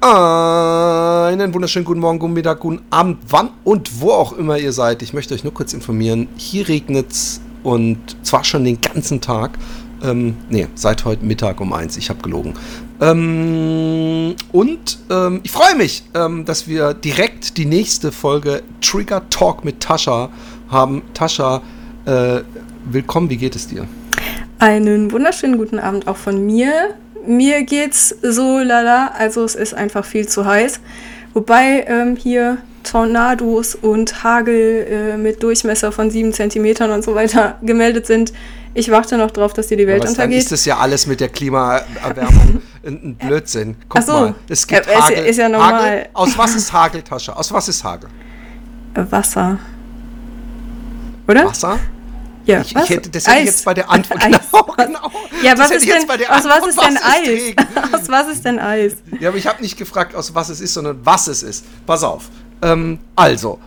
Einen wunderschönen guten Morgen, guten Mittag, guten Abend, wann und wo auch immer ihr seid. Ich möchte euch nur kurz informieren, hier regnet es und zwar schon den ganzen Tag. Ähm, nee, seit heute Mittag um eins, ich habe gelogen. Ähm, und ähm, ich freue mich, ähm, dass wir direkt die nächste Folge Trigger Talk mit Tascha haben. Tascha, äh, willkommen, wie geht es dir? Einen wunderschönen guten Abend auch von mir mir geht's so lala, also es ist einfach viel zu heiß. Wobei ähm, hier Tornados und Hagel äh, mit Durchmesser von 7 cm und so weiter gemeldet sind. Ich warte noch drauf, dass hier die Welt Aber untergeht. Ist das ja alles mit der Klimaerwärmung ein Blödsinn. Guck so, mal, es gibt äh, Hagel. Ist ja normal. Hagel. Aus was ist Hageltasche? Aus was ist Hagel? Wasser. Oder? Wasser? Ja, ich, ich hätte, das hätte Eis. ich jetzt bei der Antwort. Eis. Genau, genau. Ja, was ist denn, aus was ist denn Eis? aus was ist denn Eis? Ja, aber ich habe nicht gefragt, aus was es ist, sondern was es ist. Pass auf. Ähm, also,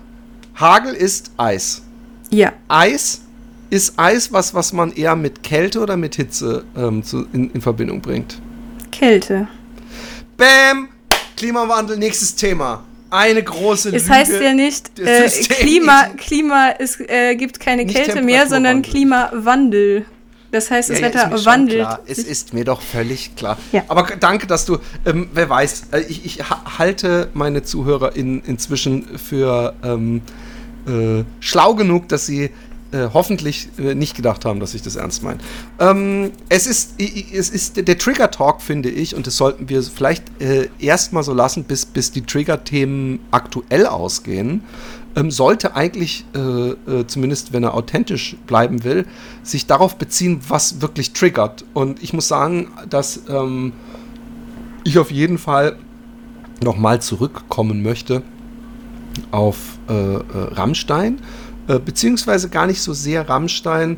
Hagel ist Eis. Ja. Eis ist Eis was, was man eher mit Kälte oder mit Hitze ähm, zu, in, in Verbindung bringt? Kälte. Bäm! Klimawandel, nächstes Thema eine große Es Lüge heißt ja nicht, äh, Klima, Klima ist, äh, gibt keine Kälte mehr, sondern Klimawandel. Das heißt, das ja, Wetter ja, wandelt. Es ist mir doch völlig klar. Ja. Aber danke, dass du, ähm, wer weiß, äh, ich, ich halte meine Zuhörer in, inzwischen für ähm, äh, schlau genug, dass sie äh, hoffentlich äh, nicht gedacht haben, dass ich das ernst meine. Ähm, es, ist, es ist der Trigger Talk, finde ich, und das sollten wir vielleicht äh, erstmal so lassen, bis, bis die Trigger-Themen aktuell ausgehen. Ähm, sollte eigentlich, äh, äh, zumindest wenn er authentisch bleiben will, sich darauf beziehen, was wirklich triggert. Und ich muss sagen, dass ähm, ich auf jeden Fall nochmal zurückkommen möchte auf äh, Rammstein äh, beziehungsweise gar nicht so sehr Rammstein,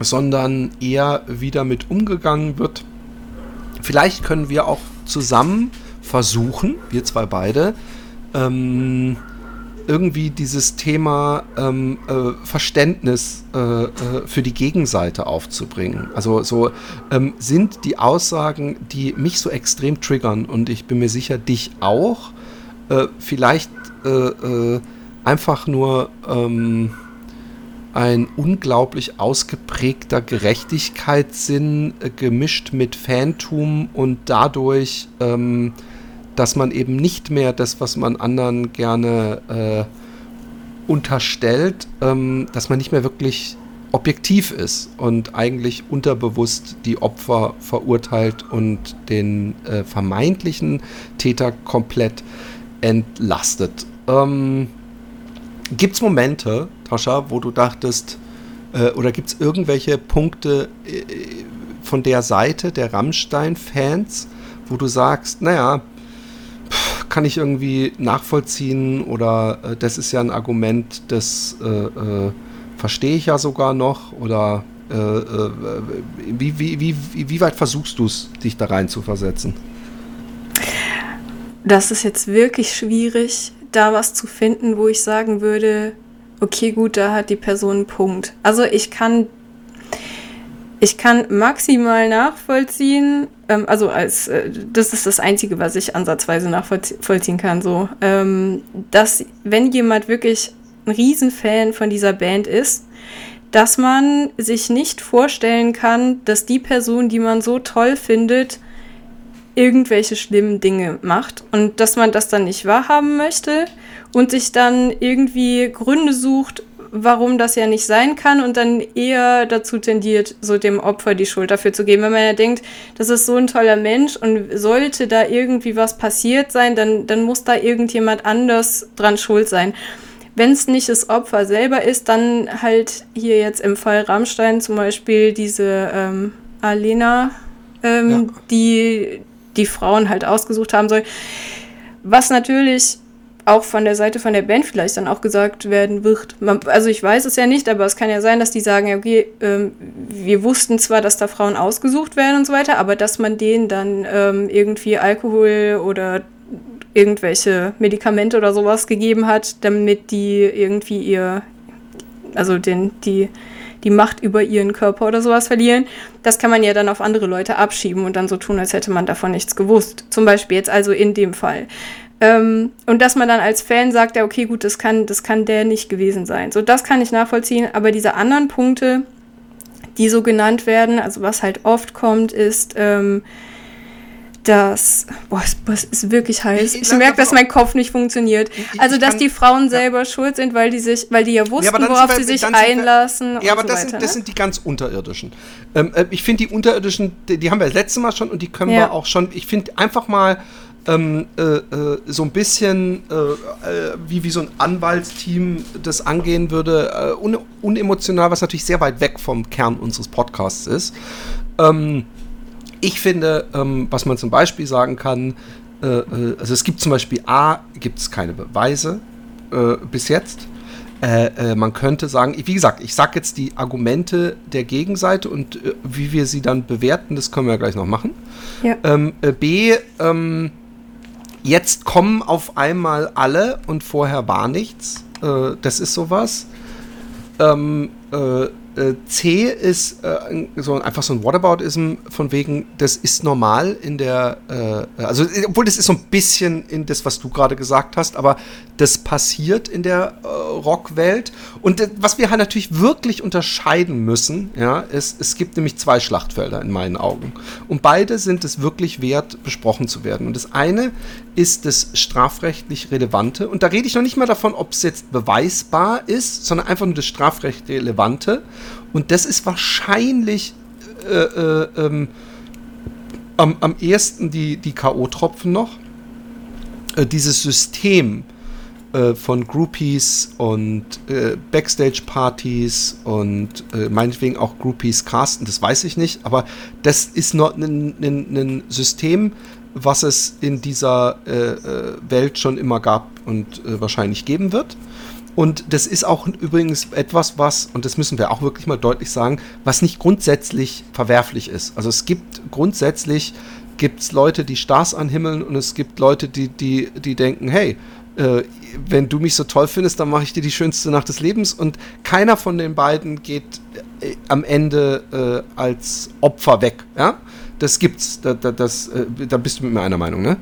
sondern eher wieder mit umgegangen wird. Vielleicht können wir auch zusammen versuchen, wir zwei beide, ähm, irgendwie dieses Thema ähm, äh, Verständnis äh, äh, für die Gegenseite aufzubringen. Also so ähm, sind die Aussagen, die mich so extrem triggern und ich bin mir sicher, dich auch, äh, vielleicht äh, einfach nur ähm, ein unglaublich ausgeprägter Gerechtigkeitssinn äh, gemischt mit Fantum und dadurch, ähm, dass man eben nicht mehr das, was man anderen gerne äh, unterstellt, ähm, dass man nicht mehr wirklich objektiv ist und eigentlich unterbewusst die Opfer verurteilt und den äh, vermeintlichen Täter komplett entlastet. Ähm, Gibt es Momente, Tascha, wo du dachtest, äh, oder gibt es irgendwelche Punkte äh, von der Seite der Rammstein-Fans, wo du sagst, naja, kann ich irgendwie nachvollziehen oder äh, das ist ja ein Argument, das äh, äh, verstehe ich ja sogar noch oder äh, wie, wie, wie, wie weit versuchst du es, dich da rein zu versetzen? Das ist jetzt wirklich schwierig da was zu finden, wo ich sagen würde, okay, gut, da hat die Person einen Punkt. Also ich kann, ich kann maximal nachvollziehen, ähm, also als, äh, das ist das Einzige, was ich ansatzweise nachvollziehen kann, so, ähm, dass wenn jemand wirklich ein Riesenfan von dieser Band ist, dass man sich nicht vorstellen kann, dass die Person, die man so toll findet, irgendwelche schlimmen Dinge macht und dass man das dann nicht wahrhaben möchte und sich dann irgendwie Gründe sucht, warum das ja nicht sein kann und dann eher dazu tendiert, so dem Opfer die Schuld dafür zu geben. Wenn man ja denkt, das ist so ein toller Mensch und sollte da irgendwie was passiert sein, dann, dann muss da irgendjemand anders dran schuld sein. Wenn es nicht das Opfer selber ist, dann halt hier jetzt im Fall Rammstein zum Beispiel diese ähm, Alena, ähm, ja. die die Frauen halt ausgesucht haben soll. Was natürlich auch von der Seite von der Band vielleicht dann auch gesagt werden wird. also ich weiß es ja nicht, aber es kann ja sein, dass die sagen, okay, ähm, wir wussten zwar, dass da Frauen ausgesucht werden und so weiter, aber dass man denen dann ähm, irgendwie Alkohol oder irgendwelche Medikamente oder sowas gegeben hat, damit die irgendwie ihr, also den, die, die Macht über ihren Körper oder sowas verlieren. Das kann man ja dann auf andere Leute abschieben und dann so tun, als hätte man davon nichts gewusst. Zum Beispiel jetzt also in dem Fall. Ähm, und dass man dann als Fan sagt, ja, okay, gut, das kann, das kann der nicht gewesen sein. So, das kann ich nachvollziehen. Aber diese anderen Punkte, die so genannt werden, also was halt oft kommt, ist, ähm, dass, boah, es, ist wirklich heiß. Ich, ich merke, dass mein Kopf nicht funktioniert. Ich, also, dass die Frauen selber ja. schuld sind, weil die sich, weil die ja wussten, ja, worauf wir, sie sich einlassen. Wir, ja, aber so das, weiter, sind, das ne? sind die ganz unterirdischen. Ähm, äh, ich finde die unterirdischen, die, die, haben wir das letzte Mal schon und die können ja. wir auch schon. Ich finde einfach mal ähm, äh, äh, so ein bisschen äh, äh, wie, wie so ein Anwaltsteam das angehen würde, un unemotional, was natürlich sehr weit weg vom Kern unseres Podcasts ist. Ähm, ich finde, ähm, was man zum Beispiel sagen kann, äh, also es gibt zum Beispiel A, gibt es keine Beweise bis jetzt. man könnte sagen, wie gesagt, ich sage jetzt die Argumente der Gegenseite und wie wir sie dann bewerten, das können wir ja gleich noch machen. Ja. Ähm, B, ähm, Jetzt kommen auf einmal alle und vorher war nichts. Äh, das ist sowas. Ähm, äh, äh, C ist äh, so einfach so ein Whataboutism von wegen, das ist normal in der, äh, also obwohl das ist so ein bisschen in das, was du gerade gesagt hast, aber das passiert in der äh, Rockwelt. Und äh, was wir halt natürlich wirklich unterscheiden müssen, ja, ist, es gibt nämlich zwei Schlachtfelder in meinen Augen. Und beide sind es wirklich wert, besprochen zu werden. Und das eine ist das strafrechtlich Relevante. Und da rede ich noch nicht mal davon, ob es jetzt beweisbar ist, sondern einfach nur das strafrechtlich Relevante. Und das ist wahrscheinlich äh, äh, ähm, am, am ehesten die, die K.O.-Tropfen noch. Äh, dieses System äh, von Groupies und äh, Backstage-Partys und äh, meinetwegen auch Groupies casten, das weiß ich nicht, aber das ist noch ein System, was es in dieser Welt schon immer gab und wahrscheinlich geben wird. Und das ist auch übrigens etwas, was, und das müssen wir auch wirklich mal deutlich sagen, was nicht grundsätzlich verwerflich ist. Also es gibt grundsätzlich gibt's Leute, die Stars anhimmeln und es gibt Leute, die, die, die denken, hey, äh, wenn du mich so toll findest, dann mache ich dir die schönste Nacht des Lebens und keiner von den beiden geht äh, am Ende äh, als Opfer weg. Ja? Das gibt's. Da, da, das, äh, da bist du mit mir einer Meinung, ne?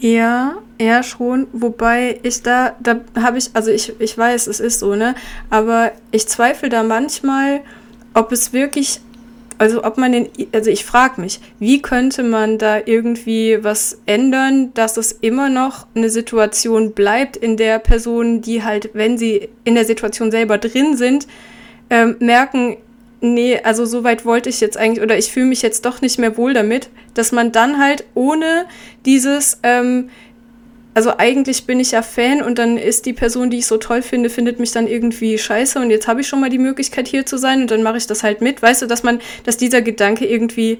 Ja, ja, schon. Wobei ich da, da habe ich, also ich, ich weiß, es ist so, ne? Aber ich zweifle da manchmal, ob es wirklich, also ob man den, also ich frage mich, wie könnte man da irgendwie was ändern, dass es immer noch eine Situation bleibt, in der Personen, die halt, wenn sie in der Situation selber drin sind, ähm, merken, nee, also so weit wollte ich jetzt eigentlich, oder ich fühle mich jetzt doch nicht mehr wohl damit, dass man dann halt ohne dieses, ähm, also eigentlich bin ich ja Fan und dann ist die Person, die ich so toll finde, findet mich dann irgendwie scheiße und jetzt habe ich schon mal die Möglichkeit hier zu sein und dann mache ich das halt mit. Weißt du, dass man, dass dieser Gedanke irgendwie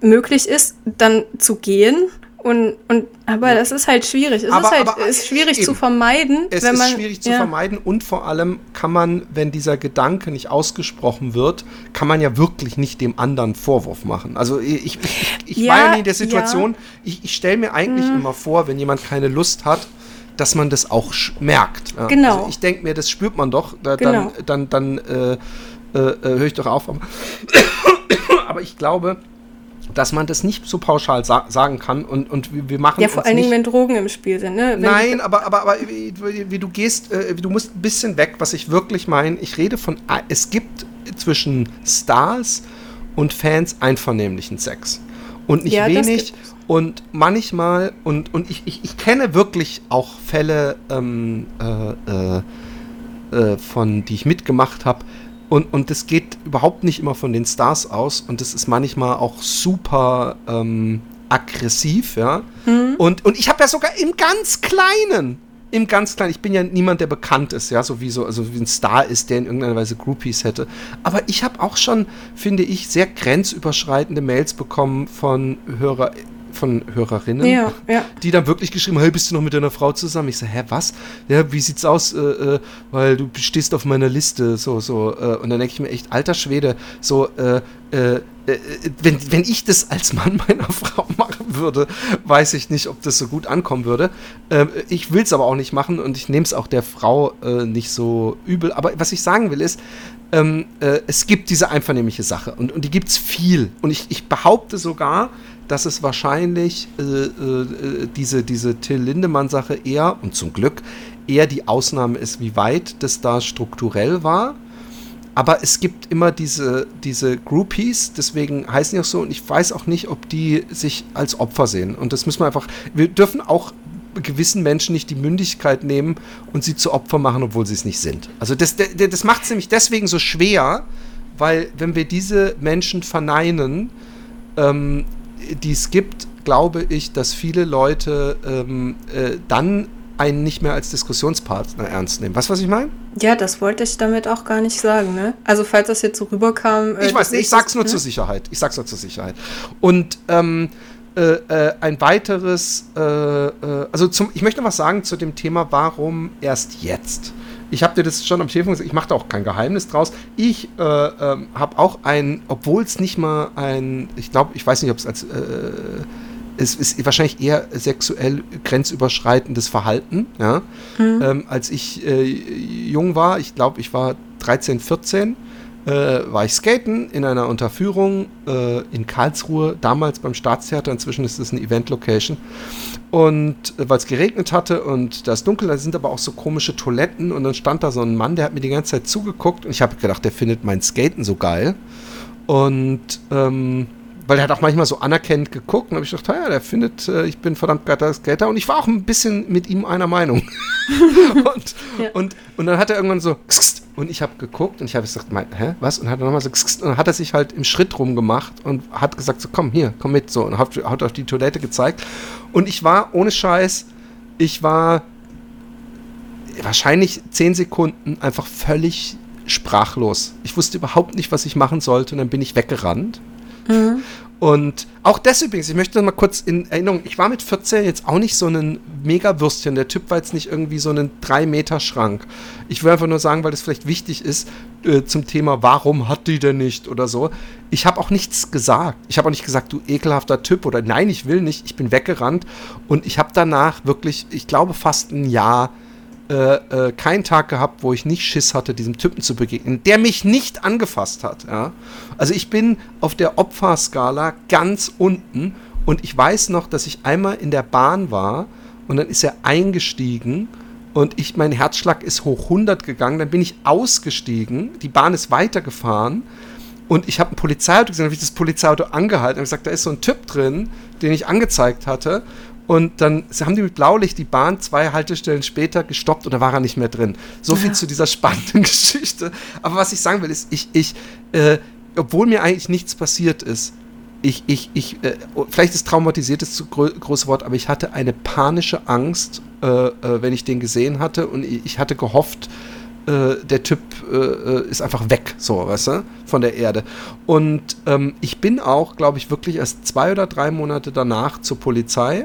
möglich ist, dann zu gehen und, und aber ja. das ist halt schwierig. Es aber, ist halt aber, ist schwierig eben. zu vermeiden. Es ist man, schwierig zu ja. vermeiden und vor allem kann man, wenn dieser Gedanke nicht ausgesprochen wird, kann man ja wirklich nicht dem anderen Vorwurf machen. Also ich, ich, ich ja, war ja nie in der Situation, ich, ich stelle mir eigentlich mhm. immer vor, wenn jemand keine Lust hat, dass man das auch merkt. Genau. Also ich denke mir, das spürt man doch. Da, genau. Dann, dann, dann äh, äh, äh höre ich doch auf. aber ich glaube, dass man das nicht so pauschal sa sagen kann und, und wir machen Ja, vor allen Dingen, wenn Drogen im Spiel sind, ne? Wenn Nein, aber, aber, aber wie, wie du gehst, äh, du musst ein bisschen weg, was ich wirklich meine. Ich rede von, es gibt zwischen Stars und Fans einvernehmlichen Sex. Und nicht ja, wenig. Und manchmal, und, und ich, ich, ich kenne wirklich auch Fälle, ähm, äh, äh, äh von, die ich mitgemacht habe, und, und das geht überhaupt nicht immer von den Stars aus und das ist manchmal auch super ähm, aggressiv, ja. Mhm. Und, und ich habe ja sogar im ganz Kleinen, im ganz Kleinen, ich bin ja niemand, der bekannt ist, ja, so wie, so, also wie ein Star ist, der in irgendeiner Weise Groupies hätte. Aber ich habe auch schon, finde ich, sehr grenzüberschreitende Mails bekommen von Hörer, von Hörerinnen, ja, ja. die dann wirklich geschrieben haben, hey, bist du noch mit deiner Frau zusammen? Ich so, hä, was? Ja, wie sieht's aus? Äh, äh, weil du stehst auf meiner Liste, so, so. Äh, und dann denke ich mir echt, alter Schwede, so, äh, äh, äh, wenn, wenn ich das als Mann meiner Frau machen würde, weiß ich nicht, ob das so gut ankommen würde. Ähm, ich will es aber auch nicht machen und ich nehme es auch der Frau nicht so übel. Aber was ich sagen will ist, ähm, äh, es gibt diese einvernehmliche Sache und, und die gibt es viel. Und ich, ich behaupte sogar, dass es wahrscheinlich äh, äh, diese, diese Till Lindemann-Sache eher, und zum Glück, eher die Ausnahme ist, wie weit das da strukturell war. Aber es gibt immer diese, diese Groupies, deswegen heißen die auch so, und ich weiß auch nicht, ob die sich als Opfer sehen. Und das müssen wir einfach, wir dürfen auch gewissen Menschen nicht die Mündigkeit nehmen und sie zu Opfer machen, obwohl sie es nicht sind. Also das, das macht es nämlich deswegen so schwer, weil wenn wir diese Menschen verneinen, ähm, die es gibt, glaube ich, dass viele Leute ähm, äh, dann einen nicht mehr als Diskussionspartner ernst nehmen. Weißt du, was ich meine? Ja, das wollte ich damit auch gar nicht sagen, ne? Also, falls das jetzt so rüberkam. Äh, ich weiß nicht, ich sag's nur ne? zur Sicherheit. Ich sag's nur zur Sicherheit. Und ähm, äh, äh, ein weiteres, äh, äh, also zum, ich möchte noch was sagen zu dem Thema, warum erst jetzt? Ich habe dir das schon am Telefon gesagt, ich mache da auch kein Geheimnis draus. Ich äh, ähm, habe auch ein, obwohl es nicht mal ein, ich glaube, ich weiß nicht, ob es als es ist wahrscheinlich eher sexuell grenzüberschreitendes Verhalten. Ja? Mhm. Ähm, als ich äh, jung war, ich glaube, ich war 13, 14, äh, war ich skaten in einer Unterführung äh, in Karlsruhe, damals beim Staatstheater, inzwischen ist es eine Event-Location. Und äh, weil es geregnet hatte und da ist dunkel, da sind aber auch so komische Toiletten und dann stand da so ein Mann, der hat mir die ganze Zeit zugeguckt und ich habe gedacht, der findet mein Skaten so geil. Und ähm, weil er hat auch manchmal so anerkennend geguckt und habe ich gedacht, ja, der findet, äh, ich bin verdammt geiler Skater und ich war auch ein bisschen mit ihm einer Meinung. und, ja. und, und dann hat er irgendwann so und ich habe geguckt und ich habe gesagt, mein, hä, was? Und hat er nochmal so und dann hat er sich halt im Schritt rumgemacht und hat gesagt, so komm hier, komm mit, so und hat, hat auf die Toilette gezeigt und ich war ohne Scheiß, ich war wahrscheinlich zehn Sekunden einfach völlig sprachlos. Ich wusste überhaupt nicht, was ich machen sollte und dann bin ich weggerannt Mhm. Und auch das übrigens, ich möchte noch mal kurz in Erinnerung, ich war mit 14 jetzt auch nicht so ein Mega-Würstchen. Der Typ war jetzt nicht irgendwie so ein 3-Meter-Schrank. Ich will einfach nur sagen, weil das vielleicht wichtig ist äh, zum Thema, warum hat die denn nicht oder so. Ich habe auch nichts gesagt. Ich habe auch nicht gesagt, du ekelhafter Typ oder nein, ich will nicht. Ich bin weggerannt und ich habe danach wirklich, ich glaube, fast ein Jahr äh, äh, keinen Tag gehabt, wo ich nicht Schiss hatte, diesem Typen zu begegnen, der mich nicht angefasst hat. Ja? Also ich bin auf der Opferskala ganz unten und ich weiß noch, dass ich einmal in der Bahn war und dann ist er eingestiegen und ich, mein Herzschlag ist hoch 100 gegangen, dann bin ich ausgestiegen, die Bahn ist weitergefahren und ich habe ein Polizeiauto gesehen, habe ich das Polizeiauto angehalten und gesagt, da ist so ein Typ drin, den ich angezeigt hatte und dann haben die mit Blaulicht die Bahn zwei Haltestellen später gestoppt und da war er nicht mehr drin. So viel ja. zu dieser spannenden Geschichte. Aber was ich sagen will, ist, ich, ich, äh, obwohl mir eigentlich nichts passiert ist, ich, ich, ich, äh, vielleicht ist traumatisiert das zu gro große Wort, aber ich hatte eine panische Angst, äh, äh wenn ich den gesehen hatte und ich, ich hatte gehofft, äh, der Typ äh, äh, ist einfach weg, so, weißt du, von der Erde. Und ähm, ich bin auch, glaube ich, wirklich erst zwei oder drei Monate danach zur Polizei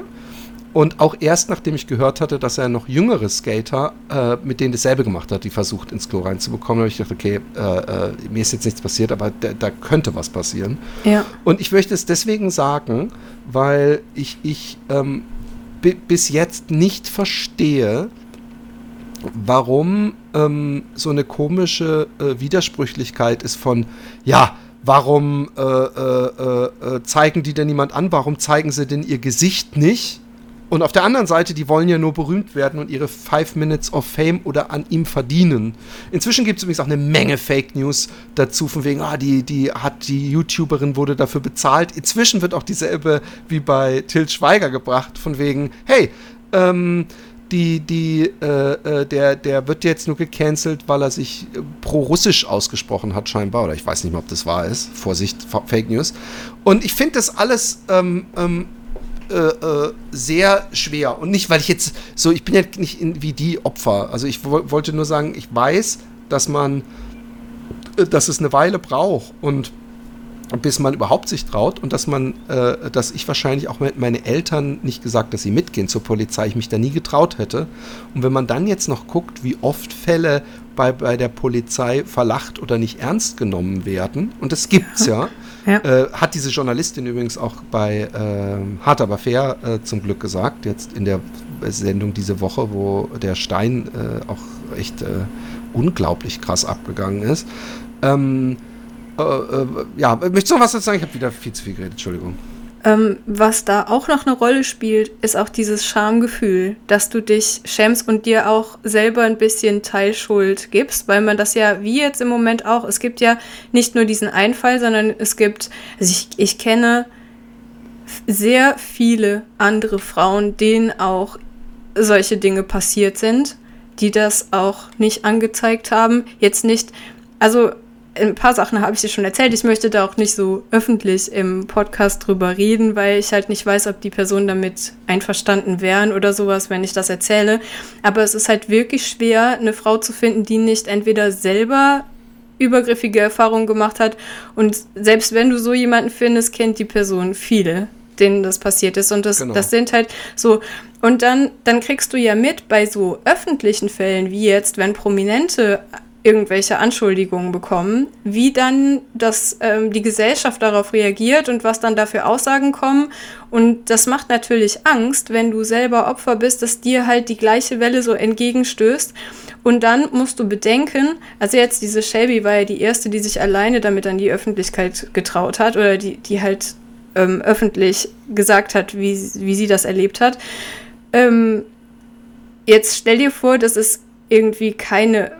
und auch erst nachdem ich gehört hatte, dass er noch jüngere Skater äh, mit denen dasselbe gemacht hat, die versucht ins Klo reinzubekommen, habe ich gedacht, okay, äh, äh, mir ist jetzt nichts passiert, aber da könnte was passieren. Ja. Und ich möchte es deswegen sagen, weil ich, ich ähm, bis jetzt nicht verstehe, warum ähm, so eine komische äh, Widersprüchlichkeit ist von, ja, warum äh, äh, zeigen die denn niemand an? Warum zeigen sie denn ihr Gesicht nicht? Und auf der anderen Seite, die wollen ja nur berühmt werden und ihre Five Minutes of Fame oder an ihm verdienen. Inzwischen gibt es übrigens auch eine Menge Fake News dazu, von wegen, ah, die, die hat die YouTuberin wurde dafür bezahlt. Inzwischen wird auch dieselbe wie bei Till Schweiger gebracht, von wegen, hey, ähm, die, die, äh, äh der, der wird jetzt nur gecancelt, weil er sich pro-russisch ausgesprochen hat, scheinbar. Oder ich weiß nicht mehr, ob das wahr ist. Vorsicht, Fake News. Und ich finde das alles ähm, ähm, äh, äh, sehr schwer. Und nicht, weil ich jetzt so, ich bin ja nicht in, wie die Opfer. Also ich wollte nur sagen, ich weiß, dass man, äh, dass es eine Weile braucht und bis man überhaupt sich traut und dass man, äh, dass ich wahrscheinlich auch meine Eltern nicht gesagt, dass sie mitgehen zur Polizei, ich mich da nie getraut hätte. Und wenn man dann jetzt noch guckt, wie oft Fälle bei, bei der Polizei verlacht oder nicht ernst genommen werden, und das gibt's ja, ja. Äh, hat diese Journalistin übrigens auch bei äh, Hart aber fair äh, zum Glück gesagt, jetzt in der Sendung diese Woche, wo der Stein äh, auch echt äh, unglaublich krass abgegangen ist. Ähm, äh, äh, ja, möchtest du noch was dazu sagen? Ich habe wieder viel zu viel geredet, Entschuldigung. Ähm, was da auch noch eine Rolle spielt, ist auch dieses Schamgefühl, dass du dich schämst und dir auch selber ein bisschen Teilschuld gibst, weil man das ja wie jetzt im Moment auch, es gibt ja nicht nur diesen Einfall, sondern es gibt, also ich, ich kenne sehr viele andere Frauen, denen auch solche Dinge passiert sind, die das auch nicht angezeigt haben. Jetzt nicht, also ein paar Sachen habe ich dir schon erzählt. Ich möchte da auch nicht so öffentlich im Podcast drüber reden, weil ich halt nicht weiß, ob die Personen damit einverstanden wären oder sowas, wenn ich das erzähle. Aber es ist halt wirklich schwer, eine Frau zu finden, die nicht entweder selber übergriffige Erfahrungen gemacht hat und selbst wenn du so jemanden findest, kennt die Person viele, denen das passiert ist. Und das, genau. das sind halt so. Und dann, dann kriegst du ja mit bei so öffentlichen Fällen, wie jetzt, wenn Prominente irgendwelche Anschuldigungen bekommen, wie dann das, ähm, die Gesellschaft darauf reagiert und was dann dafür Aussagen kommen. Und das macht natürlich Angst, wenn du selber Opfer bist, dass dir halt die gleiche Welle so entgegenstößt. Und dann musst du bedenken, also jetzt diese Shelby war ja die erste, die sich alleine damit an die Öffentlichkeit getraut hat oder die, die halt ähm, öffentlich gesagt hat, wie, wie sie das erlebt hat. Ähm, jetzt stell dir vor, dass es irgendwie keine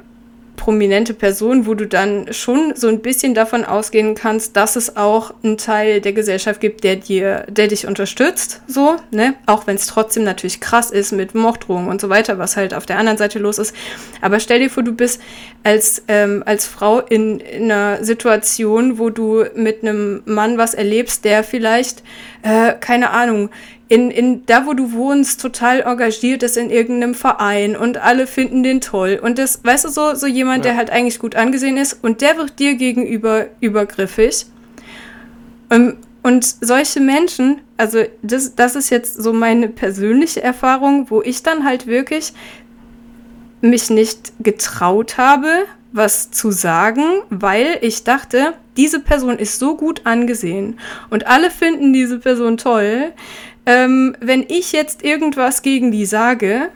prominente Person, wo du dann schon so ein bisschen davon ausgehen kannst, dass es auch einen Teil der Gesellschaft gibt, der dir, der dich unterstützt, so, ne? Auch wenn es trotzdem natürlich krass ist mit Morddrohungen und so weiter, was halt auf der anderen Seite los ist. Aber stell dir vor, du bist als, ähm, als Frau in, in einer Situation, wo du mit einem Mann was erlebst, der vielleicht, äh, keine Ahnung, in, in da, wo du wohnst, total engagiert ist in irgendeinem Verein und alle finden den toll. Und das, weißt du, so, so jemand, ja. der halt eigentlich gut angesehen ist und der wird dir gegenüber übergriffig. Um, und solche Menschen, also das, das ist jetzt so meine persönliche Erfahrung, wo ich dann halt wirklich mich nicht getraut habe, was zu sagen, weil ich dachte, diese Person ist so gut angesehen und alle finden diese Person toll, ähm, wenn ich jetzt irgendwas gegen die sage,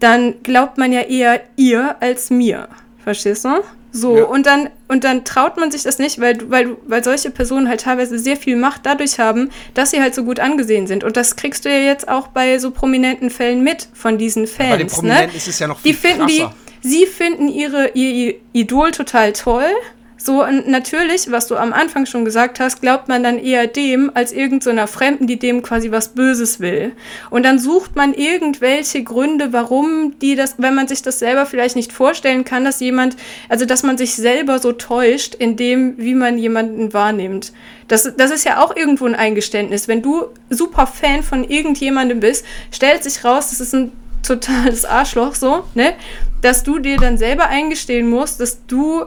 dann glaubt man ja eher ihr als mir. Verstehst du? So, ja. und dann, und dann traut man sich das nicht, weil, weil, weil solche Personen halt teilweise sehr viel Macht dadurch haben, dass sie halt so gut angesehen sind. Und das kriegst du ja jetzt auch bei so prominenten Fällen mit von diesen Fans. Ja, bei den Prominenten ne? ist es ja noch viel die finden krasser. Die, sie finden ihre, ihr Idol total toll so, und natürlich, was du am Anfang schon gesagt hast, glaubt man dann eher dem als irgendeiner so Fremden, die dem quasi was Böses will. Und dann sucht man irgendwelche Gründe, warum die das, wenn man sich das selber vielleicht nicht vorstellen kann, dass jemand, also dass man sich selber so täuscht in dem, wie man jemanden wahrnimmt. Das, das ist ja auch irgendwo ein Eingeständnis. Wenn du super Fan von irgendjemandem bist, stellt sich raus, das ist ein totales Arschloch, so, ne? Dass du dir dann selber eingestehen musst, dass du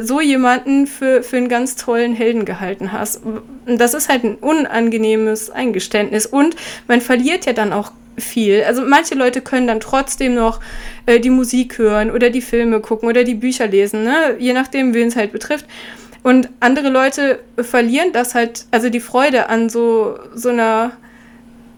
so jemanden für, für einen ganz tollen Helden gehalten hast. Das ist halt ein unangenehmes Eingeständnis. Und man verliert ja dann auch viel. Also manche Leute können dann trotzdem noch äh, die Musik hören oder die Filme gucken oder die Bücher lesen, ne? je nachdem, wen es halt betrifft. Und andere Leute verlieren das halt, also die Freude an so, so einer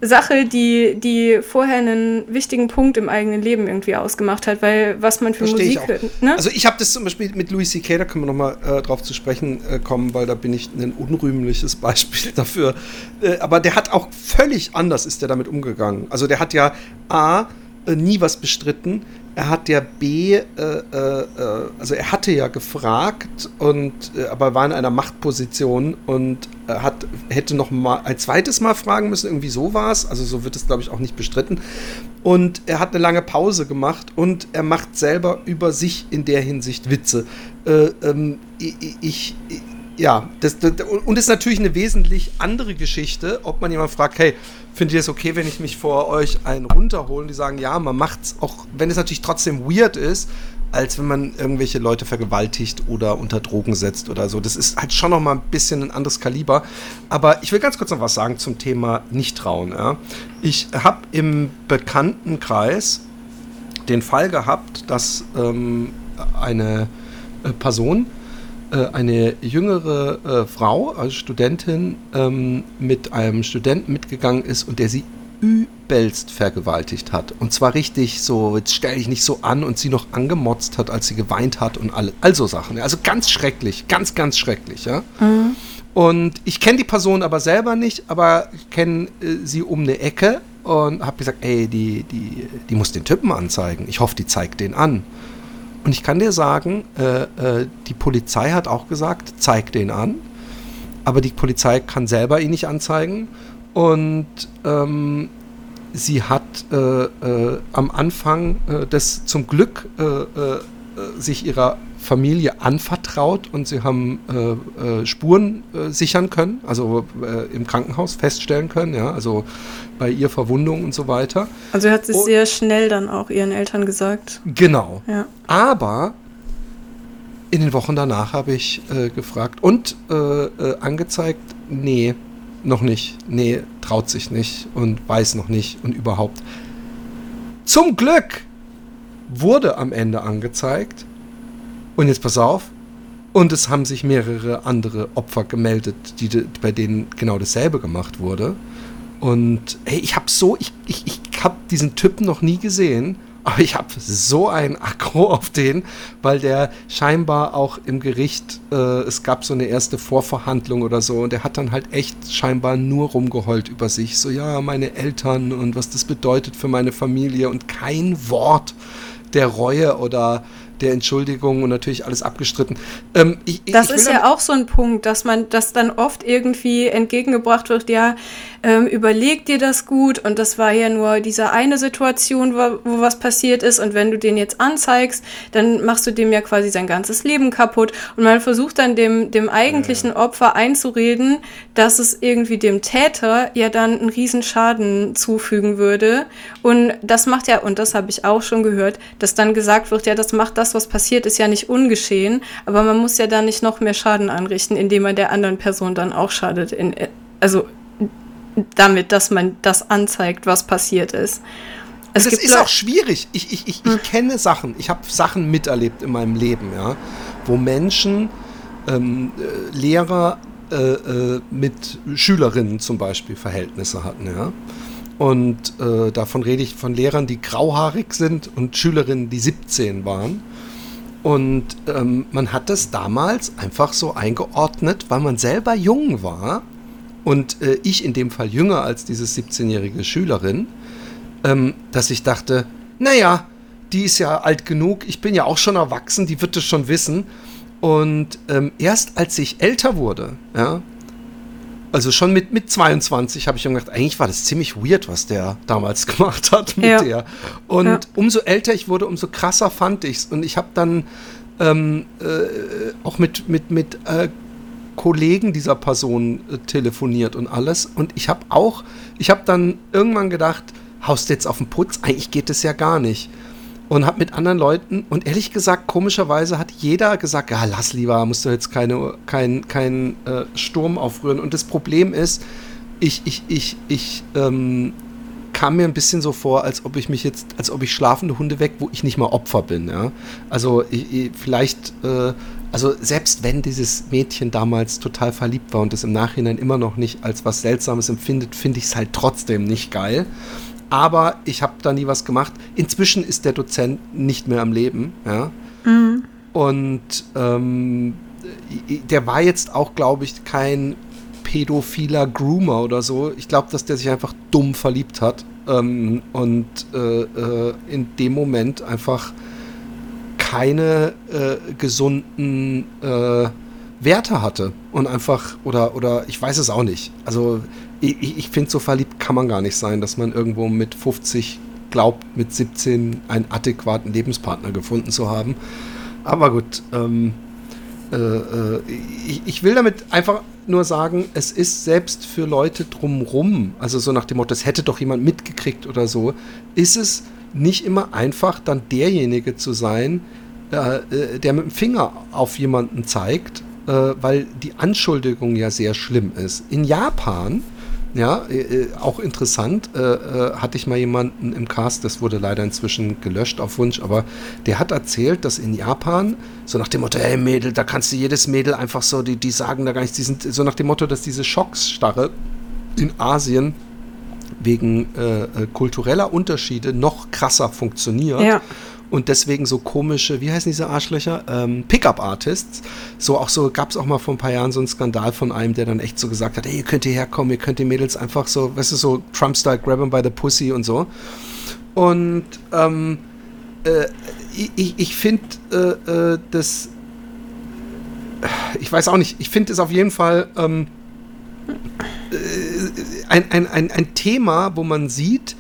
Sache, die, die vorher einen wichtigen Punkt im eigenen Leben irgendwie ausgemacht hat, weil was man für Versteh Musik hört. Ne? Also ich habe das zum Beispiel mit Louis C.K., da können wir nochmal äh, drauf zu sprechen äh, kommen, weil da bin ich ein unrühmliches Beispiel dafür. Äh, aber der hat auch völlig anders ist der damit umgegangen. Also der hat ja A, äh, nie was bestritten, er hat ja B, äh, äh, äh, also er hatte ja gefragt und äh, aber war in einer Machtposition und hat hätte noch mal ein zweites Mal fragen müssen, irgendwie so war es, also so wird es glaube ich auch nicht bestritten. Und er hat eine lange Pause gemacht und er macht selber über sich in der Hinsicht Witze. Äh, ähm, ich, ja, das, das, und ist natürlich eine wesentlich andere Geschichte, ob man jemand fragt, hey, findet ihr es okay, wenn ich mich vor euch einen runterhole? Und die sagen, ja, man macht es auch, wenn es natürlich trotzdem weird ist, als wenn man irgendwelche Leute vergewaltigt oder unter Drogen setzt oder so. Das ist halt schon noch mal ein bisschen ein anderes Kaliber. Aber ich will ganz kurz noch was sagen zum Thema Nichttrauen. Ja. Ich habe im Bekanntenkreis den Fall gehabt, dass ähm, eine äh, Person eine jüngere äh, Frau, also Studentin, ähm, mit einem Studenten mitgegangen ist und der sie übelst vergewaltigt hat. Und zwar richtig so, jetzt stell dich nicht so an und sie noch angemotzt hat, als sie geweint hat und alle, also Sachen. Also ganz schrecklich, ganz, ganz schrecklich, ja. Mhm. Und ich kenne die Person aber selber nicht, aber kenne äh, sie um eine Ecke und habe gesagt, ey, die, die, die muss den Typen anzeigen. Ich hoffe, die zeigt den an. Und ich kann dir sagen, äh, äh, die Polizei hat auch gesagt, zeig den an. Aber die Polizei kann selber ihn nicht anzeigen. Und ähm, sie hat äh, äh, am Anfang äh, des zum Glück äh, sich ihrer Familie anvertraut und sie haben äh, Spuren sichern können, also im Krankenhaus feststellen können, ja, also bei ihr Verwundungen und so weiter. Also hat sie und, sehr schnell dann auch ihren Eltern gesagt. Genau. Ja. Aber in den Wochen danach habe ich gefragt und angezeigt, nee, noch nicht. Nee, traut sich nicht und weiß noch nicht und überhaupt. Zum Glück wurde am Ende angezeigt. Und jetzt pass auf. Und es haben sich mehrere andere Opfer gemeldet, die, bei denen genau dasselbe gemacht wurde. Und hey, ich habe so, ich, ich, ich habe diesen Typen noch nie gesehen. Aber ich habe so ein Aggro auf den, weil der scheinbar auch im Gericht, äh, es gab so eine erste Vorverhandlung oder so und der hat dann halt echt scheinbar nur rumgeheult über sich. So, ja, meine Eltern und was das bedeutet für meine Familie und kein Wort der Reue oder der Entschuldigung und natürlich alles abgestritten. Ähm, ich, das ich ist ja auch so ein Punkt, dass man das dann oft irgendwie entgegengebracht wird, ja, ähm, überleg dir das gut. Und das war ja nur diese eine Situation, wo, wo, was passiert ist. Und wenn du den jetzt anzeigst, dann machst du dem ja quasi sein ganzes Leben kaputt. Und man versucht dann dem, dem eigentlichen Opfer einzureden, dass es irgendwie dem Täter ja dann einen Riesenschaden zufügen würde. Und das macht ja, und das habe ich auch schon gehört, dass dann gesagt wird, ja, das macht das, was passiert, ist ja nicht ungeschehen, aber man muss ja dann nicht noch mehr Schaden anrichten, indem man der anderen Person dann auch schadet. In, also damit, dass man das anzeigt, was passiert ist. Es das ist auch schwierig. Ich, ich, ich, ich hm. kenne Sachen, ich habe Sachen miterlebt in meinem Leben, ja, wo Menschen, ähm, äh, Lehrer äh, äh, mit Schülerinnen zum Beispiel Verhältnisse hatten, ja. Und äh, davon rede ich von Lehrern, die grauhaarig sind und Schülerinnen, die 17 waren. Und ähm, man hat das damals einfach so eingeordnet, weil man selber jung war und äh, ich in dem Fall jünger als diese 17-jährige Schülerin, ähm, dass ich dachte, naja, die ist ja alt genug, ich bin ja auch schon erwachsen, die wird es schon wissen. Und ähm, erst als ich älter wurde, ja, also schon mit, mit 22 habe ich mir gedacht, eigentlich war das ziemlich weird, was der damals gemacht hat mit ja. der. Und ja. umso älter ich wurde, umso krasser fand ich es. Und ich habe dann ähm, äh, auch mit, mit, mit äh, Kollegen dieser Person äh, telefoniert und alles. Und ich habe auch, ich habe dann irgendwann gedacht, haust du jetzt auf den Putz? Eigentlich geht es ja gar nicht. Und habe mit anderen Leuten, und ehrlich gesagt, komischerweise hat jeder gesagt, ja, lass lieber, musst du jetzt keine, kein, kein äh, Sturm aufrühren. Und das Problem ist, ich, ich, ich, ich ähm, kam mir ein bisschen so vor, als ob ich mich jetzt, als ob ich schlafende Hunde weg, wo ich nicht mal Opfer bin. Ja? Also ich, ich, vielleicht äh, also selbst wenn dieses Mädchen damals total verliebt war und es im Nachhinein immer noch nicht als was Seltsames empfindet, finde ich es halt trotzdem nicht geil. Aber ich habe da nie was gemacht. Inzwischen ist der Dozent nicht mehr am Leben. Ja? Mhm. Und ähm, der war jetzt auch, glaube ich, kein pädophiler Groomer oder so. Ich glaube, dass der sich einfach dumm verliebt hat ähm, und äh, äh, in dem Moment einfach keine äh, gesunden äh, Werte hatte und einfach oder oder ich weiß es auch nicht. Also ich, ich finde so verliebt kann man gar nicht sein, dass man irgendwo mit 50 glaubt, mit 17 einen adäquaten Lebenspartner gefunden zu haben. Aber gut, ähm, äh, äh, ich, ich, will damit einfach nur sagen, es ist selbst für Leute drumrum, also so nach dem Motto, das hätte doch jemand mitgekriegt oder so, ist es nicht immer einfach, dann derjenige zu sein, äh, äh, der mit dem Finger auf jemanden zeigt, äh, weil die Anschuldigung ja sehr schlimm ist. In Japan, ja, äh, äh auch interessant, äh, hatte ich mal jemanden im Cast, das wurde leider inzwischen gelöscht auf Wunsch, aber der hat erzählt, dass in Japan, so nach dem Motto, hey Mädel, da kannst du jedes Mädel einfach so, die, die sagen da gar nichts, die sind so nach dem Motto, dass diese Schocksstarre in Asien wegen äh, äh, kultureller Unterschiede noch krasser funktioniert. Ja. Und deswegen so komische, wie heißen diese Arschlöcher? Ähm, Pickup-Artists. So auch so, gab es auch mal vor ein paar Jahren so einen Skandal von einem, der dann echt so gesagt hat, hey, ihr könnt hierher kommen, ihr könnt die Mädels einfach so, weißt du, so Trump-Style, grab them by the pussy und so. Und ähm, äh, ich, ich finde äh, äh, das, ich weiß auch nicht, ich finde es auf jeden Fall ähm, äh, ein, ein, ein, ein Thema, wo man sieht,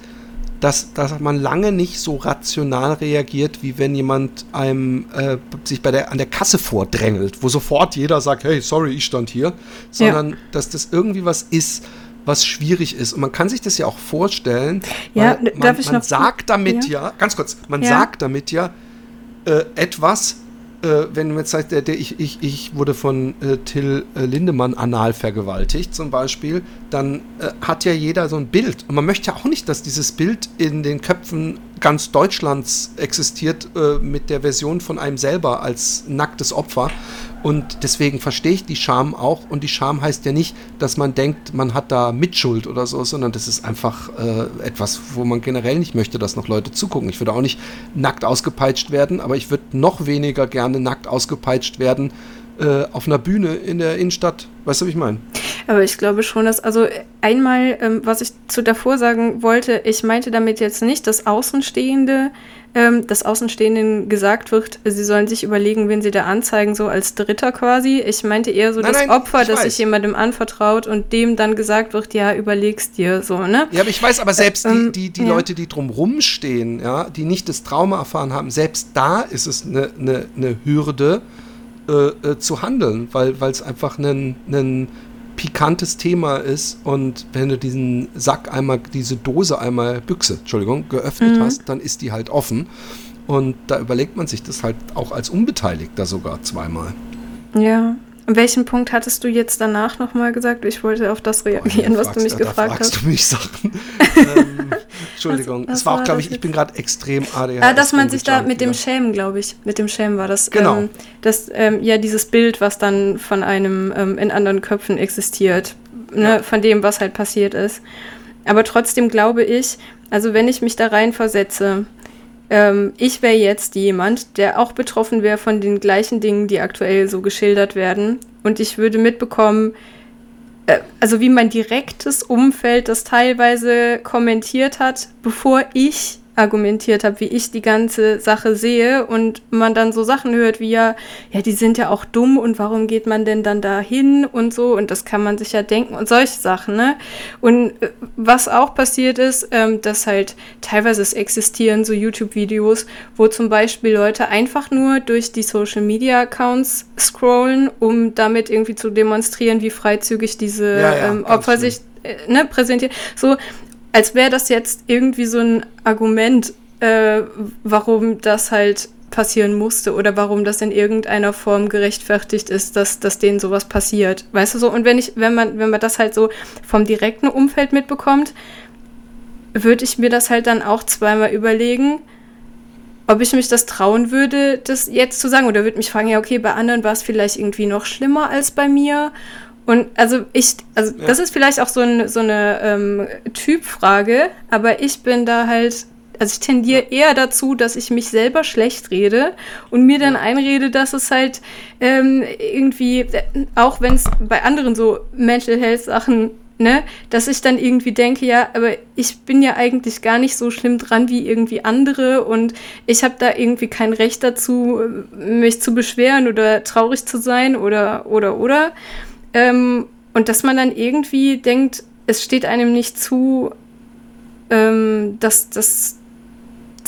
dass, dass man lange nicht so rational reagiert, wie wenn jemand einem äh, sich bei der, an der Kasse vordrängelt, wo sofort jeder sagt, hey, sorry, ich stand hier, sondern ja. dass das irgendwie was ist, was schwierig ist. Und man kann sich das ja auch vorstellen, ja, man, darf ich man sagt damit ja, ja ganz kurz, man sagt damit ja äh, etwas, äh, wenn man jetzt sagt, der, der, ich, ich, ich wurde von äh, Till äh, Lindemann anal vergewaltigt zum Beispiel, dann äh, hat ja jeder so ein Bild. Und man möchte ja auch nicht, dass dieses Bild in den Köpfen ganz Deutschlands existiert äh, mit der Version von einem selber als nacktes Opfer. Und deswegen verstehe ich die Scham auch. Und die Scham heißt ja nicht, dass man denkt, man hat da Mitschuld oder so, sondern das ist einfach äh, etwas, wo man generell nicht möchte, dass noch Leute zugucken. Ich würde auch nicht nackt ausgepeitscht werden, aber ich würde noch weniger gerne nackt ausgepeitscht werden äh, auf einer Bühne in der Innenstadt. Weißt du, wie ich meine? Aber ich glaube schon, dass, also einmal, ähm, was ich zu davor sagen wollte, ich meinte damit jetzt nicht, dass Außenstehende ähm, dass Außenstehenden gesagt wird, sie sollen sich überlegen, wen sie da anzeigen, so als Dritter quasi. Ich meinte eher so nein, das nein, Opfer, das sich jemandem anvertraut und dem dann gesagt wird, ja, überlegst dir so, ne? Ja, aber ich weiß, aber selbst äh, ähm, die, die, die ja. Leute, die drumrum stehen, ja, die nicht das Trauma erfahren haben, selbst da ist es eine ne, ne Hürde äh, äh, zu handeln, weil es einfach ein pikantes Thema ist und wenn du diesen Sack einmal, diese Dose einmal, Büchse, Entschuldigung, geöffnet mhm. hast, dann ist die halt offen. Und da überlegt man sich das halt auch als Unbeteiligter sogar zweimal. Ja. An welchem Punkt hattest du jetzt danach nochmal gesagt? Ich wollte auf das reagieren, Boah, was du mich da, gefragt da fragst hast. du mich Sachen. ähm, Entschuldigung, was, was es war auch, glaube ich, ich bin gerade extrem ADHS. Ah, dass man sich da mit dem Schämen, glaube ich, mit dem Schämen war das. Genau. Ähm, das, ähm, ja, dieses Bild, was dann von einem ähm, in anderen Köpfen existiert, ne, ja. von dem, was halt passiert ist. Aber trotzdem glaube ich, also wenn ich mich da rein versetze, ähm, ich wäre jetzt jemand, der auch betroffen wäre von den gleichen Dingen, die aktuell so geschildert werden. Und ich würde mitbekommen, äh, also wie mein direktes Umfeld das teilweise kommentiert hat, bevor ich argumentiert habe, wie ich die ganze Sache sehe und man dann so Sachen hört wie ja, ja, die sind ja auch dumm und warum geht man denn dann da hin und so und das kann man sich ja denken und solche Sachen, ne? Und äh, was auch passiert ist, ähm, dass halt teilweise es existieren so YouTube-Videos, wo zum Beispiel Leute einfach nur durch die Social-Media-Accounts scrollen, um damit irgendwie zu demonstrieren, wie freizügig diese ja, ja, ähm, Opfer sich äh, ne, präsentieren. So, als wäre das jetzt irgendwie so ein Argument, äh, warum das halt passieren musste oder warum das in irgendeiner Form gerechtfertigt ist, dass, dass denen sowas passiert. Weißt du so? Und wenn ich, wenn man, wenn man das halt so vom direkten Umfeld mitbekommt, würde ich mir das halt dann auch zweimal überlegen, ob ich mich das trauen würde, das jetzt zu sagen. Oder würde mich fragen, ja, okay, bei anderen war es vielleicht irgendwie noch schlimmer als bei mir. Und also ich, also ja. das ist vielleicht auch so, ein, so eine ähm, Typfrage, aber ich bin da halt, also ich tendiere eher dazu, dass ich mich selber schlecht rede und mir dann einrede, dass es halt ähm, irgendwie, auch wenn es bei anderen so Mental Health Sachen Ne, dass ich dann irgendwie denke, ja, aber ich bin ja eigentlich gar nicht so schlimm dran wie irgendwie andere und ich habe da irgendwie kein Recht dazu, mich zu beschweren oder traurig zu sein oder oder oder. Ähm, und dass man dann irgendwie denkt, es steht einem nicht zu, ähm, dass das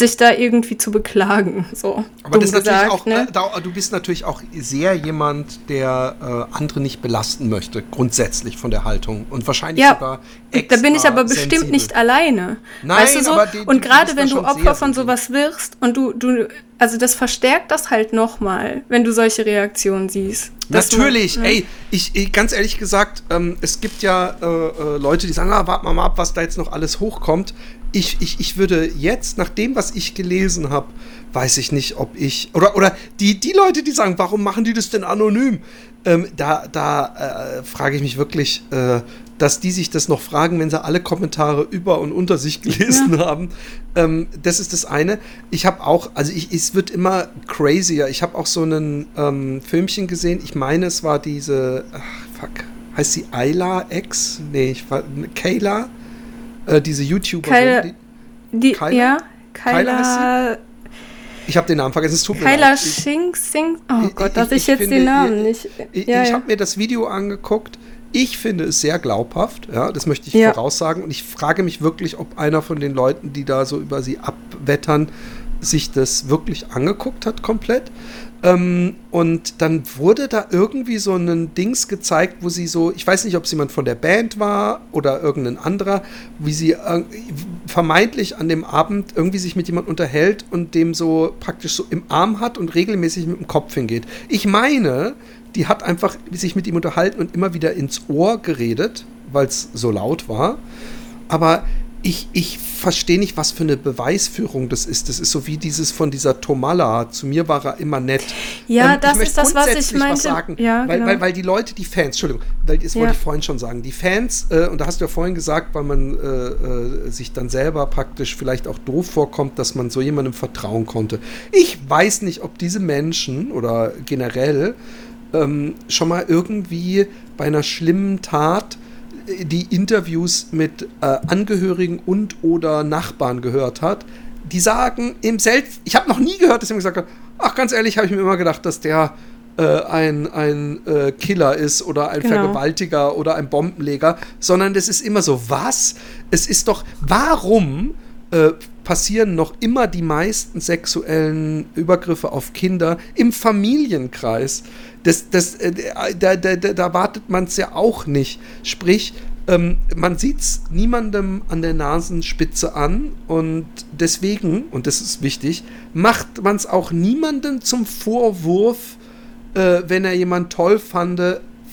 sich da irgendwie zu beklagen. So, Aber das ist gesagt, natürlich auch, ne? da, du bist natürlich auch sehr jemand, der äh, andere nicht belasten möchte, grundsätzlich von der Haltung. Und wahrscheinlich ja, sogar extra Da bin ich aber bestimmt sensibel. nicht alleine. Nein, weißt du so? Die, und gerade wenn du Opfer von sowas wirst und du, du, also das verstärkt das halt nochmal, wenn du solche Reaktionen siehst. Natürlich, man, ey, ich, ich, ganz ehrlich gesagt, ähm, es gibt ja äh, äh, Leute, die sagen, ah, warte mal ab, was da jetzt noch alles hochkommt. Ich, ich, ich würde jetzt, nach dem, was ich gelesen habe, weiß ich nicht, ob ich. Oder, oder die, die Leute, die sagen, warum machen die das denn anonym? Ähm, da da äh, frage ich mich wirklich, äh, dass die sich das noch fragen, wenn sie alle Kommentare über und unter sich gelesen ja. haben. Ähm, das ist das eine. Ich habe auch, also ich, es wird immer crazier. Ich habe auch so ein ähm, Filmchen gesehen. Ich meine, es war diese, ach, fuck, heißt sie Ayla X? Nee, ich war, Kayla, äh, diese YouTuberin. Kyla, die, die Kyla? ja, Kyla. Ich habe den Namen vergessen, es tut mir Kyla leid. Kyla Sing, oh ich, Gott, dass ich, ich jetzt finde, den Namen nicht. Ich, ja, ich habe mir das Video angeguckt ich finde es sehr glaubhaft, ja, das möchte ich ja. voraussagen. Und ich frage mich wirklich, ob einer von den Leuten, die da so über sie abwettern, sich das wirklich angeguckt hat, komplett. Ähm, und dann wurde da irgendwie so ein Dings gezeigt, wo sie so, ich weiß nicht, ob es jemand von der Band war oder irgendein anderer, wie sie äh, vermeintlich an dem Abend irgendwie sich mit jemand unterhält und dem so praktisch so im Arm hat und regelmäßig mit dem Kopf hingeht. Ich meine, die hat einfach sich mit ihm unterhalten und immer wieder ins Ohr geredet, weil es so laut war. Aber ich, ich verstehe nicht, was für eine Beweisführung das ist. Das ist so wie dieses von dieser Tomala. Zu mir war er immer nett. Ja, ähm, das ist das, was ich meinte. Was sagen, ja, weil, genau. weil, weil die Leute, die Fans, Entschuldigung, das ja. wollte ich vorhin schon sagen, die Fans, äh, und da hast du ja vorhin gesagt, weil man äh, äh, sich dann selber praktisch vielleicht auch doof vorkommt, dass man so jemandem vertrauen konnte. Ich weiß nicht, ob diese Menschen oder generell ähm, schon mal irgendwie bei einer schlimmen Tat die Interviews mit äh, Angehörigen und oder Nachbarn gehört hat, die sagen im Selbst, ich habe noch nie gehört, dass jemand gesagt hat, ach ganz ehrlich, habe ich mir immer gedacht, dass der äh, ein, ein äh, Killer ist oder ein genau. Vergewaltiger oder ein Bombenleger, sondern das ist immer so, was? Es ist doch, warum äh, passieren noch immer die meisten sexuellen Übergriffe auf Kinder im Familienkreis? Das, das, äh, da, da, da, da wartet man es ja auch nicht. Sprich, ähm, man sieht es niemandem an der Nasenspitze an und deswegen, und das ist wichtig, macht man es auch niemandem zum Vorwurf, äh, wenn er jemand toll fand,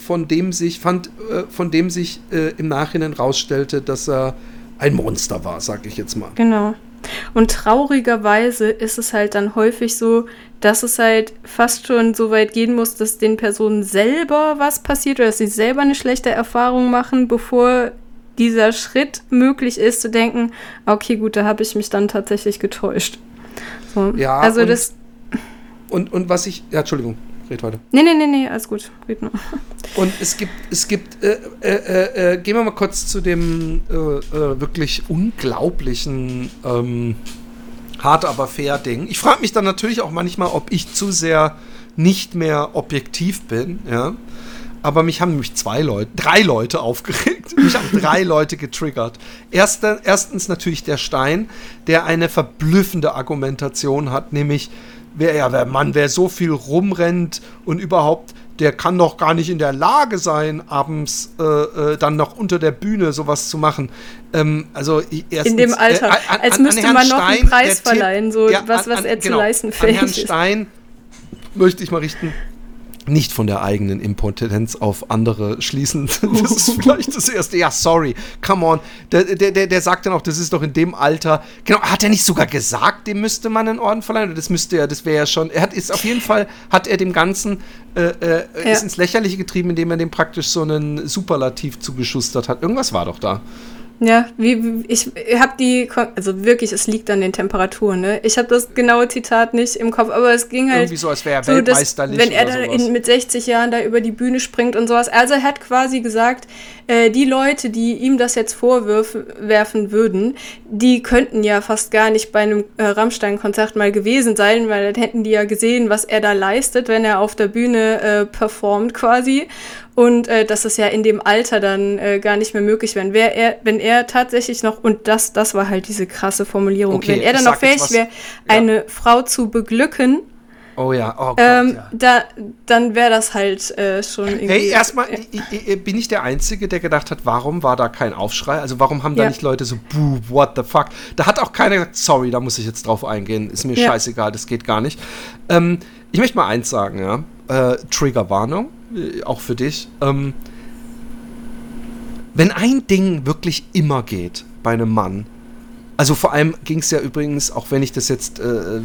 von dem sich, fand, äh, von dem sich äh, im Nachhinein rausstellte, dass er ein Monster war, sag ich jetzt mal. Genau. Und traurigerweise ist es halt dann häufig so, dass es halt fast schon so weit gehen muss, dass den Personen selber was passiert oder dass sie selber eine schlechte Erfahrung machen, bevor dieser Schritt möglich ist, zu denken, okay, gut, da habe ich mich dann tatsächlich getäuscht. So. Ja, also und, das. Und, und was ich. Ja, Entschuldigung red weiter. Nee, nee, nee, nee, alles gut. Red nur. Und es gibt, es gibt, äh, äh, äh, äh gehen wir mal kurz zu dem äh, äh, wirklich unglaublichen ähm, hart aber fair Ding. Ich frage mich dann natürlich auch manchmal, ob ich zu sehr nicht mehr objektiv bin, ja. Aber mich haben nämlich zwei Leute, drei Leute aufgeregt. Mich haben drei Leute getriggert. Erster, erstens natürlich der Stein, der eine verblüffende Argumentation hat, nämlich wer ja, der Mann, wer so viel rumrennt und überhaupt, der kann doch gar nicht in der Lage sein, abends äh, äh, dann noch unter der Bühne sowas zu machen. Ähm, also erstens, in dem Alter, äh, an, als müsste man noch Stein, einen Preis verleihen, so ja, was, was an, er zu genau, leisten fähig an Herrn Stein möchte ich mal richten nicht von der eigenen Impotenz auf andere schließen. Das ist vielleicht das Erste. Ja, sorry, come on. Der, der, der, der sagt dann auch, das ist doch in dem Alter. Genau, hat er nicht sogar gesagt, dem müsste man einen Orden verleihen? Das müsste er, das wäre ja schon. Er hat ist auf jeden Fall, hat er dem Ganzen, äh, äh, ja. ist ins Lächerliche getrieben, indem er dem praktisch so einen Superlativ zugeschustert hat. Irgendwas war doch da. Ja, wie, ich habe die, also wirklich, es liegt an den Temperaturen, ne? Ich habe das genaue Zitat nicht im Kopf, aber es ging halt. Irgendwie so, als wäre er so, weltmeisterlich. Dass, wenn er da in, mit 60 Jahren da über die Bühne springt und sowas. Also er hat quasi gesagt, äh, die Leute, die ihm das jetzt vorwerfen würden, die könnten ja fast gar nicht bei einem äh, Rammstein-Konzert mal gewesen sein, weil dann hätten die ja gesehen, was er da leistet, wenn er auf der Bühne äh, performt quasi und äh, dass es ja in dem Alter dann äh, gar nicht mehr möglich wäre. Wär er, wenn er tatsächlich noch, und das, das war halt diese krasse Formulierung, okay, wenn er dann noch fähig wäre, ja. eine Frau zu beglücken, Oh ja, oh Gott, ähm, ja. Da, dann wäre das halt äh, schon irgendwie. Hey, erstmal äh, bin ich der Einzige, der gedacht hat, warum war da kein Aufschrei? Also warum haben da ja. nicht Leute so, buh, what the fuck? Da hat auch keiner gesagt, sorry, da muss ich jetzt drauf eingehen. Ist mir ja. scheißegal, das geht gar nicht. Ähm, ich möchte mal eins sagen, ja. Äh, Triggerwarnung äh, auch für dich. Ähm, wenn ein Ding wirklich immer geht bei einem Mann, Also vor allem ging es ja übrigens, auch wenn ich das jetzt äh,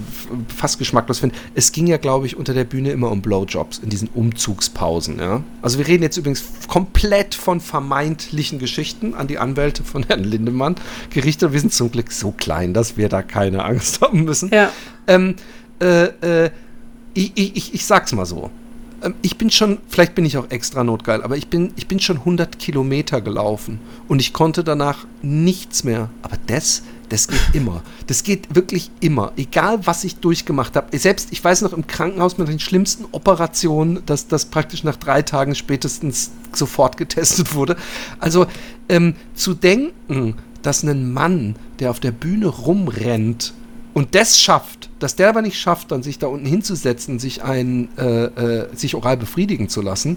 fast geschmacklos finde, es ging ja, glaube ich, unter der Bühne immer um Blowjobs in diesen Umzugspausen, ja. Also wir reden jetzt übrigens komplett von vermeintlichen Geschichten an die Anwälte von Herrn Lindemann gerichtet. Wir sind zum Glück so klein, dass wir da keine Angst haben müssen. Ja. Ähm, äh, äh, ich, ich, ich sag's mal so. Ähm, ich bin schon, vielleicht bin ich auch extra notgeil, aber ich bin, ich bin schon 100 Kilometer gelaufen und ich konnte danach nichts mehr. Aber das, das geht immer. Das geht wirklich immer. Egal, was ich durchgemacht habe. Selbst, ich weiß noch, im Krankenhaus mit den schlimmsten Operationen, dass das praktisch nach drei Tagen spätestens sofort getestet wurde. Also, ähm, zu denken, dass ein Mann, der auf der Bühne rumrennt und das schafft, dass der aber nicht schafft, dann sich da unten hinzusetzen, sich ein, äh, äh, sich oral befriedigen zu lassen,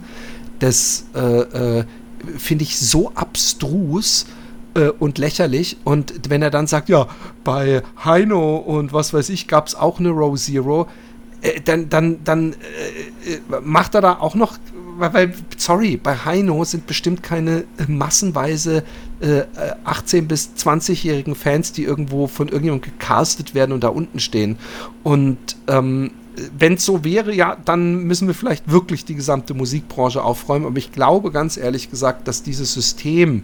das äh, äh finde ich so abstrus äh, und lächerlich. Und wenn er dann sagt, ja, bei Heino und was weiß ich, gab es auch eine Row Zero, äh, dann, dann, dann macht er da auch noch weil, sorry, bei Heino sind bestimmt keine äh, massenweise äh, 18- bis 20-jährigen Fans, die irgendwo von irgendjemandem gecastet werden und da unten stehen. Und ähm, wenn es so wäre, ja, dann müssen wir vielleicht wirklich die gesamte Musikbranche aufräumen. Aber ich glaube ganz ehrlich gesagt, dass dieses System,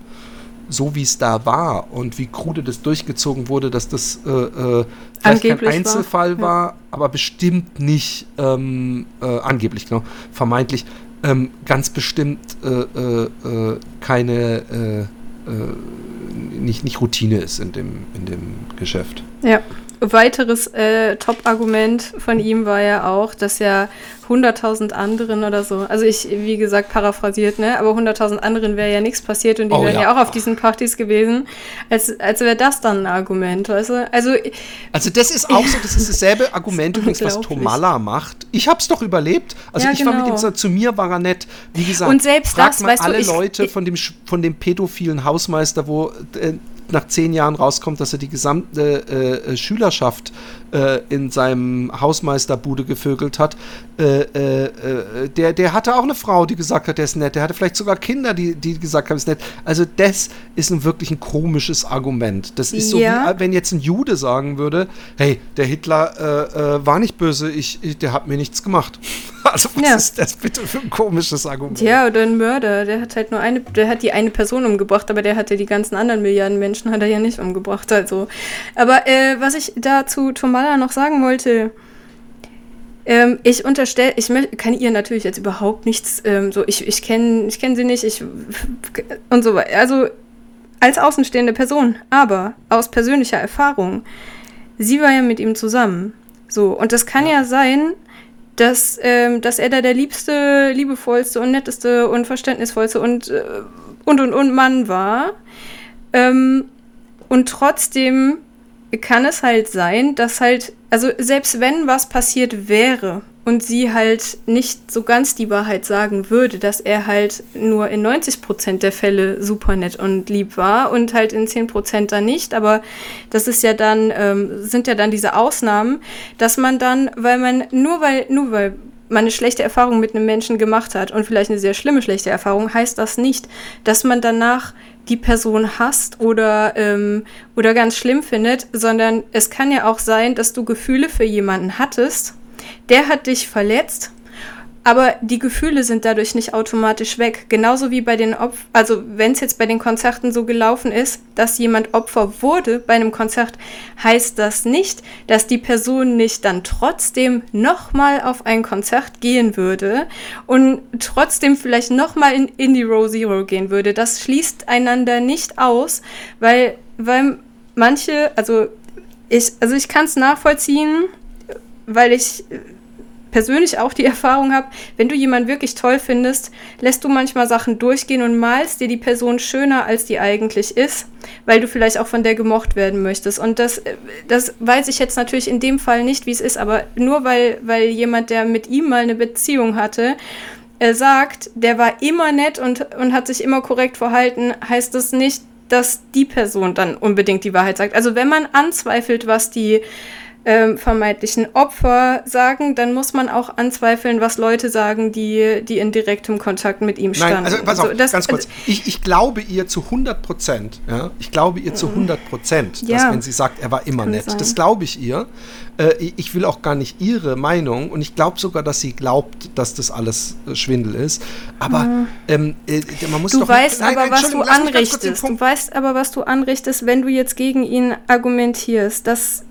so wie es da war und wie krude das durchgezogen wurde, dass das äh, äh, vielleicht kein Einzelfall war, war ja. aber bestimmt nicht ähm, äh, angeblich, genau, vermeintlich ähm, ganz bestimmt äh, äh, äh keine äh, äh, nicht, nicht Routine ist in dem, in dem Geschäft. Ja. Weiteres äh, Top-Argument von ihm war ja auch, dass ja 100.000 anderen oder so, also ich, wie gesagt, paraphrasiert, ne, aber 100.000 anderen wäre ja nichts passiert und die oh, wären ja. ja. auch auf diesen Partys gewesen, als, als wäre das dann ein Argument, weißt du? Also, also das ist auch so, das ist dasselbe Argument übrigens, was Tomala macht. Ich hab's doch überlebt. Also ja, ich genau. war mit ihm, zu mir war er nett. Wie gesagt, und selbst frag das, mal alle du, ich, Leute von dem, von dem pädophilen Hausmeister, wo äh, nach zehn Jahren rauskommt, dass er die gesamte äh, Schülerschaft äh, in seinem Hausmeisterbude gevögelt hat, äh, äh, äh, der, der hatte auch eine Frau, die gesagt hat, der ist nett. Der hatte vielleicht sogar Kinder, die, die gesagt haben, ist nett. Also das ist ein wirklich ein komisches Argument. Das ist so ja. wie, wenn jetzt ein Jude sagen würde, hey, der Hitler äh, war nicht böse, ich, ich, der hat mir nichts gemacht. Also was ja. ist das bitte für ein komisches Argument? Ja, oder ein Mörder, der hat halt nur eine, der hat die eine Person umgebracht, aber der hatte die ganzen anderen Milliarden Menschen, hat er ja nicht umgebracht. Also. Aber äh, was ich dazu Tomala noch sagen wollte, ähm, ich unterstelle, ich kann ihr natürlich jetzt überhaupt nichts, ähm, so ich, ich kenne ich kenn sie nicht, ich und so weiter. Also als außenstehende Person, aber aus persönlicher Erfahrung, sie war ja mit ihm zusammen. So, und das kann ja, ja sein, dass, ähm, dass er da der liebste, liebevollste und netteste und verständnisvollste und äh, und und und Mann war. Ähm, und trotzdem kann es halt sein, dass halt, also selbst wenn was passiert wäre und sie halt nicht so ganz die Wahrheit sagen würde, dass er halt nur in 90 Prozent der Fälle super nett und lieb war und halt in 10 Prozent dann nicht, aber das ist ja dann, ähm, sind ja dann diese Ausnahmen, dass man dann, weil man, nur weil, nur weil man eine schlechte Erfahrung mit einem Menschen gemacht hat und vielleicht eine sehr schlimme schlechte Erfahrung, heißt das nicht, dass man danach die Person hasst oder, ähm, oder ganz schlimm findet, sondern es kann ja auch sein, dass du Gefühle für jemanden hattest, der hat dich verletzt aber die Gefühle sind dadurch nicht automatisch weg. Genauso wie bei den Opfern, also wenn es jetzt bei den Konzerten so gelaufen ist, dass jemand Opfer wurde bei einem Konzert, heißt das nicht, dass die Person nicht dann trotzdem nochmal auf ein Konzert gehen würde und trotzdem vielleicht nochmal in, in die Row Zero gehen würde. Das schließt einander nicht aus, weil, weil manche, also ich, also ich kann es nachvollziehen, weil ich persönlich auch die Erfahrung habe, wenn du jemanden wirklich toll findest, lässt du manchmal Sachen durchgehen und malst dir die Person schöner, als die eigentlich ist, weil du vielleicht auch von der gemocht werden möchtest. Und das, das weiß ich jetzt natürlich in dem Fall nicht, wie es ist, aber nur weil, weil jemand, der mit ihm mal eine Beziehung hatte, er sagt, der war immer nett und, und hat sich immer korrekt verhalten, heißt das nicht, dass die Person dann unbedingt die Wahrheit sagt. Also wenn man anzweifelt, was die ähm, vermeintlichen Opfer sagen, dann muss man auch anzweifeln, was Leute sagen, die, die in direktem Kontakt mit ihm standen. Nein, also pass auf, also, das, ganz kurz. Ich, ich glaube ihr zu 100 Prozent, ja, ich glaube ihr zu 100 Prozent, ja, dass wenn sie sagt, er war immer nett, sein. das glaube ich ihr. Äh, ich will auch gar nicht ihre Meinung und ich glaube sogar, dass sie glaubt, dass das alles äh, Schwindel ist. Aber mhm. ähm, äh, man muss du doch... Weißt nein, aber, was du anrichtest. Du weißt aber, was du anrichtest, wenn du jetzt gegen ihn argumentierst. Das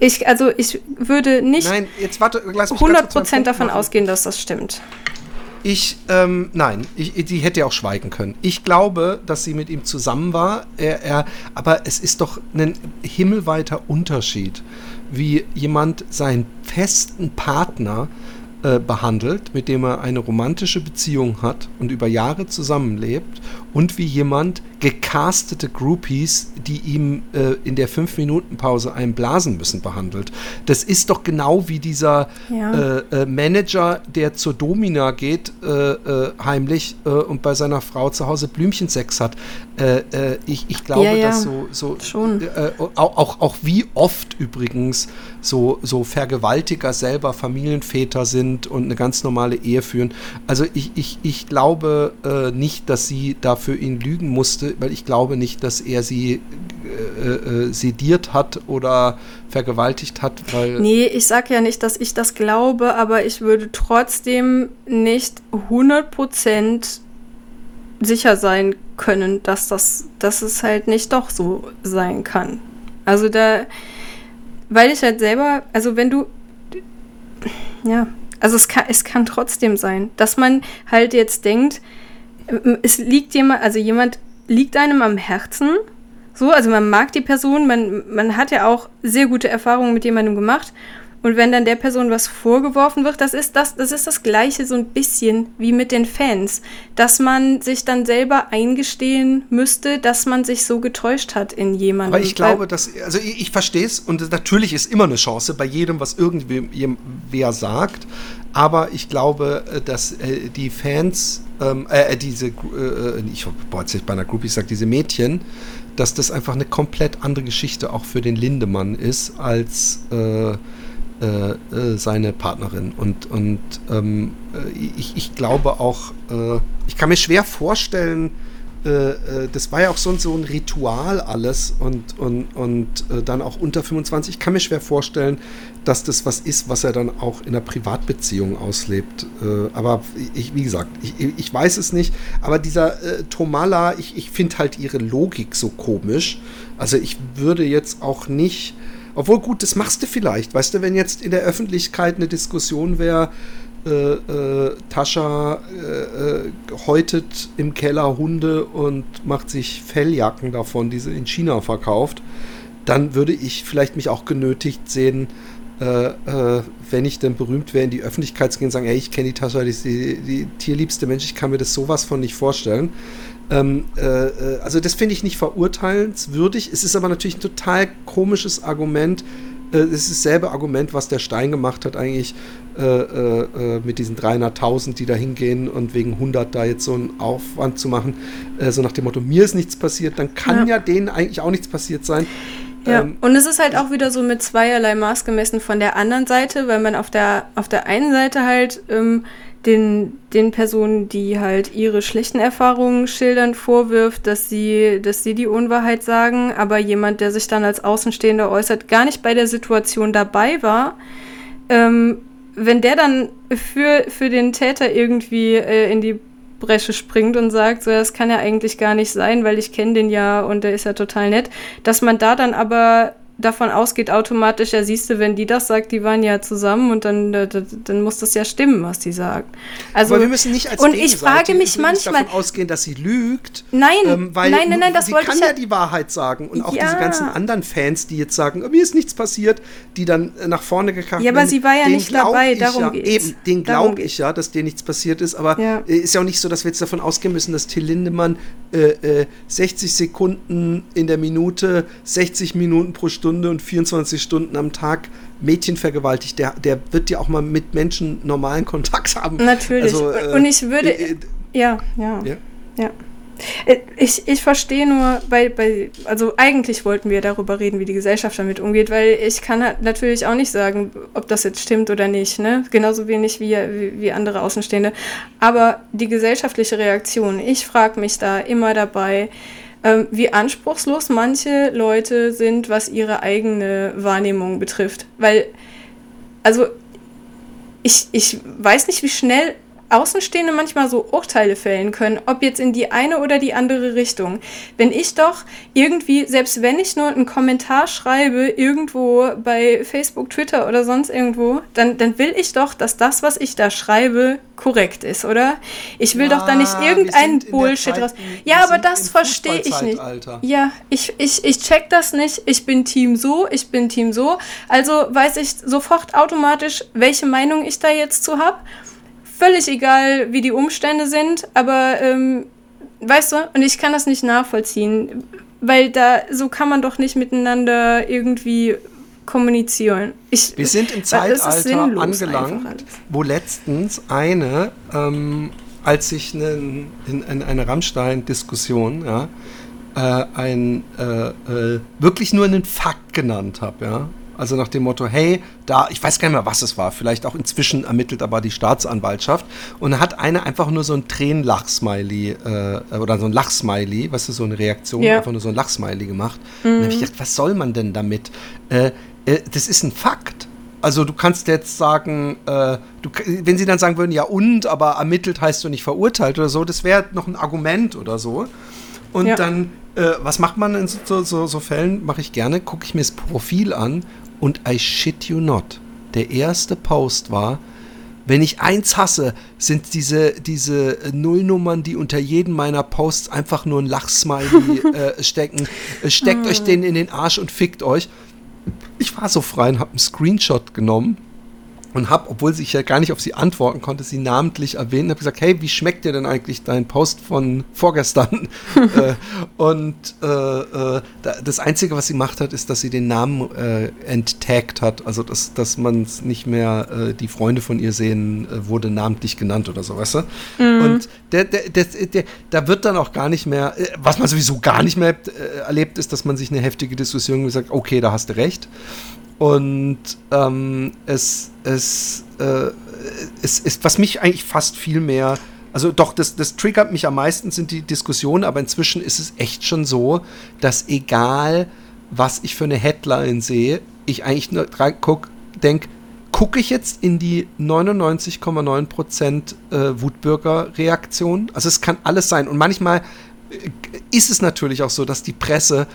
ich, also ich würde nicht Nein, jetzt warte, 100% davon machen. ausgehen, dass das stimmt. Ich, ähm, nein, ich, die hätte ja auch schweigen können. Ich glaube, dass sie mit ihm zusammen war, er, er, aber es ist doch ein himmelweiter Unterschied, wie jemand seinen festen Partner äh, behandelt, mit dem er eine romantische Beziehung hat und über Jahre zusammenlebt und wie jemand gecastete Groupies, die ihm äh, in der 5-Minuten-Pause einen blasen müssen, behandelt. Das ist doch genau wie dieser ja. äh, äh, Manager, der zur Domina geht, äh, äh, heimlich äh, und bei seiner Frau zu Hause Blümchensex hat. ich, ich glaube, ja, ja. dass so, so auch, auch, auch wie oft übrigens so, so Vergewaltiger selber Familienväter sind und eine ganz normale Ehe führen. Also ich, ich, ich glaube nicht, dass sie dafür für ihn lügen musste, weil ich glaube nicht, dass er sie äh, äh, sediert hat oder vergewaltigt hat, weil. Nee, ich sage ja nicht, dass ich das glaube, aber ich würde trotzdem nicht 100% sicher sein können, dass das, dass es halt nicht doch so sein kann. Also da, weil ich halt selber, also wenn du, ja, also es kann, es kann trotzdem sein, dass man halt jetzt denkt, es liegt jemand, also jemand liegt einem am Herzen. So, also man mag die Person, man, man hat ja auch sehr gute Erfahrungen mit jemandem gemacht. Und wenn dann der Person was vorgeworfen wird, das ist das, das ist das Gleiche so ein bisschen wie mit den Fans, dass man sich dann selber eingestehen müsste, dass man sich so getäuscht hat in jemandem. Aber ich glaube, dass, also ich, ich verstehe es und natürlich ist immer eine Chance bei jedem, was irgendwer sagt. Aber ich glaube, äh, dass äh, die Fans, ähm, äh, äh diese, äh, ich boah, jetzt bei einer Groupie sagt, diese Mädchen, dass das einfach eine komplett andere Geschichte auch für den Lindemann ist als äh, seine Partnerin. Und, und ähm, ich, ich glaube auch, ich kann mir schwer vorstellen, äh, äh, das war ja auch so, so ein Ritual alles und, und, und äh, dann auch unter 25. Ich kann mir schwer vorstellen, dass das was ist, was er dann auch in einer Privatbeziehung auslebt. Äh, aber ich, wie gesagt, ich, ich weiß es nicht. Aber dieser äh, Tomala, ich, ich finde halt ihre Logik so komisch. Also ich würde jetzt auch nicht. Obwohl, gut, das machst du vielleicht. Weißt du, wenn jetzt in der Öffentlichkeit eine Diskussion wäre, äh, äh, Tascha äh, äh, häutet im Keller Hunde und macht sich Felljacken davon, die sie in China verkauft, dann würde ich vielleicht mich auch genötigt sehen, äh, äh, wenn ich denn berühmt wäre, in die Öffentlichkeit zu gehen und sagen, ey, ich kenne die Tascha, die die, die, tierliebste Mensch, ich kann mir das sowas von nicht vorstellen. Ähm, also das finde ich nicht verurteilenswürdig. Es ist aber natürlich ein total komisches Argument, es ist dasselbe Argument, was der Stein gemacht hat, eigentlich äh, äh, mit diesen 300.000, die da hingehen und wegen 100 da jetzt so einen Aufwand zu machen, äh, so nach dem Motto, mir ist nichts passiert, dann kann ja, ja denen eigentlich auch nichts passiert sein. Ja, ähm, und es ist halt auch wieder so mit zweierlei Maß gemessen von der anderen Seite, weil man auf der, auf der einen Seite halt ähm, den, den Personen, die halt ihre schlechten Erfahrungen schildern, vorwirft, dass sie, dass sie die Unwahrheit sagen, aber jemand, der sich dann als Außenstehender äußert, gar nicht bei der Situation dabei war, ähm, wenn der dann für, für den Täter irgendwie äh, in die Bresche springt und sagt, so, das kann ja eigentlich gar nicht sein, weil ich kenne den ja und der ist ja total nett, dass man da dann aber davon ausgeht automatisch, ja siehst du, wenn die das sagt, die waren ja zusammen und dann, dann muss das ja stimmen, was die sagt. Also, Aber wir müssen nicht als Und ich frage mich manchmal davon ausgehen, dass sie lügt. Nein, ähm, weil nein, nein, nein, das sie kann ja die Wahrheit sagen und auch ja. diese ganzen anderen Fans, die jetzt sagen, mir ist nichts passiert, die dann äh, nach vorne gekracht Ja, aber sie war ja nicht dabei, darum ja, geht's. Eben, den glaube ich ja, dass dir nichts passiert ist, aber ja. Äh, ist ja auch nicht so, dass wir jetzt davon ausgehen müssen, dass Till Lindemann äh, äh, 60 Sekunden in der Minute, 60 Minuten pro Stunde und 24 Stunden am Tag Mädchen vergewaltigt, der, der wird ja auch mal mit Menschen normalen Kontakt haben. Natürlich. Also, äh, und ich würde. Äh, ja, ja. Ja. ja. Äh, ich, ich verstehe nur, bei, bei, also eigentlich wollten wir darüber reden, wie die Gesellschaft damit umgeht, weil ich kann halt natürlich auch nicht sagen, ob das jetzt stimmt oder nicht, ne? Genauso wenig wie, wie, wie andere Außenstehende. Aber die gesellschaftliche Reaktion, ich frage mich da immer dabei, ähm, wie anspruchslos manche Leute sind, was ihre eigene Wahrnehmung betrifft. Weil, also ich, ich weiß nicht, wie schnell Außenstehende manchmal so Urteile fällen können, ob jetzt in die eine oder die andere Richtung. Wenn ich doch irgendwie, selbst wenn ich nur einen Kommentar schreibe, irgendwo bei Facebook, Twitter oder sonst irgendwo, dann, dann will ich doch, dass das, was ich da schreibe, korrekt ist, oder? Ich will ja, doch da nicht irgendeinen Bullshit raus. Ja, aber das verstehe ich nicht. Ja, ich, ich, ich check das nicht. Ich bin Team so, ich bin Team so. Also weiß ich sofort automatisch, welche Meinung ich da jetzt zu habe völlig egal, wie die Umstände sind, aber ähm, weißt du, und ich kann das nicht nachvollziehen, weil da so kann man doch nicht miteinander irgendwie kommunizieren. Ich, Wir sind im Zeitalter angelangt, wo letztens eine, ähm, als ich in, in, in eine Rammstein-Diskussion, ja, äh, ein, äh, äh, wirklich nur einen Fakt genannt habe, ja, also nach dem Motto, hey, da, ich weiß gar nicht mehr, was es war, vielleicht auch inzwischen ermittelt aber die Staatsanwaltschaft. Und hat eine einfach nur so ein Tränenlachsmiley äh, oder so ein Lachsmiley, weißt du, so eine Reaktion, ja. einfach nur so ein Lachsmiley gemacht. Mhm. Und dann habe ich gedacht, was soll man denn damit? Äh, äh, das ist ein Fakt. Also du kannst jetzt sagen, äh, du, wenn sie dann sagen würden, ja und, aber ermittelt heißt du nicht verurteilt oder so, das wäre noch ein Argument oder so. Und ja. dann, äh, was macht man in so, so, so Fällen? Mache ich gerne, gucke ich mir das Profil an und I shit you not. Der erste Post war, wenn ich eins hasse, sind diese, diese Nullnummern, die unter jedem meiner Posts einfach nur ein Lachsmiley äh, stecken. Äh, steckt euch den in den Arsch und fickt euch. Ich war so frei und habe einen Screenshot genommen und habe, obwohl ich ja gar nicht auf sie antworten konnte, sie namentlich erwähnt und habe gesagt, hey, wie schmeckt dir denn eigentlich dein Post von vorgestern? äh, und äh, äh, das Einzige, was sie gemacht hat, ist, dass sie den Namen äh, enttaggt hat, also dass, dass man es nicht mehr, äh, die Freunde von ihr sehen, äh, wurde namentlich genannt oder so, weißt du? Mhm. Und der, der, der, der, da wird dann auch gar nicht mehr, was man sowieso gar nicht mehr erlebt, ist, dass man sich eine heftige Diskussion gesagt, okay, da hast du recht. Und ähm, es, es, äh, es ist, was mich eigentlich fast viel mehr, also doch, das, das triggert mich am meisten, sind die Diskussionen, aber inzwischen ist es echt schon so, dass egal, was ich für eine Headline sehe, ich eigentlich nur guck, denke, gucke ich jetzt in die 99,9% äh, Wutbürger-Reaktion? Also es kann alles sein. Und manchmal äh, ist es natürlich auch so, dass die Presse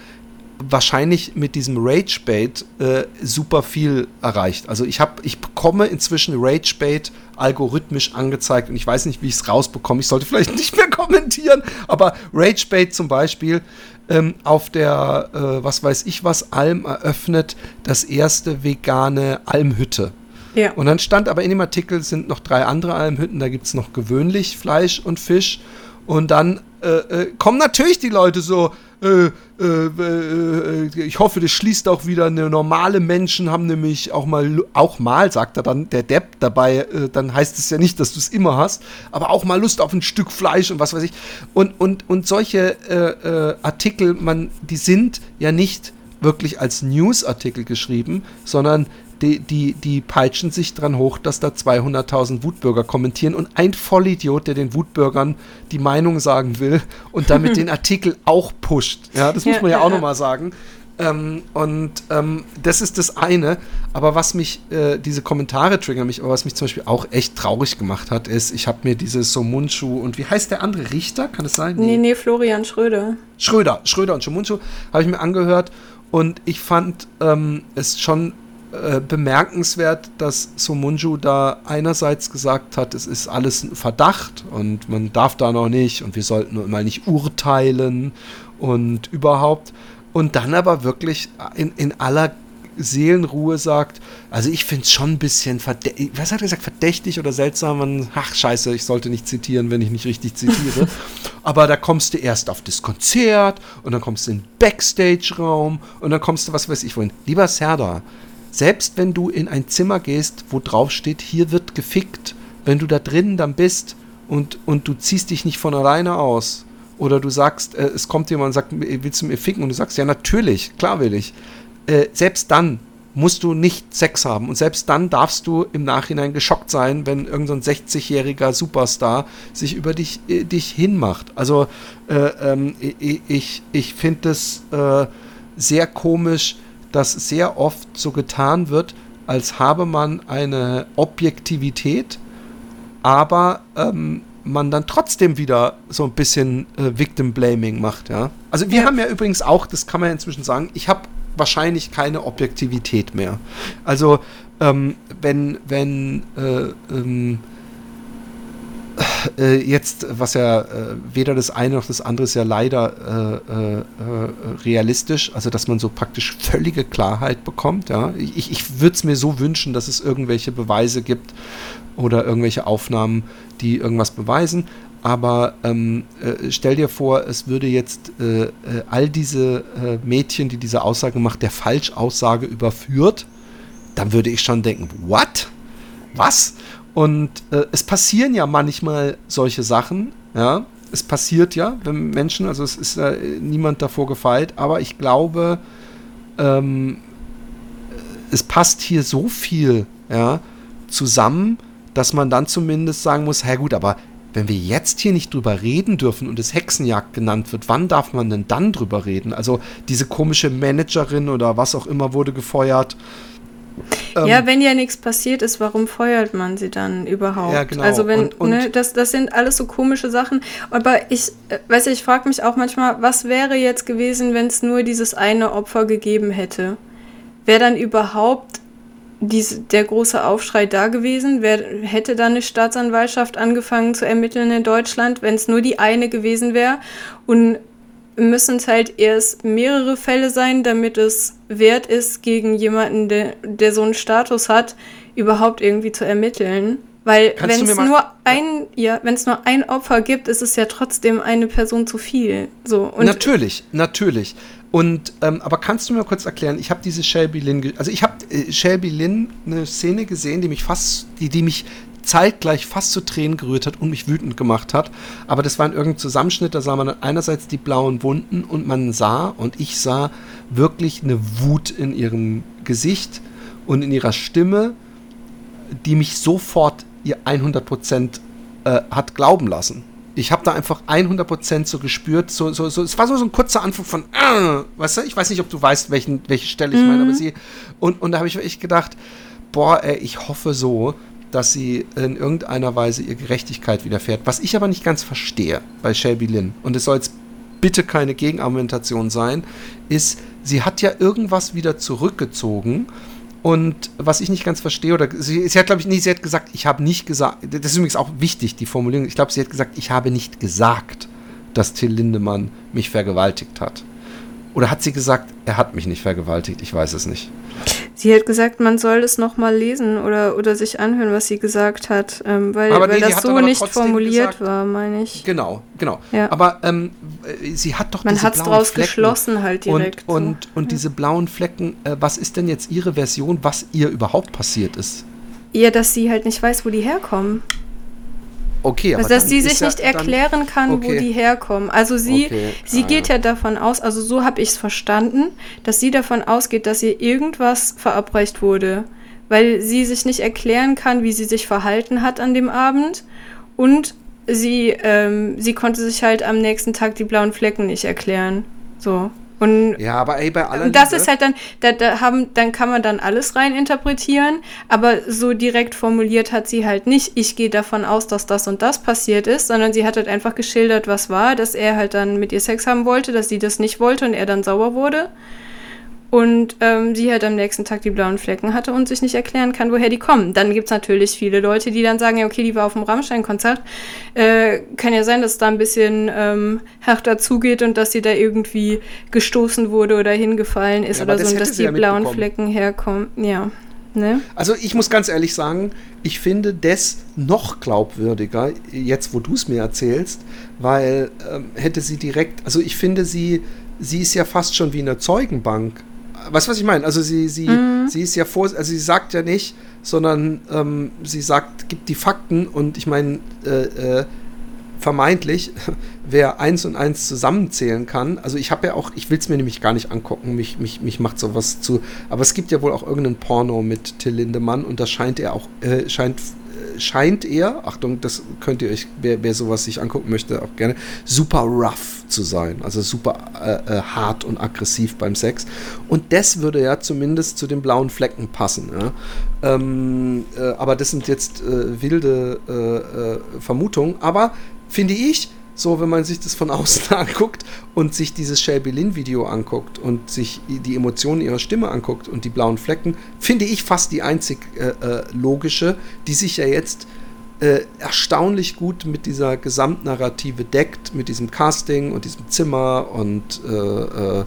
wahrscheinlich mit diesem Rage-Bait äh, super viel erreicht. Also ich habe, ich bekomme inzwischen Rage-Bait algorithmisch angezeigt und ich weiß nicht, wie ich es rausbekomme. Ich sollte vielleicht nicht mehr kommentieren, aber Rage-Bait zum Beispiel ähm, auf der, äh, was weiß ich was, Alm eröffnet das erste vegane Almhütte. Ja. Und dann stand aber in dem Artikel sind noch drei andere Almhütten, da gibt es noch gewöhnlich Fleisch und Fisch. Und dann äh, äh, kommen natürlich die Leute so, äh, äh, äh, ich hoffe, das schließt auch wieder eine normale Menschen haben nämlich auch mal, auch mal, sagt er dann, der Depp dabei, äh, dann heißt es ja nicht, dass du es immer hast, aber auch mal Lust auf ein Stück Fleisch und was weiß ich. Und, und, und solche äh, Artikel, man, die sind ja nicht wirklich als Newsartikel geschrieben, sondern die, die, die peitschen sich dran hoch, dass da 200.000 Wutbürger kommentieren und ein Vollidiot, der den Wutbürgern die Meinung sagen will und damit den Artikel auch pusht. Ja, das ja, muss man ja, ja auch ja. nochmal sagen. Ähm, und ähm, das ist das eine. Aber was mich, äh, diese Kommentare triggern mich, aber was mich zum Beispiel auch echt traurig gemacht hat, ist, ich habe mir diese Somunchu und wie heißt der andere Richter? Kann es sein? Nee, nee, nee Florian Schröder. Schröder, Schröder und Somunchu habe ich mir angehört und ich fand ähm, es schon äh, bemerkenswert, dass Somunju da einerseits gesagt hat, es ist alles ein Verdacht und man darf da noch nicht und wir sollten mal nicht urteilen und überhaupt. Und dann aber wirklich in, in aller Seelenruhe sagt, also ich finde es schon ein bisschen verdächtig, was hat er gesagt, verdächtig oder seltsam, man, ach scheiße, ich sollte nicht zitieren, wenn ich nicht richtig zitiere, aber da kommst du erst auf das Konzert und dann kommst du in den Backstage-Raum und dann kommst du, was weiß ich wohin, lieber Serda, selbst wenn du in ein Zimmer gehst, wo drauf steht, hier wird gefickt, wenn du da drinnen dann bist und, und du ziehst dich nicht von alleine aus oder du sagst, äh, es kommt jemand und sagt, willst du mir ficken? Und du sagst, ja, natürlich, klar will ich. Äh, selbst dann musst du nicht Sex haben. Und selbst dann darfst du im Nachhinein geschockt sein, wenn irgendein so 60-jähriger Superstar sich über dich, äh, dich hinmacht. Also äh, ähm, ich, ich finde es äh, sehr komisch, dass sehr oft so getan wird, als habe man eine Objektivität, aber ähm, man dann trotzdem wieder so ein bisschen äh, Victim Blaming macht, ja. Also wir ja. haben ja übrigens auch, das kann man ja inzwischen sagen, ich habe wahrscheinlich keine Objektivität mehr. Also ähm, wenn, wenn äh, ähm, äh, jetzt, was ja äh, weder das eine noch das andere ist ja leider äh, äh, realistisch, also dass man so praktisch völlige Klarheit bekommt. Ja? Ich, ich würde es mir so wünschen, dass es irgendwelche Beweise gibt oder irgendwelche Aufnahmen, die irgendwas beweisen. Aber ähm, äh, stell dir vor, es würde jetzt äh, äh, all diese äh, Mädchen, die diese Aussage gemacht, der Falschaussage überführt, dann würde ich schon denken, what? Was? Und äh, es passieren ja manchmal solche Sachen, ja. Es passiert ja, wenn Menschen, also es ist niemand davor gefeit, aber ich glaube, ähm, es passt hier so viel, ja, zusammen, dass man dann zumindest sagen muss, hey gut, aber wenn wir jetzt hier nicht drüber reden dürfen und es Hexenjagd genannt wird, wann darf man denn dann drüber reden? Also diese komische Managerin oder was auch immer wurde gefeuert. Ja, ähm, wenn ja nichts passiert ist, warum feuert man sie dann überhaupt? Ja, genau. Also wenn, und, und ne, das, das sind alles so komische Sachen. Aber ich, äh, weiß ich, ich frage mich auch manchmal, was wäre jetzt gewesen, wenn es nur dieses eine Opfer gegeben hätte? Wäre dann überhaupt dies, der große Aufschrei da gewesen? Wer, hätte dann eine Staatsanwaltschaft angefangen zu ermitteln in Deutschland, wenn es nur die eine gewesen wäre? Und müssen es halt erst mehrere Fälle sein, damit es wert ist, gegen jemanden, der, der so einen Status hat, überhaupt irgendwie zu ermitteln? Weil wenn es nur ein, ja, wenn es nur ein Opfer gibt, ist es ja trotzdem eine Person zu viel. So und natürlich, natürlich. Und, ähm, aber kannst du mir kurz erklären, ich habe diese Shelby Lynn, also ich habe äh, Shelby Lynn eine Szene gesehen, die mich fast, die, die mich zeitgleich fast zu Tränen gerührt hat und mich wütend gemacht hat. Aber das war in irgendeinem Zusammenschnitt, da sah man einerseits die blauen Wunden und man sah, und ich sah wirklich eine Wut in ihrem Gesicht und in ihrer Stimme, die mich sofort ihr 100% äh, hat glauben lassen ich habe da einfach 100% so gespürt, so, so, so, es war so, so ein kurzer Anfang von, äh, weißt du, ich weiß nicht, ob du weißt, welchen, welche Stelle ich mhm. meine, aber sie, und, und da habe ich echt gedacht, boah, ey, ich hoffe so, dass sie in irgendeiner Weise ihr Gerechtigkeit widerfährt, was ich aber nicht ganz verstehe bei Shelby Lynn, und es soll jetzt bitte keine Gegenargumentation sein, ist, sie hat ja irgendwas wieder zurückgezogen, und was ich nicht ganz verstehe, oder sie, sie hat, glaube ich, nee, sie hat gesagt, ich habe nicht gesagt, das ist übrigens auch wichtig, die Formulierung, ich glaube, sie hat gesagt, ich habe nicht gesagt, dass Till Lindemann mich vergewaltigt hat. Oder hat sie gesagt, er hat mich nicht vergewaltigt? Ich weiß es nicht. Sie hat gesagt, man soll es nochmal lesen oder, oder sich anhören, was sie gesagt hat, ähm, weil, aber weil nee, das so nicht formuliert gesagt, war, meine ich. Genau, genau. Ja. Aber ähm, sie hat doch Man hat es draus Flecken geschlossen halt direkt. Und, und, so. und ja. diese blauen Flecken, äh, was ist denn jetzt ihre Version, was ihr überhaupt passiert ist? Ja, dass sie halt nicht weiß, wo die herkommen. Okay, aber also, dass sie sich nicht erklären kann, okay. wo die herkommen. Also sie, okay. sie ah, geht ja. ja davon aus, also so habe ich es verstanden, dass sie davon ausgeht, dass ihr irgendwas verabreicht wurde, weil sie sich nicht erklären kann, wie sie sich verhalten hat an dem Abend und sie, ähm, sie konnte sich halt am nächsten Tag die blauen Flecken nicht erklären. So. Und ja, aber ey, bei aller Das Liebe. ist halt dann, da, da haben, dann kann man dann alles rein interpretieren, aber so direkt formuliert hat sie halt nicht, ich gehe davon aus, dass das und das passiert ist, sondern sie hat halt einfach geschildert, was war, dass er halt dann mit ihr Sex haben wollte, dass sie das nicht wollte und er dann sauer wurde und ähm, sie halt am nächsten Tag die blauen Flecken hatte und sich nicht erklären kann, woher die kommen. Dann gibt es natürlich viele Leute, die dann sagen, ja, okay, die war auf dem Rammstein-Konzert. Äh, kann ja sein, dass es da ein bisschen ähm, härter zugeht und dass sie da irgendwie gestoßen wurde oder hingefallen ist ja, oder so und dass die blauen Flecken herkommen. Ja. Ne? Also ich muss ganz ehrlich sagen, ich finde das noch glaubwürdiger, jetzt wo du es mir erzählst, weil ähm, hätte sie direkt, also ich finde sie, sie ist ja fast schon wie eine Zeugenbank weißt du, was ich meine? Also sie, sie, mhm. sie ist ja vor, also sie sagt ja nicht, sondern ähm, sie sagt, gibt die Fakten und ich meine, äh, äh, vermeintlich, wer eins und eins zusammenzählen kann. Also ich habe ja auch, ich will es mir nämlich gar nicht angucken, mich, mich, mich macht sowas zu. Aber es gibt ja wohl auch irgendeinen Porno mit Till Lindemann und das scheint er auch, äh, scheint scheint er, Achtung, das könnt ihr euch, wer, wer sowas sich angucken möchte, auch gerne, super rough zu sein. Also super äh, äh, hart und aggressiv beim Sex. Und das würde ja zumindest zu den blauen Flecken passen. Ja? Ähm, äh, aber das sind jetzt äh, wilde äh, äh, Vermutungen. Aber finde ich, so, wenn man sich das von außen anguckt und sich dieses Shelby Lynn Video anguckt und sich die Emotionen ihrer Stimme anguckt und die blauen Flecken, finde ich fast die einzig logische, die sich ja jetzt äh, erstaunlich gut mit dieser Gesamtnarrative deckt, mit diesem Casting und diesem Zimmer und äh, äh,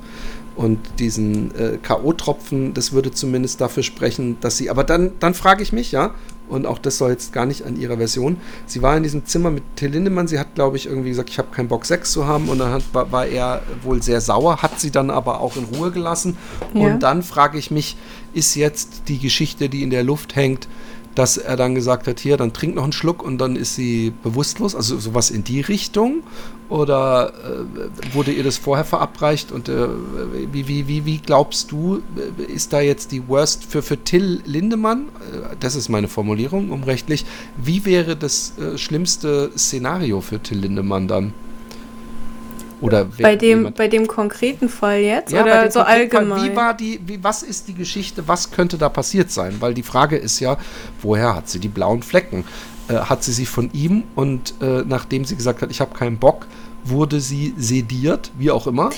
und diesen äh, K.O.-Tropfen, das würde zumindest dafür sprechen, dass sie, aber dann, dann frage ich mich, ja, und auch das soll jetzt gar nicht an ihrer Version. Sie war in diesem Zimmer mit Till Lindemann. Sie hat, glaube ich, irgendwie gesagt, ich habe keinen Bock, Sex zu haben. Und dann hat, war er wohl sehr sauer, hat sie dann aber auch in Ruhe gelassen. Ja. Und dann frage ich mich, ist jetzt die Geschichte, die in der Luft hängt, dass er dann gesagt hat, hier, dann trink noch einen Schluck und dann ist sie bewusstlos, also sowas in die Richtung? Oder äh, wurde ihr das vorher verabreicht? Und äh, wie, wie, wie, wie glaubst du, äh, ist da jetzt die Worst für, für Till Lindemann? Äh, das ist meine Formulierung, um rechtlich. Wie wäre das äh, schlimmste Szenario für Till Lindemann dann? Oder bei dem, bei dem konkreten Fall jetzt ja, oder so allgemein? Fall, wie war die, wie, was ist die Geschichte, was könnte da passiert sein? Weil die Frage ist ja, woher hat sie die blauen Flecken? Äh, hat sie sie von ihm und äh, nachdem sie gesagt hat, ich habe keinen Bock, wurde sie sediert, wie auch immer?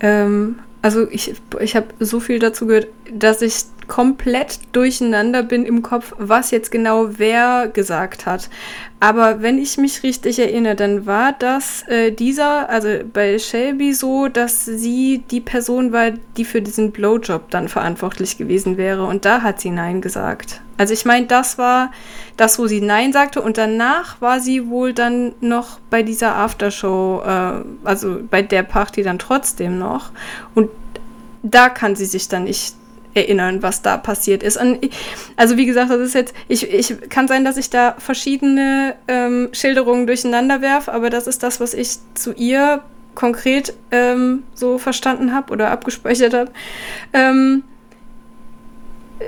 Ähm, also ich, ich habe so viel dazu gehört, dass ich komplett durcheinander bin im Kopf, was jetzt genau wer gesagt hat. Aber wenn ich mich richtig erinnere, dann war das äh, dieser, also bei Shelby so, dass sie die Person war, die für diesen Blowjob dann verantwortlich gewesen wäre. Und da hat sie Nein gesagt. Also ich meine, das war das, wo sie Nein sagte. Und danach war sie wohl dann noch bei dieser Aftershow, äh, also bei der Party dann trotzdem noch. Und da kann sie sich dann nicht erinnern, was da passiert ist. Und also wie gesagt, das ist jetzt, ich, ich kann sein, dass ich da verschiedene ähm, Schilderungen durcheinander werfe, aber das ist das, was ich zu ihr konkret ähm, so verstanden habe oder abgespeichert habe. Ähm,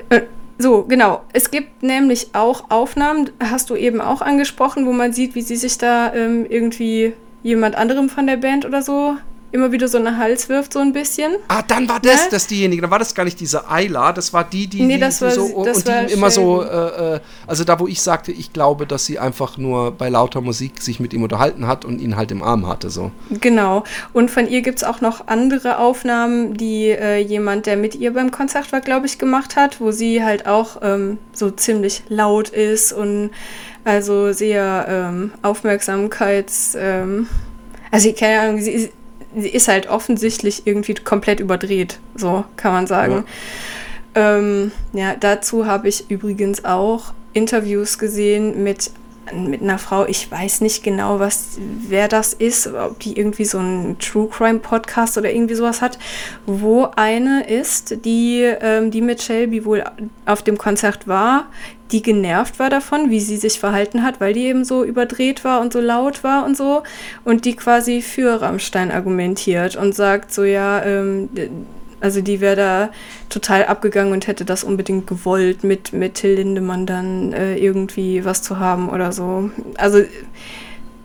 äh, so, genau. Es gibt nämlich auch Aufnahmen, hast du eben auch angesprochen, wo man sieht, wie sie sich da ähm, irgendwie jemand anderem von der Band oder so immer wieder so einen Hals wirft, so ein bisschen. Ah, dann war das, ne? das diejenige. Dann war das gar nicht diese Ayla, das war die, die, nee, das die war, so das und war die immer so, äh, äh, also da, wo ich sagte, ich glaube, dass sie einfach nur bei lauter Musik sich mit ihm unterhalten hat und ihn halt im Arm hatte, so. Genau. Und von ihr gibt es auch noch andere Aufnahmen, die äh, jemand, der mit ihr beim Konzert war, glaube ich, gemacht hat, wo sie halt auch ähm, so ziemlich laut ist und also sehr ähm, Aufmerksamkeits, ähm, also ich keine Ahnung, sie ist sie ist halt offensichtlich irgendwie komplett überdreht, so kann man sagen. Ja, ähm, ja dazu habe ich übrigens auch Interviews gesehen mit mit einer Frau, ich weiß nicht genau, was, wer das ist, ob die irgendwie so einen True Crime Podcast oder irgendwie sowas hat, wo eine ist, die, ähm, die mit Shelby wohl auf dem Konzert war, die genervt war davon, wie sie sich verhalten hat, weil die eben so überdreht war und so laut war und so. Und die quasi für Rammstein argumentiert und sagt so, ja, ähm, also die wäre da total abgegangen und hätte das unbedingt gewollt, mit, mit Till Lindemann dann äh, irgendwie was zu haben oder so. Also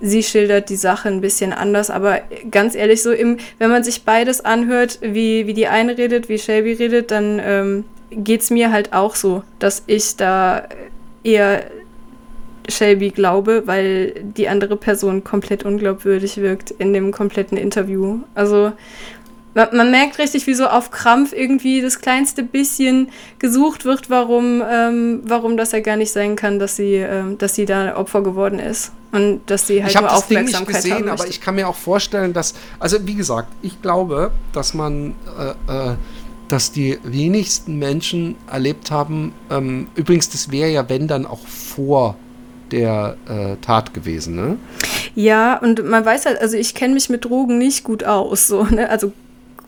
sie schildert die Sache ein bisschen anders, aber ganz ehrlich, so im, wenn man sich beides anhört, wie, wie die eine redet, wie Shelby redet, dann ähm, geht es mir halt auch so, dass ich da eher Shelby glaube, weil die andere Person komplett unglaubwürdig wirkt in dem kompletten Interview. Also man, man merkt richtig, wie so auf Krampf irgendwie das kleinste bisschen gesucht wird, warum, ähm, warum das ja gar nicht sein kann, dass sie, ähm, dass sie da Opfer geworden ist. Und dass sie halt ich nur Aufmerksamkeit das Ding nicht gesehen, aber ich kann mir auch vorstellen, dass, also wie gesagt, ich glaube, dass man äh, äh, dass die wenigsten Menschen erlebt haben, ähm, übrigens, das wäre ja, wenn dann auch vor der äh, Tat gewesen, ne? Ja, und man weiß halt, also ich kenne mich mit Drogen nicht gut aus, so, ne? Also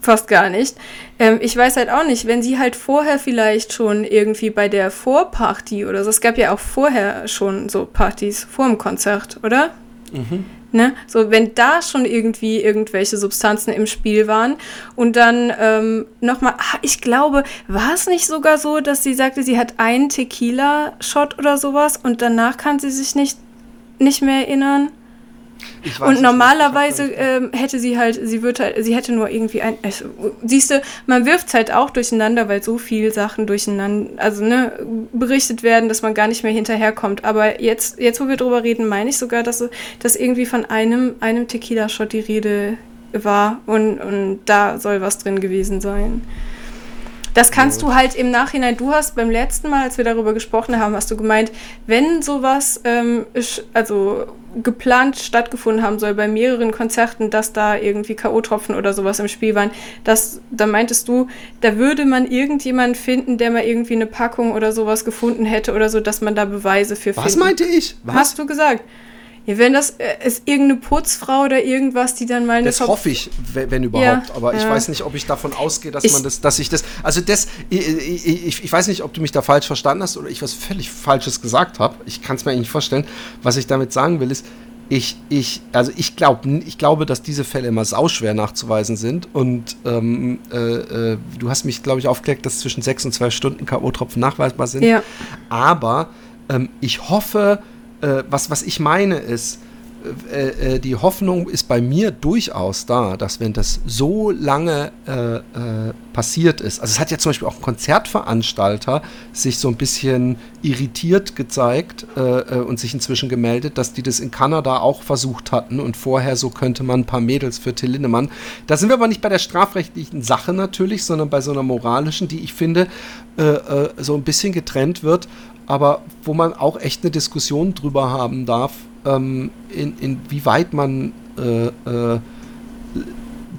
fast gar nicht. Ähm, ich weiß halt auch nicht, wenn sie halt vorher vielleicht schon irgendwie bei der Vorparty oder so, es gab ja auch vorher schon so Partys vor dem Konzert, oder? Mhm. Ne? So, wenn da schon irgendwie irgendwelche Substanzen im Spiel waren und dann ähm, nochmal, ah, ich glaube, war es nicht sogar so, dass sie sagte, sie hat einen Tequila-Shot oder sowas und danach kann sie sich nicht, nicht mehr erinnern? Und normalerweise ähm, hätte sie halt, sie wird halt, sie hätte nur irgendwie ein. Also, siehst du, man wirft es halt auch durcheinander, weil so viele Sachen durcheinander, also ne, berichtet werden, dass man gar nicht mehr hinterherkommt. Aber jetzt, jetzt wo wir drüber reden, meine ich sogar, dass, dass irgendwie von einem, einem Tequila-Shot die Rede war und, und da soll was drin gewesen sein. Das kannst du halt im Nachhinein, du hast beim letzten Mal, als wir darüber gesprochen haben, hast du gemeint, wenn sowas ähm, also geplant stattgefunden haben soll bei mehreren Konzerten, dass da irgendwie K.O.-Tropfen oder sowas im Spiel waren, das, da meintest du, da würde man irgendjemand finden, der mal irgendwie eine Packung oder sowas gefunden hätte oder so, dass man da Beweise für findet. Was meinte ich? Was? Hast du gesagt? Ja, wenn das äh, ist irgendeine Putzfrau oder irgendwas, die dann mal eine Das hoffe ich, wenn, überhaupt. Ja, aber ich weiß nicht, ob ich davon ausgehe, dass ich, man das, dass ich das. Also das, ich, ich, ich, weiß nicht, ob du mich da falsch verstanden hast oder ich was völlig Falsches gesagt habe. Ich kann es mir eigentlich nicht vorstellen. Was ich damit sagen will, ist, ich, ich, also ich, glaub, ich glaube, dass diese Fälle immer sauschwer nachzuweisen sind. Und ähm, äh, äh, du hast mich, glaube ich, aufgeklärt, dass zwischen sechs und zwölf Stunden K.O.-Tropfen nachweisbar sind. Ja. Aber ähm, ich hoffe, äh, was, was ich meine ist, äh, äh, die Hoffnung ist bei mir durchaus da, dass wenn das so lange äh, äh, passiert ist, also es hat ja zum Beispiel auch ein Konzertveranstalter sich so ein bisschen irritiert gezeigt äh, und sich inzwischen gemeldet, dass die das in Kanada auch versucht hatten und vorher so könnte man ein paar Mädels für Till Lindemann. Da sind wir aber nicht bei der strafrechtlichen Sache natürlich, sondern bei so einer moralischen, die ich finde so ein bisschen getrennt wird aber wo man auch echt eine Diskussion drüber haben darf, ähm, in, inwieweit man äh, äh,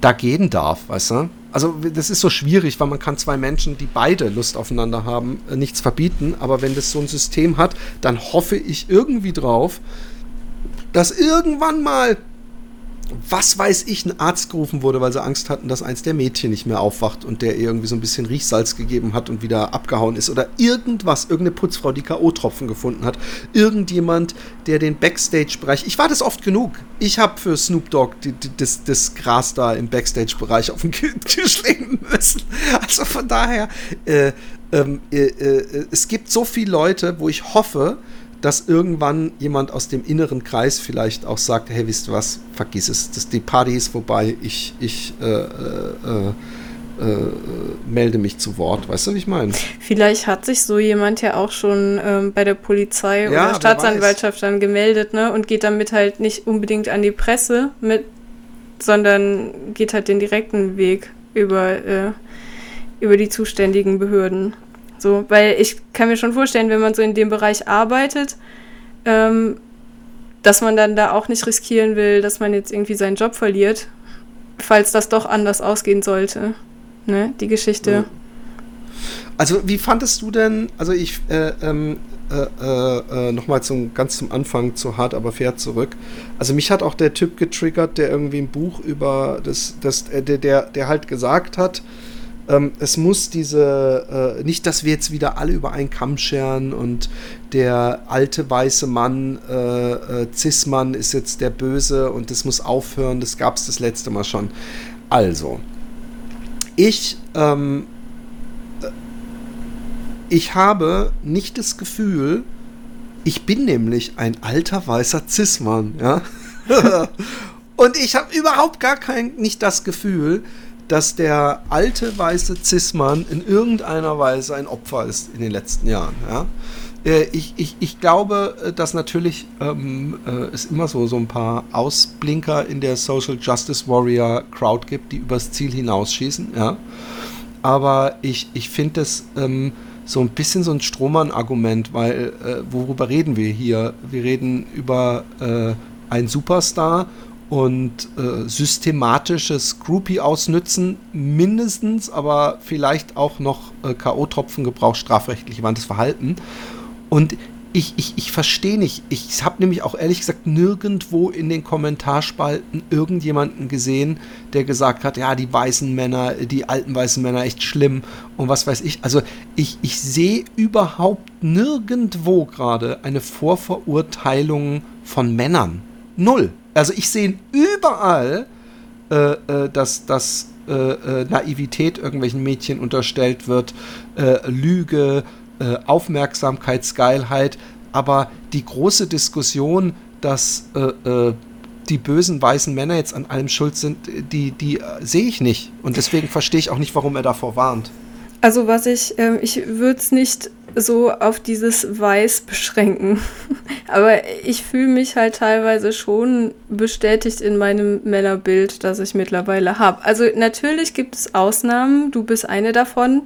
da gehen darf, weißt du? Also das ist so schwierig, weil man kann zwei Menschen, die beide Lust aufeinander haben, äh, nichts verbieten. Aber wenn das so ein System hat, dann hoffe ich irgendwie drauf, dass irgendwann mal was weiß ich, ein Arzt gerufen wurde, weil sie Angst hatten, dass eins der Mädchen nicht mehr aufwacht und der irgendwie so ein bisschen Riechsalz gegeben hat und wieder abgehauen ist. Oder irgendwas, irgendeine Putzfrau, die K.O.-Tropfen gefunden hat. Irgendjemand, der den Backstage-Bereich. Ich war das oft genug. Ich habe für Snoop Dogg die, die, das, das, Gras da im Backstage-Bereich auf den Tisch legen müssen. Also von daher, äh, ähm, äh, äh, es gibt so viele Leute, wo ich hoffe, dass irgendwann jemand aus dem inneren Kreis vielleicht auch sagt, hey, wisst ihr was, vergiss es, das, die Party ist vorbei, ich, ich äh, äh, äh, melde mich zu Wort. Weißt du, wie ich meine? Vielleicht hat sich so jemand ja auch schon ähm, bei der Polizei ja, oder Staatsanwaltschaft dann gemeldet ne, und geht damit halt nicht unbedingt an die Presse mit, sondern geht halt den direkten Weg über, äh, über die zuständigen Behörden. So, weil ich kann mir schon vorstellen, wenn man so in dem Bereich arbeitet, ähm, dass man dann da auch nicht riskieren will, dass man jetzt irgendwie seinen Job verliert, falls das doch anders ausgehen sollte. Ne, die Geschichte. Also, wie fandest du denn, also ich, äh, ähm, äh, äh, äh nochmal zum, ganz zum Anfang zu hart, aber fair zurück. Also mich hat auch der Typ getriggert, der irgendwie ein Buch über das, das äh, der, der, der halt gesagt hat, ähm, es muss diese, äh, nicht, dass wir jetzt wieder alle über einen Kamm scheren und der alte weiße Mann, äh, äh, Cis-Mann ist jetzt der Böse und das muss aufhören, das gab es das letzte Mal schon. Also, ich, ähm, äh, ich habe nicht das Gefühl, ich bin nämlich ein alter weißer Cis-Mann, ja. und ich habe überhaupt gar kein, nicht das Gefühl, dass der alte weiße Cis-Mann in irgendeiner Weise ein Opfer ist in den letzten Jahren. Ja? Äh, ich, ich, ich glaube, äh, dass natürlich ähm, äh, es immer so, so ein paar Ausblinker in der Social Justice Warrior Crowd gibt, die übers Ziel hinausschießen. Ja? Aber ich, ich finde das ähm, so ein bisschen so ein Strohmann-Argument, weil äh, worüber reden wir hier? Wir reden über äh, einen Superstar und äh, systematisches Groupie ausnützen, mindestens, aber vielleicht auch noch äh, K.O.-Tropfengebrauch, strafrechtlich warntes Verhalten. Und ich, ich, ich verstehe nicht, ich habe nämlich auch ehrlich gesagt nirgendwo in den Kommentarspalten irgendjemanden gesehen, der gesagt hat, ja, die weißen Männer, die alten weißen Männer, echt schlimm und was weiß ich. Also ich, ich sehe überhaupt nirgendwo gerade eine Vorverurteilung von Männern. Null. Also ich sehe überall, äh, äh, dass, dass äh, äh, Naivität irgendwelchen Mädchen unterstellt wird, äh, Lüge, äh, Aufmerksamkeitsgeilheit. Aber die große Diskussion, dass die bösen weißen Männer jetzt an allem schuld sind, die, die sehe ich nicht. Und deswegen verstehe ich auch nicht, warum er davor warnt. Also was ich, ähm, ich würde es nicht so auf dieses Weiß beschränken. Aber ich fühle mich halt teilweise schon bestätigt in meinem Männerbild, das ich mittlerweile habe. Also natürlich gibt es Ausnahmen, du bist eine davon.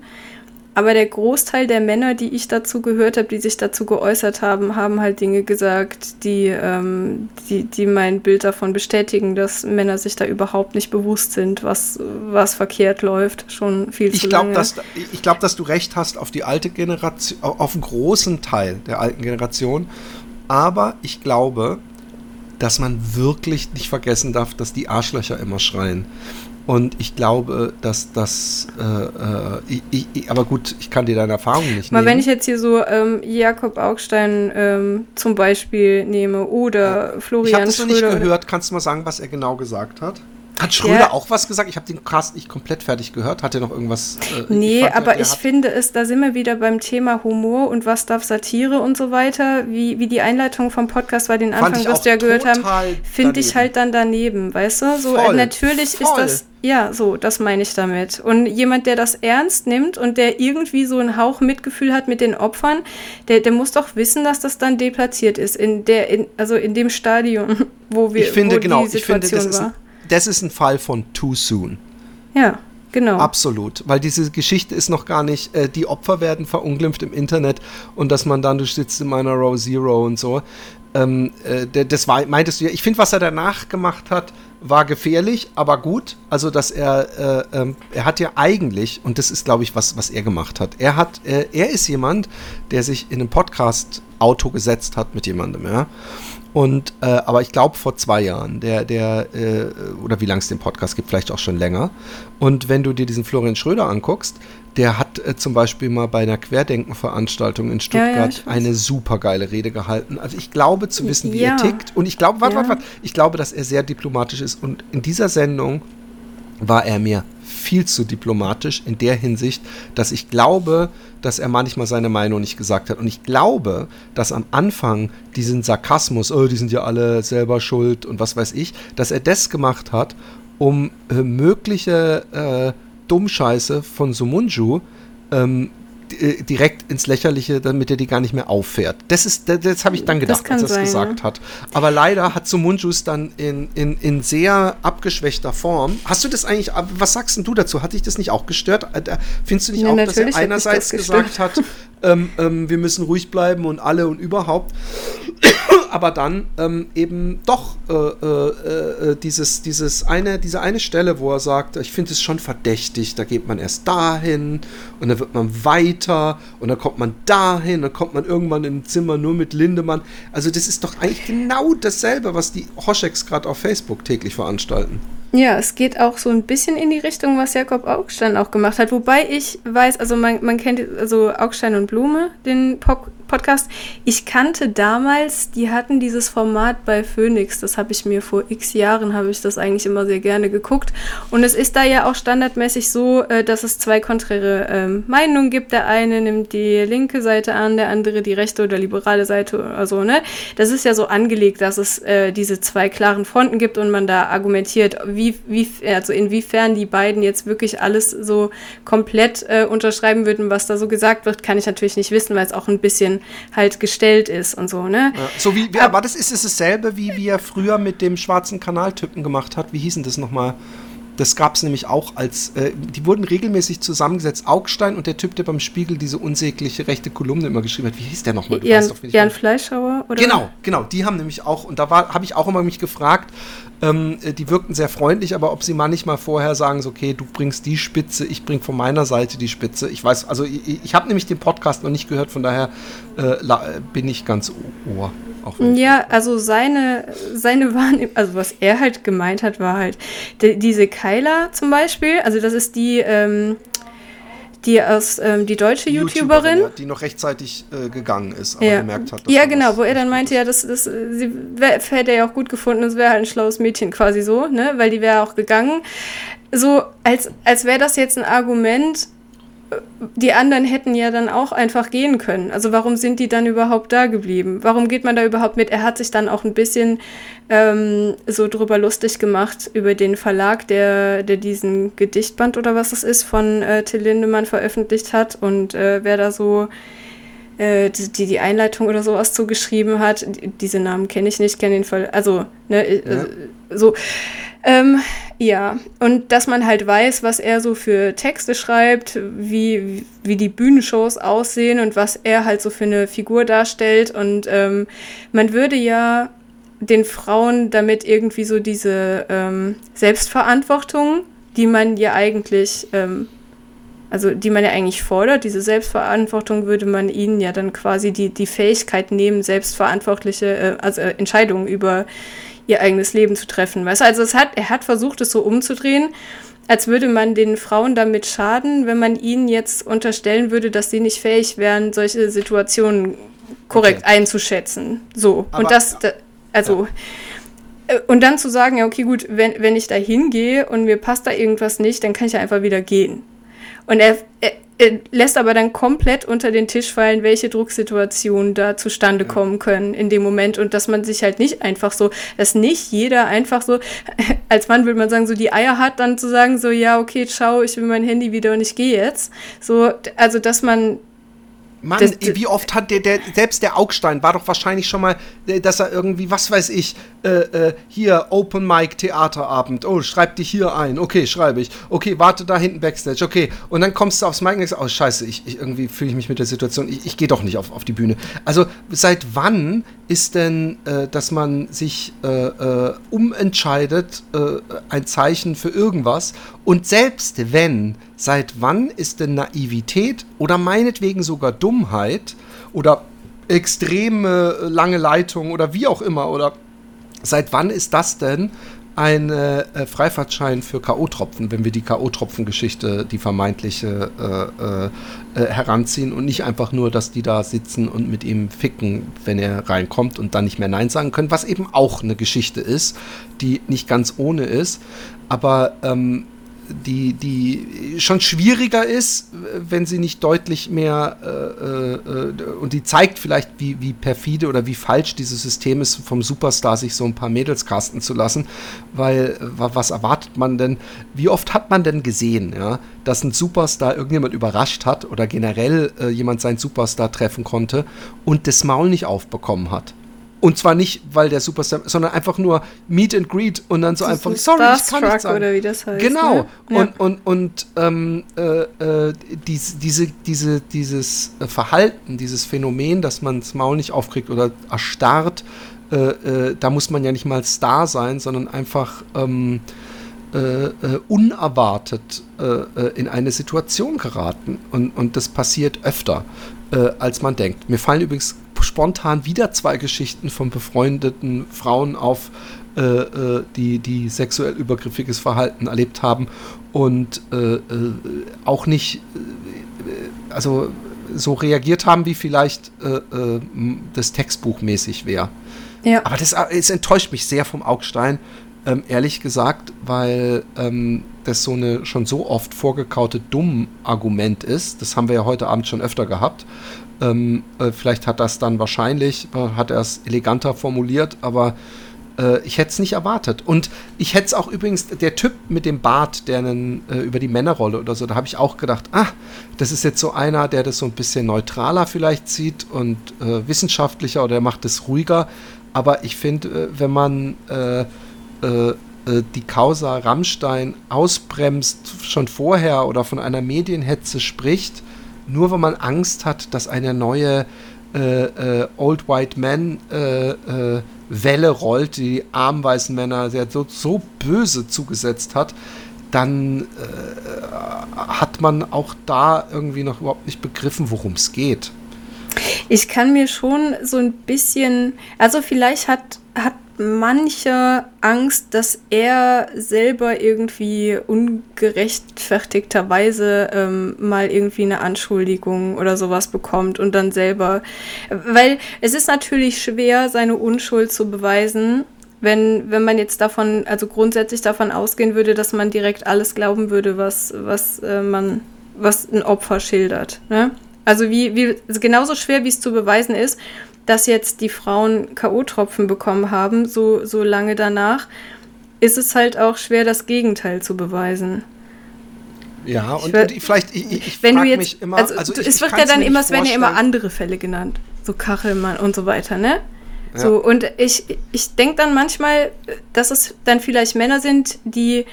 Aber der Großteil der Männer, die ich dazu gehört habe, die sich dazu geäußert haben, haben halt Dinge gesagt, die, ähm, die, die mein Bild davon bestätigen, dass Männer sich da überhaupt nicht bewusst sind, was, was verkehrt läuft, schon viel ich zu glaub, lange. Dass, ich glaube, dass du recht hast auf die alte Generation, auf einen großen Teil der alten Generation. Aber ich glaube, dass man wirklich nicht vergessen darf, dass die Arschlöcher immer schreien. Und ich glaube, dass das, äh, äh, ich, ich, aber gut, ich kann dir deine Erfahrung nicht Mal, nehmen. wenn ich jetzt hier so ähm, Jakob Augstein ähm, zum Beispiel nehme oder ja. Florian Ich habe das noch nicht gehört. Kannst du mal sagen, was er genau gesagt hat? Hat Schröder ja. auch was gesagt? Ich habe den Cast nicht komplett fertig gehört. Hat er noch irgendwas? Äh, nee, fand, aber ich finde es, da sind wir wieder beim Thema Humor und was darf Satire und so weiter. Wie, wie die Einleitung vom Podcast war, den Anfang, was wir ja gehört haben, finde ich halt dann daneben, weißt du? So, voll, natürlich voll. ist das, ja, so, das meine ich damit. Und jemand, der das ernst nimmt und der irgendwie so einen Hauch Mitgefühl hat mit den Opfern, der, der muss doch wissen, dass das dann deplatziert ist, in der, in, also in dem Stadium, wo wir ich finde, wo genau, die Situation ich finde, das war. Ist ein, das ist ein Fall von too soon. Ja, genau. Absolut, weil diese Geschichte ist noch gar nicht, äh, die Opfer werden verunglimpft im Internet und dass man dann, du sitzt in meiner Row Zero und so. Ähm, äh, das war, meintest du ja, ich finde, was er danach gemacht hat, war gefährlich, aber gut. Also, dass er, äh, ähm, er hat ja eigentlich, und das ist, glaube ich, was, was er gemacht hat. Er hat, äh, er ist jemand, der sich in einem Podcast-Auto gesetzt hat mit jemandem, ja. Und, äh, aber ich glaube vor zwei Jahren, der, der, äh, oder wie lange es den Podcast gibt, vielleicht auch schon länger. Und wenn du dir diesen Florian Schröder anguckst, der hat äh, zum Beispiel mal bei einer Querdenken-Veranstaltung in Stuttgart ja, ja, eine super geile Rede gehalten. Also ich glaube zu wissen, wie ja. er tickt. Und ich glaube, warte, warte, warte, ich glaube, dass er sehr diplomatisch ist. Und in dieser Sendung war er mir viel zu diplomatisch in der Hinsicht, dass ich glaube, dass er manchmal seine Meinung nicht gesagt hat. Und ich glaube, dass am Anfang diesen Sarkasmus, oh, die sind ja alle selber schuld und was weiß ich, dass er das gemacht hat, um äh, mögliche äh, Dummscheiße von Sumunju ähm, äh, direkt ins Lächerliche, damit er die gar nicht mehr auffährt. Das ist, das, das habe ich dann gedacht, als er es gesagt ja. hat. Aber leider hat Sumunjus dann in, in, in sehr abgeschwächter Form. Hast du das eigentlich, was sagst du dazu? Hat dich das nicht auch gestört? Äh, findest du nicht ja, auch, dass er einerseits gesagt hat, ähm, ähm, wir müssen ruhig bleiben und alle und überhaupt. Aber dann ähm, eben doch äh, äh, äh, dieses, dieses eine, diese eine Stelle, wo er sagt, ich finde es schon verdächtig, da geht man erst dahin und dann wird man weiter und dann kommt man dahin, dann kommt man irgendwann in ein Zimmer nur mit Lindemann. Also das ist doch eigentlich genau dasselbe, was die Hoscheks gerade auf Facebook täglich veranstalten. Ja, es geht auch so ein bisschen in die Richtung, was Jakob Augstein auch gemacht hat. Wobei ich weiß, also man, man kennt also Augstein und Blume, den Pop Podcast. Ich kannte damals, die hatten dieses Format bei Phoenix, das habe ich mir vor x Jahren, habe ich das eigentlich immer sehr gerne geguckt. Und es ist da ja auch standardmäßig so, äh, dass es zwei konträre ähm, Meinungen gibt. Der eine nimmt die linke Seite an, der andere die rechte oder liberale Seite oder so, ne? Das ist ja so angelegt, dass es äh, diese zwei klaren Fronten gibt und man da argumentiert, wie, wie, also inwiefern die beiden jetzt wirklich alles so komplett äh, unterschreiben würden, was da so gesagt wird, kann ich natürlich nicht wissen, weil es auch ein bisschen halt gestellt ist und so, ne? Ja, so wie, wie aber das ist es dasselbe, wie, er früher mit dem schwarzen Kanaltypen gemacht hat. Wie hießen das nochmal? Das gab es nämlich auch als, äh, die wurden regelmäßig zusammengesetzt. Augstein und der Typ, der beim Spiegel diese unsägliche rechte Kolumne immer geschrieben hat. Wie hieß der nochmal? Du Jan, Jan Fleischhauer? Oder? Genau, genau. Die haben nämlich auch, und da habe ich auch immer mich gefragt, ähm, äh, die wirkten sehr freundlich, aber ob sie manchmal vorher sagen, so, okay, du bringst die Spitze, ich bring von meiner Seite die Spitze. Ich weiß, also ich, ich habe nämlich den Podcast noch nicht gehört, von daher äh, bin ich ganz ohr. Ja, also seine, seine Wahrnehmung, also was er halt gemeint hat, war halt, die, diese Kyla zum Beispiel, also das ist die, ähm, die aus ähm, die deutsche YouTuberin, YouTuberin ja, die noch rechtzeitig äh, gegangen ist, aber ja. gemerkt hat. Ja, genau, wo er dann meinte, ja, das, das sie wär, hätte er ja auch gut gefunden, es wäre halt ein schlaues Mädchen quasi so, ne, weil die wäre auch gegangen. So als als wäre das jetzt ein Argument, die anderen hätten ja dann auch einfach gehen können. Also warum sind die dann überhaupt da geblieben? Warum geht man da überhaupt mit? Er hat sich dann auch ein bisschen ähm, so drüber lustig gemacht über den Verlag, der, der diesen Gedichtband oder was es ist von äh, Till Lindemann veröffentlicht hat und äh, wer da so äh, die, die Einleitung oder sowas zugeschrieben hat. Diese Namen kenne ich nicht, kenne den Fall. Also, ne, äh, ja. so. Ähm, ja, und dass man halt weiß, was er so für Texte schreibt, wie, wie die Bühnenshows aussehen und was er halt so für eine Figur darstellt. Und ähm, man würde ja den Frauen damit irgendwie so diese ähm, Selbstverantwortung, die man ja eigentlich, ähm, also die man ja eigentlich fordert, diese Selbstverantwortung würde man ihnen ja dann quasi die, die Fähigkeit nehmen, selbstverantwortliche, äh, also äh, Entscheidungen über ihr eigenes Leben zu treffen. Weißt du? Also es hat, er hat versucht, es so umzudrehen, als würde man den Frauen damit schaden, wenn man ihnen jetzt unterstellen würde, dass sie nicht fähig wären, solche Situationen korrekt okay. einzuschätzen. So. Aber, und das, ja. also. Ja. Äh, und dann zu sagen, ja, okay, gut, wenn, wenn ich da hingehe und mir passt da irgendwas nicht, dann kann ich ja einfach wieder gehen. Und er, er, er, lässt aber dann komplett unter den Tisch fallen, welche Drucksituationen da zustande ja. kommen können in dem Moment und dass man sich halt nicht einfach so, dass nicht jeder einfach so, als Mann würde man sagen, so die Eier hat, dann zu sagen, so, ja, okay, ciao, ich will mein Handy wieder und ich gehe jetzt. So, also dass man Mann, das, wie oft hat der, der, selbst der Augstein war doch wahrscheinlich schon mal, äh, dass er irgendwie, was weiß ich, äh, äh, hier Open Mic Theaterabend, oh, schreib dich hier ein, okay, schreibe ich, okay, warte da hinten Backstage, okay, und dann kommst du aufs Mic und sagst, oh, scheiße, ich, ich irgendwie fühle ich mich mit der Situation, ich, ich gehe doch nicht auf, auf die Bühne. Also, seit wann ist denn, äh, dass man sich äh, äh, umentscheidet, ein Zeichen für irgendwas? Und selbst wenn, seit wann ist denn Naivität oder meinetwegen sogar Dummheit oder extreme lange Leitung oder wie auch immer oder seit wann ist das denn ein äh, Freifahrtschein für K.O.-Tropfen, wenn wir die K.O.-Tropfen-Geschichte, die vermeintliche, äh, äh, äh, heranziehen und nicht einfach nur, dass die da sitzen und mit ihm ficken, wenn er reinkommt und dann nicht mehr Nein sagen können, was eben auch eine Geschichte ist, die nicht ganz ohne ist. Aber ähm, die, die schon schwieriger ist, wenn sie nicht deutlich mehr äh, äh, und die zeigt vielleicht, wie, wie perfide oder wie falsch dieses System ist, vom Superstar sich so ein paar Mädels casten zu lassen, weil was erwartet man denn, wie oft hat man denn gesehen, ja, dass ein Superstar irgendjemand überrascht hat oder generell äh, jemand seinen Superstar treffen konnte und das Maul nicht aufbekommen hat? Und zwar nicht, weil der Superstar, sondern einfach nur Meet and Greet und dann so einfach, sorry, ich kann nicht sagen. oder wie das heißt. Genau. Ne? Und, ja. und, und ähm, äh, äh, dies, diese, diese, dieses Verhalten, dieses Phänomen, dass man das Maul nicht aufkriegt oder erstarrt, äh, äh, da muss man ja nicht mal Star sein, sondern einfach ähm, äh, äh, unerwartet in eine Situation geraten. Und, und das passiert öfter, als man denkt. Mir fallen übrigens spontan wieder zwei Geschichten von befreundeten Frauen auf, äh, äh, die, die sexuell übergriffiges Verhalten erlebt haben und äh, äh auch nicht, äh, also so reagiert haben, wie vielleicht das Textbuch mäßig wäre. Ja. Aber das, es enttäuscht mich sehr vom Augstein, ähm, ehrlich gesagt, weil ähm, das so eine schon so oft vorgekaute Dumm-Argument ist. Das haben wir ja heute Abend schon öfter gehabt. Ähm, äh, vielleicht hat das dann wahrscheinlich, äh, hat er es eleganter formuliert, aber äh, ich hätte es nicht erwartet. Und ich hätte es auch übrigens, der Typ mit dem Bart, der einen, äh, über die Männerrolle oder so, da habe ich auch gedacht, ah, das ist jetzt so einer, der das so ein bisschen neutraler vielleicht sieht und äh, wissenschaftlicher oder der macht es ruhiger. Aber ich finde, äh, wenn man die Causa Rammstein ausbremst, schon vorher oder von einer Medienhetze spricht, nur wenn man Angst hat, dass eine neue äh, äh, Old White Man äh, äh Welle rollt, die armen weißen Männer sehr, so, so böse zugesetzt hat, dann äh, hat man auch da irgendwie noch überhaupt nicht begriffen, worum es geht. Ich kann mir schon so ein bisschen, also vielleicht hat, hat mancher Angst, dass er selber irgendwie ungerechtfertigterweise ähm, mal irgendwie eine Anschuldigung oder sowas bekommt und dann selber. Weil es ist natürlich schwer, seine Unschuld zu beweisen, wenn, wenn man jetzt davon, also grundsätzlich davon ausgehen würde, dass man direkt alles glauben würde, was, was äh, man, was ein Opfer schildert. Ne? Also wie, wie also genauso schwer, wie es zu beweisen ist, dass jetzt die Frauen K.O.-Tropfen bekommen haben, so, so lange danach, ist es halt auch schwer, das Gegenteil zu beweisen. Ja, und, und vielleicht, ich, ich wenn du jetzt, mich immer, also, also ich, es wird ja dann immer, es werden ja immer andere Fälle genannt, so Kachelmann und so weiter, ne? Ja. So, und ich, ich denke dann manchmal, dass es dann vielleicht Männer sind, die,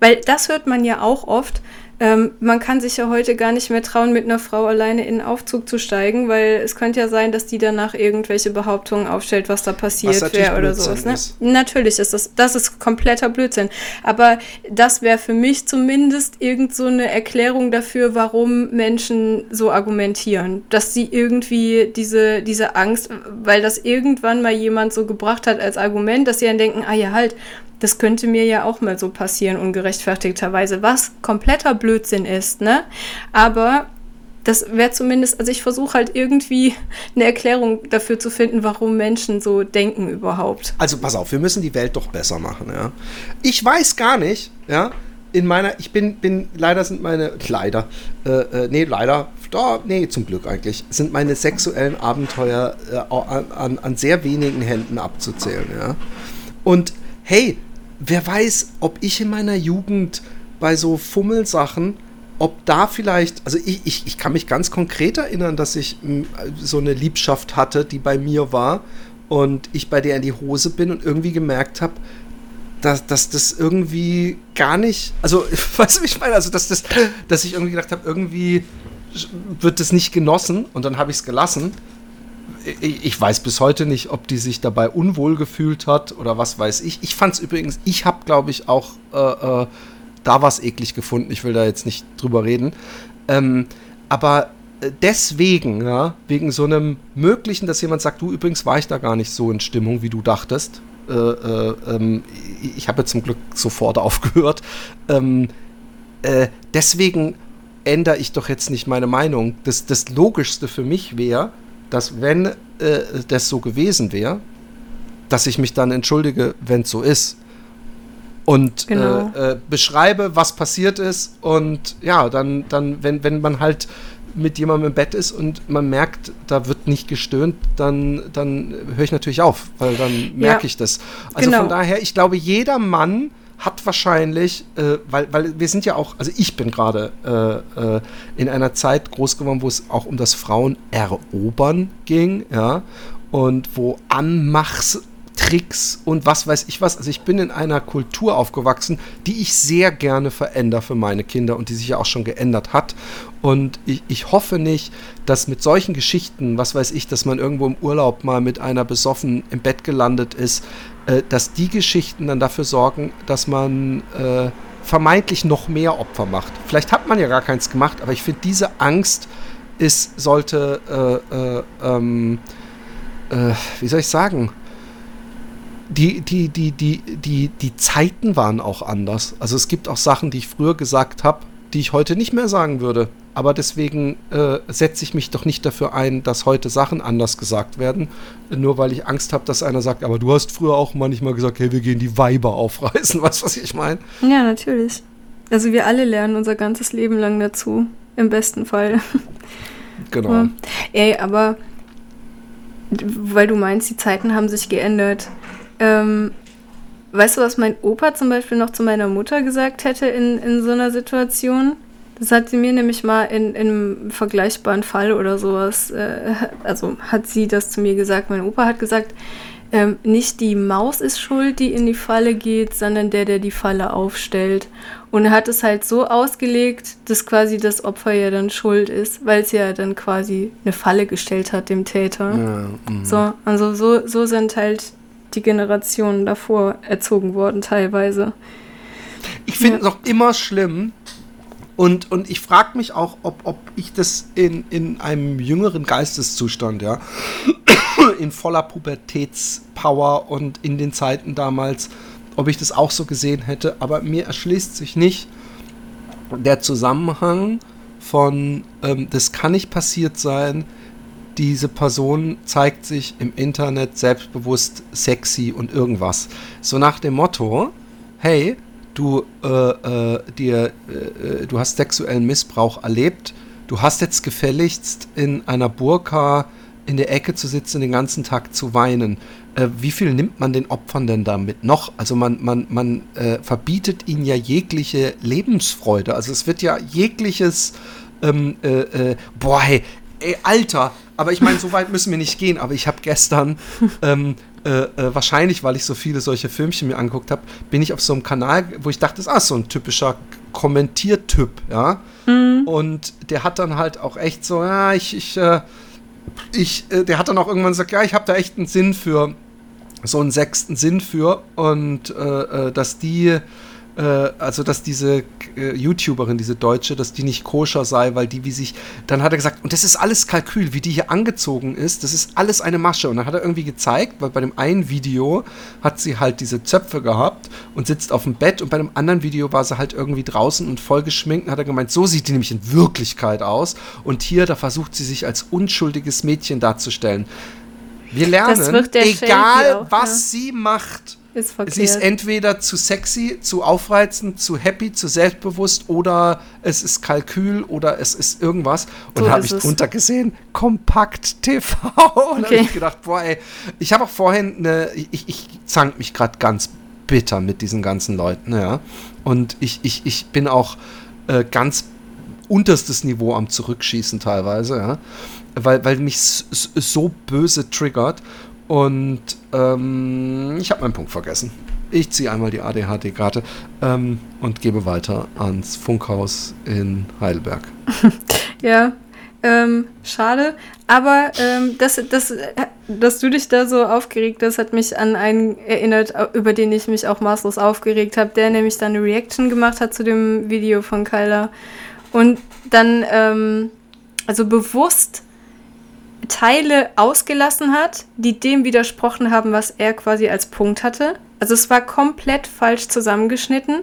weil das hört man ja auch oft, ähm, man kann sich ja heute gar nicht mehr trauen, mit einer Frau alleine in den Aufzug zu steigen, weil es könnte ja sein, dass die danach irgendwelche Behauptungen aufstellt, was da passiert wäre oder sowas. Ne? Natürlich ist das, das ist kompletter Blödsinn. Aber das wäre für mich zumindest irgend so eine Erklärung dafür, warum Menschen so argumentieren. Dass sie irgendwie diese, diese Angst, weil das irgendwann mal jemand so gebracht hat als Argument, dass sie dann denken, ah ja, halt, das könnte mir ja auch mal so passieren, ungerechtfertigterweise, was kompletter Blödsinn ist, ne? Aber das wäre zumindest, also ich versuche halt irgendwie eine Erklärung dafür zu finden, warum Menschen so denken überhaupt. Also pass auf, wir müssen die Welt doch besser machen, ja. Ich weiß gar nicht, ja, in meiner, ich bin, bin, leider sind meine, leider, äh, äh, nee, leider, da, nee, zum Glück eigentlich, sind meine sexuellen Abenteuer äh, an, an, an sehr wenigen Händen abzuzählen, ja. Und hey, wer weiß, ob ich in meiner Jugend bei so Fummelsachen, ob da vielleicht, also ich, ich, ich kann mich ganz konkret erinnern, dass ich hm, so eine Liebschaft hatte, die bei mir war und ich bei der in die Hose bin und irgendwie gemerkt habe, dass, dass das irgendwie gar nicht, also weißt du, ich meine, also dass, das, dass ich irgendwie gedacht habe, irgendwie wird das nicht genossen und dann habe ich es gelassen ich weiß bis heute nicht, ob die sich dabei unwohl gefühlt hat oder was weiß ich. Ich fand es übrigens, ich habe, glaube ich, auch äh, äh, da was eklig gefunden. Ich will da jetzt nicht drüber reden. Ähm, aber äh, deswegen, ja, wegen so einem möglichen, dass jemand sagt, du übrigens war ich da gar nicht so in Stimmung, wie du dachtest. Äh, äh, ähm, ich habe zum Glück sofort aufgehört. Ähm, äh, deswegen ändere ich doch jetzt nicht meine Meinung. Das, das Logischste für mich wäre, dass wenn äh, das so gewesen wäre, dass ich mich dann entschuldige, wenn es so ist. Und genau. äh, äh, beschreibe, was passiert ist. Und ja, dann, dann wenn, wenn man halt mit jemandem im Bett ist und man merkt, da wird nicht gestöhnt, dann, dann höre ich natürlich auf, weil dann merke ja, ich das. Also genau. von daher, ich glaube, jeder Mann hat wahrscheinlich, äh, weil, weil wir sind ja auch, also ich bin gerade äh, äh, in einer Zeit groß geworden, wo es auch um das Frauenerobern ging, ja, und wo Anmachs Tricks und was weiß ich was. Also ich bin in einer Kultur aufgewachsen, die ich sehr gerne verändere für meine Kinder und die sich ja auch schon geändert hat. Und ich, ich hoffe nicht, dass mit solchen Geschichten, was weiß ich, dass man irgendwo im Urlaub mal mit einer besoffen im Bett gelandet ist, äh, dass die Geschichten dann dafür sorgen, dass man äh, vermeintlich noch mehr Opfer macht. Vielleicht hat man ja gar keins gemacht, aber ich finde, diese Angst ist, sollte, äh, äh ähm, äh, wie soll ich sagen, die, die, die, die, die, die Zeiten waren auch anders. Also es gibt auch Sachen, die ich früher gesagt habe, die ich heute nicht mehr sagen würde. Aber deswegen äh, setze ich mich doch nicht dafür ein, dass heute Sachen anders gesagt werden, nur weil ich Angst habe, dass einer sagt, aber du hast früher auch manchmal gesagt, hey, wir gehen die Weiber aufreißen. Weißt du, was ich meine? Ja, natürlich. Also wir alle lernen unser ganzes Leben lang dazu, im besten Fall. Genau. Ja. Ey, aber weil du meinst, die Zeiten haben sich geändert. Ähm, weißt du, was mein Opa zum Beispiel noch zu meiner Mutter gesagt hätte in, in so einer Situation? Das hat sie mir nämlich mal in, in einem vergleichbaren Fall oder sowas, äh, also hat sie das zu mir gesagt. Mein Opa hat gesagt, ähm, nicht die Maus ist schuld, die in die Falle geht, sondern der, der die Falle aufstellt. Und er hat es halt so ausgelegt, dass quasi das Opfer ja dann schuld ist, weil es ja dann quasi eine Falle gestellt hat dem Täter. Ja, mhm. so, also so, so sind halt die Generationen davor erzogen worden, teilweise. Ich finde ja. es auch immer schlimm. Und, und ich frage mich auch, ob, ob ich das in, in einem jüngeren Geisteszustand, ja, in voller Pubertätspower und in den Zeiten damals, ob ich das auch so gesehen hätte, aber mir erschließt sich nicht der Zusammenhang von, ähm, das kann nicht passiert sein, diese Person zeigt sich im Internet selbstbewusst, sexy und irgendwas. So nach dem Motto, hey, du, äh, äh, dir, äh, du hast sexuellen Missbrauch erlebt, du hast jetzt gefälligst in einer Burka in der Ecke zu sitzen, den ganzen Tag zu weinen. Äh, wie viel nimmt man den Opfern denn damit noch? Also man, man, man äh, verbietet ihnen ja jegliche Lebensfreude. Also es wird ja jegliches, ähm, äh, boah, hey, ey, Alter, aber ich meine, so weit müssen wir nicht gehen. Aber ich habe gestern, ähm, äh, äh, wahrscheinlich, weil ich so viele solche Filmchen mir angeguckt habe, bin ich auf so einem Kanal, wo ich dachte, das ist so ein typischer Kommentiertyp, ja. Mhm. Und der hat dann halt auch echt so, ja, ich, ich, äh, ich, äh, der hat dann auch irgendwann gesagt, ja, ich habe da echt einen Sinn für, so einen sechsten Sinn für und äh, äh dass die äh, also dass diese äh, YouTuberin, diese Deutsche, dass die nicht koscher sei, weil die wie sich, dann hat er gesagt, und das ist alles Kalkül, wie die hier angezogen ist, das ist alles eine Masche. Und dann hat er irgendwie gezeigt, weil bei dem einen Video hat sie halt diese Zöpfe gehabt und sitzt auf dem Bett und bei dem anderen Video war sie halt irgendwie draußen und voll geschminkt und hat er gemeint, so sieht die nämlich in Wirklichkeit aus. Und hier, da versucht sie sich als unschuldiges Mädchen darzustellen. Wir lernen, egal auch, was ja. sie macht, ist verkehrt. Sie ist entweder zu sexy, zu aufreizend, zu happy, zu selbstbewusst oder es ist Kalkül oder es ist irgendwas. Und so da habe ich drunter gesehen, Kompakt TV. Und okay. habe ich gedacht, boah, ey, ich habe auch vorhin eine, ich, ich zank mich gerade ganz bitter mit diesen ganzen Leuten, ja. Und ich, ich, ich bin auch äh, ganz unterstes Niveau am Zurückschießen teilweise, ja. Weil, weil mich so böse triggert. Und ähm, ich habe meinen Punkt vergessen. Ich ziehe einmal die ADHD-Karte ähm, und gebe weiter ans Funkhaus in Heidelberg. ja, ähm, schade. Aber ähm, dass, dass, dass du dich da so aufgeregt hast, hat mich an einen erinnert, über den ich mich auch maßlos aufgeregt habe, der nämlich dann eine Reaction gemacht hat zu dem Video von Kyla. Und dann, ähm, also bewusst Teile ausgelassen hat, die dem widersprochen haben, was er quasi als Punkt hatte. Also es war komplett falsch zusammengeschnitten.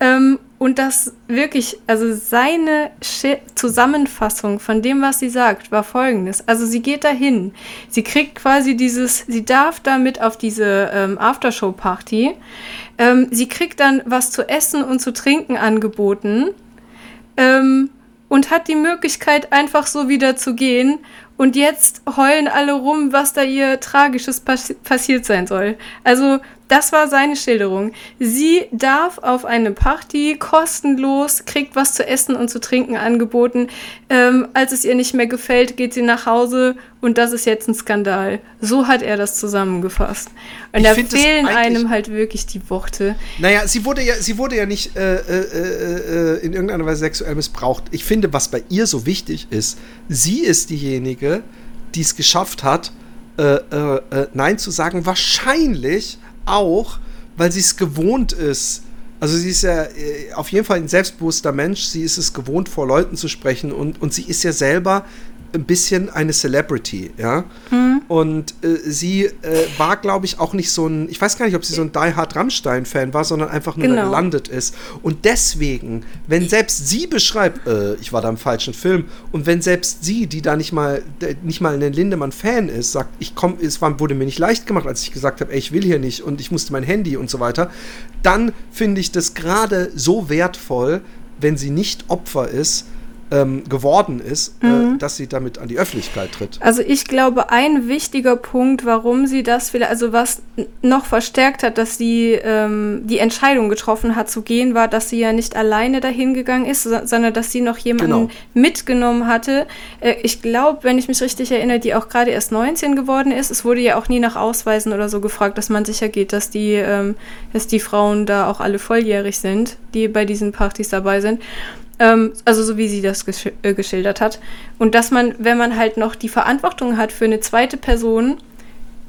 Ähm, und das wirklich, also seine Sch Zusammenfassung von dem, was sie sagt, war folgendes. Also sie geht dahin, sie kriegt quasi dieses, sie darf damit auf diese ähm, Aftershow-Party. Ähm, sie kriegt dann was zu essen und zu trinken angeboten. Ähm, und hat die Möglichkeit, einfach so wieder zu gehen und jetzt heulen alle rum, was da ihr Tragisches pass passiert sein soll. Also, das war seine Schilderung. Sie darf auf eine Party kostenlos, kriegt was zu essen und zu trinken angeboten. Ähm, als es ihr nicht mehr gefällt, geht sie nach Hause und das ist jetzt ein Skandal. So hat er das zusammengefasst. Und ich da fehlen einem halt wirklich die Worte. Naja, sie wurde ja, sie wurde ja nicht äh, äh, äh, in irgendeiner Weise sexuell missbraucht. Ich finde, was bei ihr so wichtig ist, sie ist diejenige, die es geschafft hat, äh, äh, äh, Nein zu sagen. Wahrscheinlich auch, weil sie es gewohnt ist. Also sie ist ja auf jeden Fall ein selbstbewusster Mensch. Sie ist es gewohnt, vor Leuten zu sprechen und, und sie ist ja selber ein bisschen eine Celebrity, ja. Mhm. Und äh, sie äh, war, glaube ich, auch nicht so ein, ich weiß gar nicht, ob sie so ein Die Hard Rammstein-Fan war, sondern einfach nur genau. gelandet ist. Und deswegen, wenn selbst sie beschreibt, äh, ich war da im falschen Film, und wenn selbst sie, die da nicht mal, nicht mal ein Lindemann-Fan ist, sagt, ich komme, es war, wurde mir nicht leicht gemacht, als ich gesagt habe, ey, ich will hier nicht und ich musste mein Handy und so weiter, dann finde ich das gerade so wertvoll, wenn sie nicht Opfer ist, ähm, geworden ist, äh, mhm. äh, dass sie damit an die Öffentlichkeit tritt. Also ich glaube, ein wichtiger Punkt, warum sie das vielleicht, also was noch verstärkt hat, dass sie ähm, die Entscheidung getroffen hat zu gehen, war, dass sie ja nicht alleine dahin gegangen ist, sondern dass sie noch jemanden genau. mitgenommen hatte. Äh, ich glaube, wenn ich mich richtig erinnere, die auch gerade erst 19 geworden ist. Es wurde ja auch nie nach Ausweisen oder so gefragt, dass man sicher geht, dass die, ähm, dass die Frauen da auch alle volljährig sind, die bei diesen Partys dabei sind. Ähm, also so wie sie das gesch äh, geschildert hat. Und dass man, wenn man halt noch die Verantwortung hat für eine zweite Person,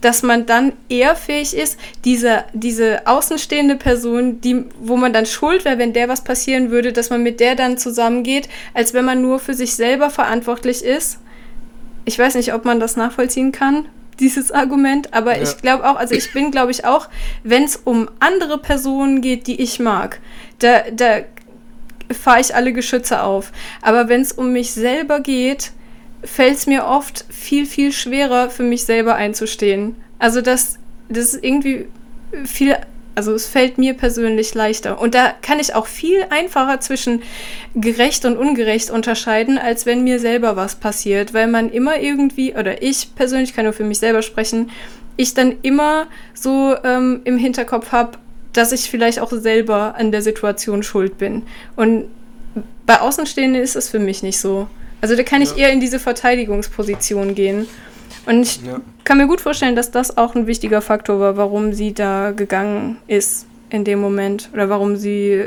dass man dann eher fähig ist, diese, diese außenstehende Person, die, wo man dann schuld wäre, wenn der was passieren würde, dass man mit der dann zusammengeht, als wenn man nur für sich selber verantwortlich ist. Ich weiß nicht, ob man das nachvollziehen kann. dieses Argument, aber ja. ich glaube auch, also ich bin, glaube ich, auch, wenn es um andere Personen geht, die ich mag, da, da fahre ich alle Geschütze auf. Aber wenn es um mich selber geht, fällt es mir oft viel, viel schwerer, für mich selber einzustehen. Also das, das ist irgendwie viel also es fällt mir persönlich leichter. Und da kann ich auch viel einfacher zwischen gerecht und ungerecht unterscheiden, als wenn mir selber was passiert, weil man immer irgendwie, oder ich persönlich kann nur für mich selber sprechen, ich dann immer so ähm, im Hinterkopf habe, dass ich vielleicht auch selber an der Situation schuld bin. Und bei Außenstehenden ist es für mich nicht so. Also da kann ja. ich eher in diese Verteidigungsposition gehen. Und ich ja. kann mir gut vorstellen, dass das auch ein wichtiger Faktor war, warum sie da gegangen ist in dem Moment oder warum sie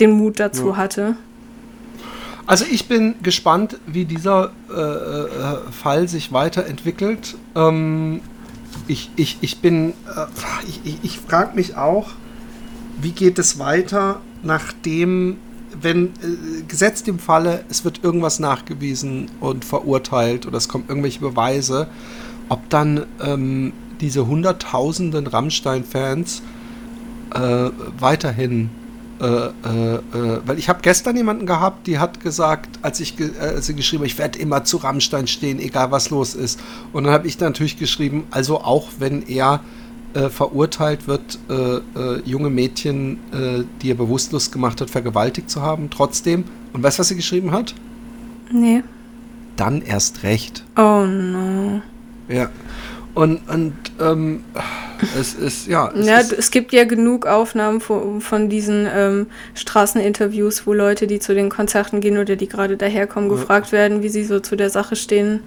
den Mut dazu ja. hatte. Also ich bin gespannt, wie dieser äh, äh, Fall sich weiterentwickelt. Ähm, ich, ich, ich bin, äh, ich, ich, frage mich auch, wie geht es weiter, nachdem wenn äh, gesetzt im Falle, es wird irgendwas nachgewiesen und verurteilt oder es kommen irgendwelche Beweise, ob dann ähm, diese hunderttausenden Rammstein-Fans äh, weiterhin äh, äh, äh weil ich habe gestern jemanden gehabt, die hat gesagt, als ich ge äh, als sie geschrieben, ich werde immer zu Rammstein stehen, egal was los ist. Und dann habe ich natürlich geschrieben, also auch wenn er äh, verurteilt wird, junge Mädchen, die er bewusstlos gemacht hat, vergewaltigt zu haben, trotzdem. Und weißt du, was sie geschrieben hat? Nee. Dann erst recht. Oh no. Ja. Und, und ähm, es ist, ja. Es, ja, ist, es gibt ja genug Aufnahmen von, von diesen ähm, Straßeninterviews, wo Leute, die zu den Konzerten gehen oder die gerade daherkommen, ja. gefragt werden, wie sie so zu der Sache stehen.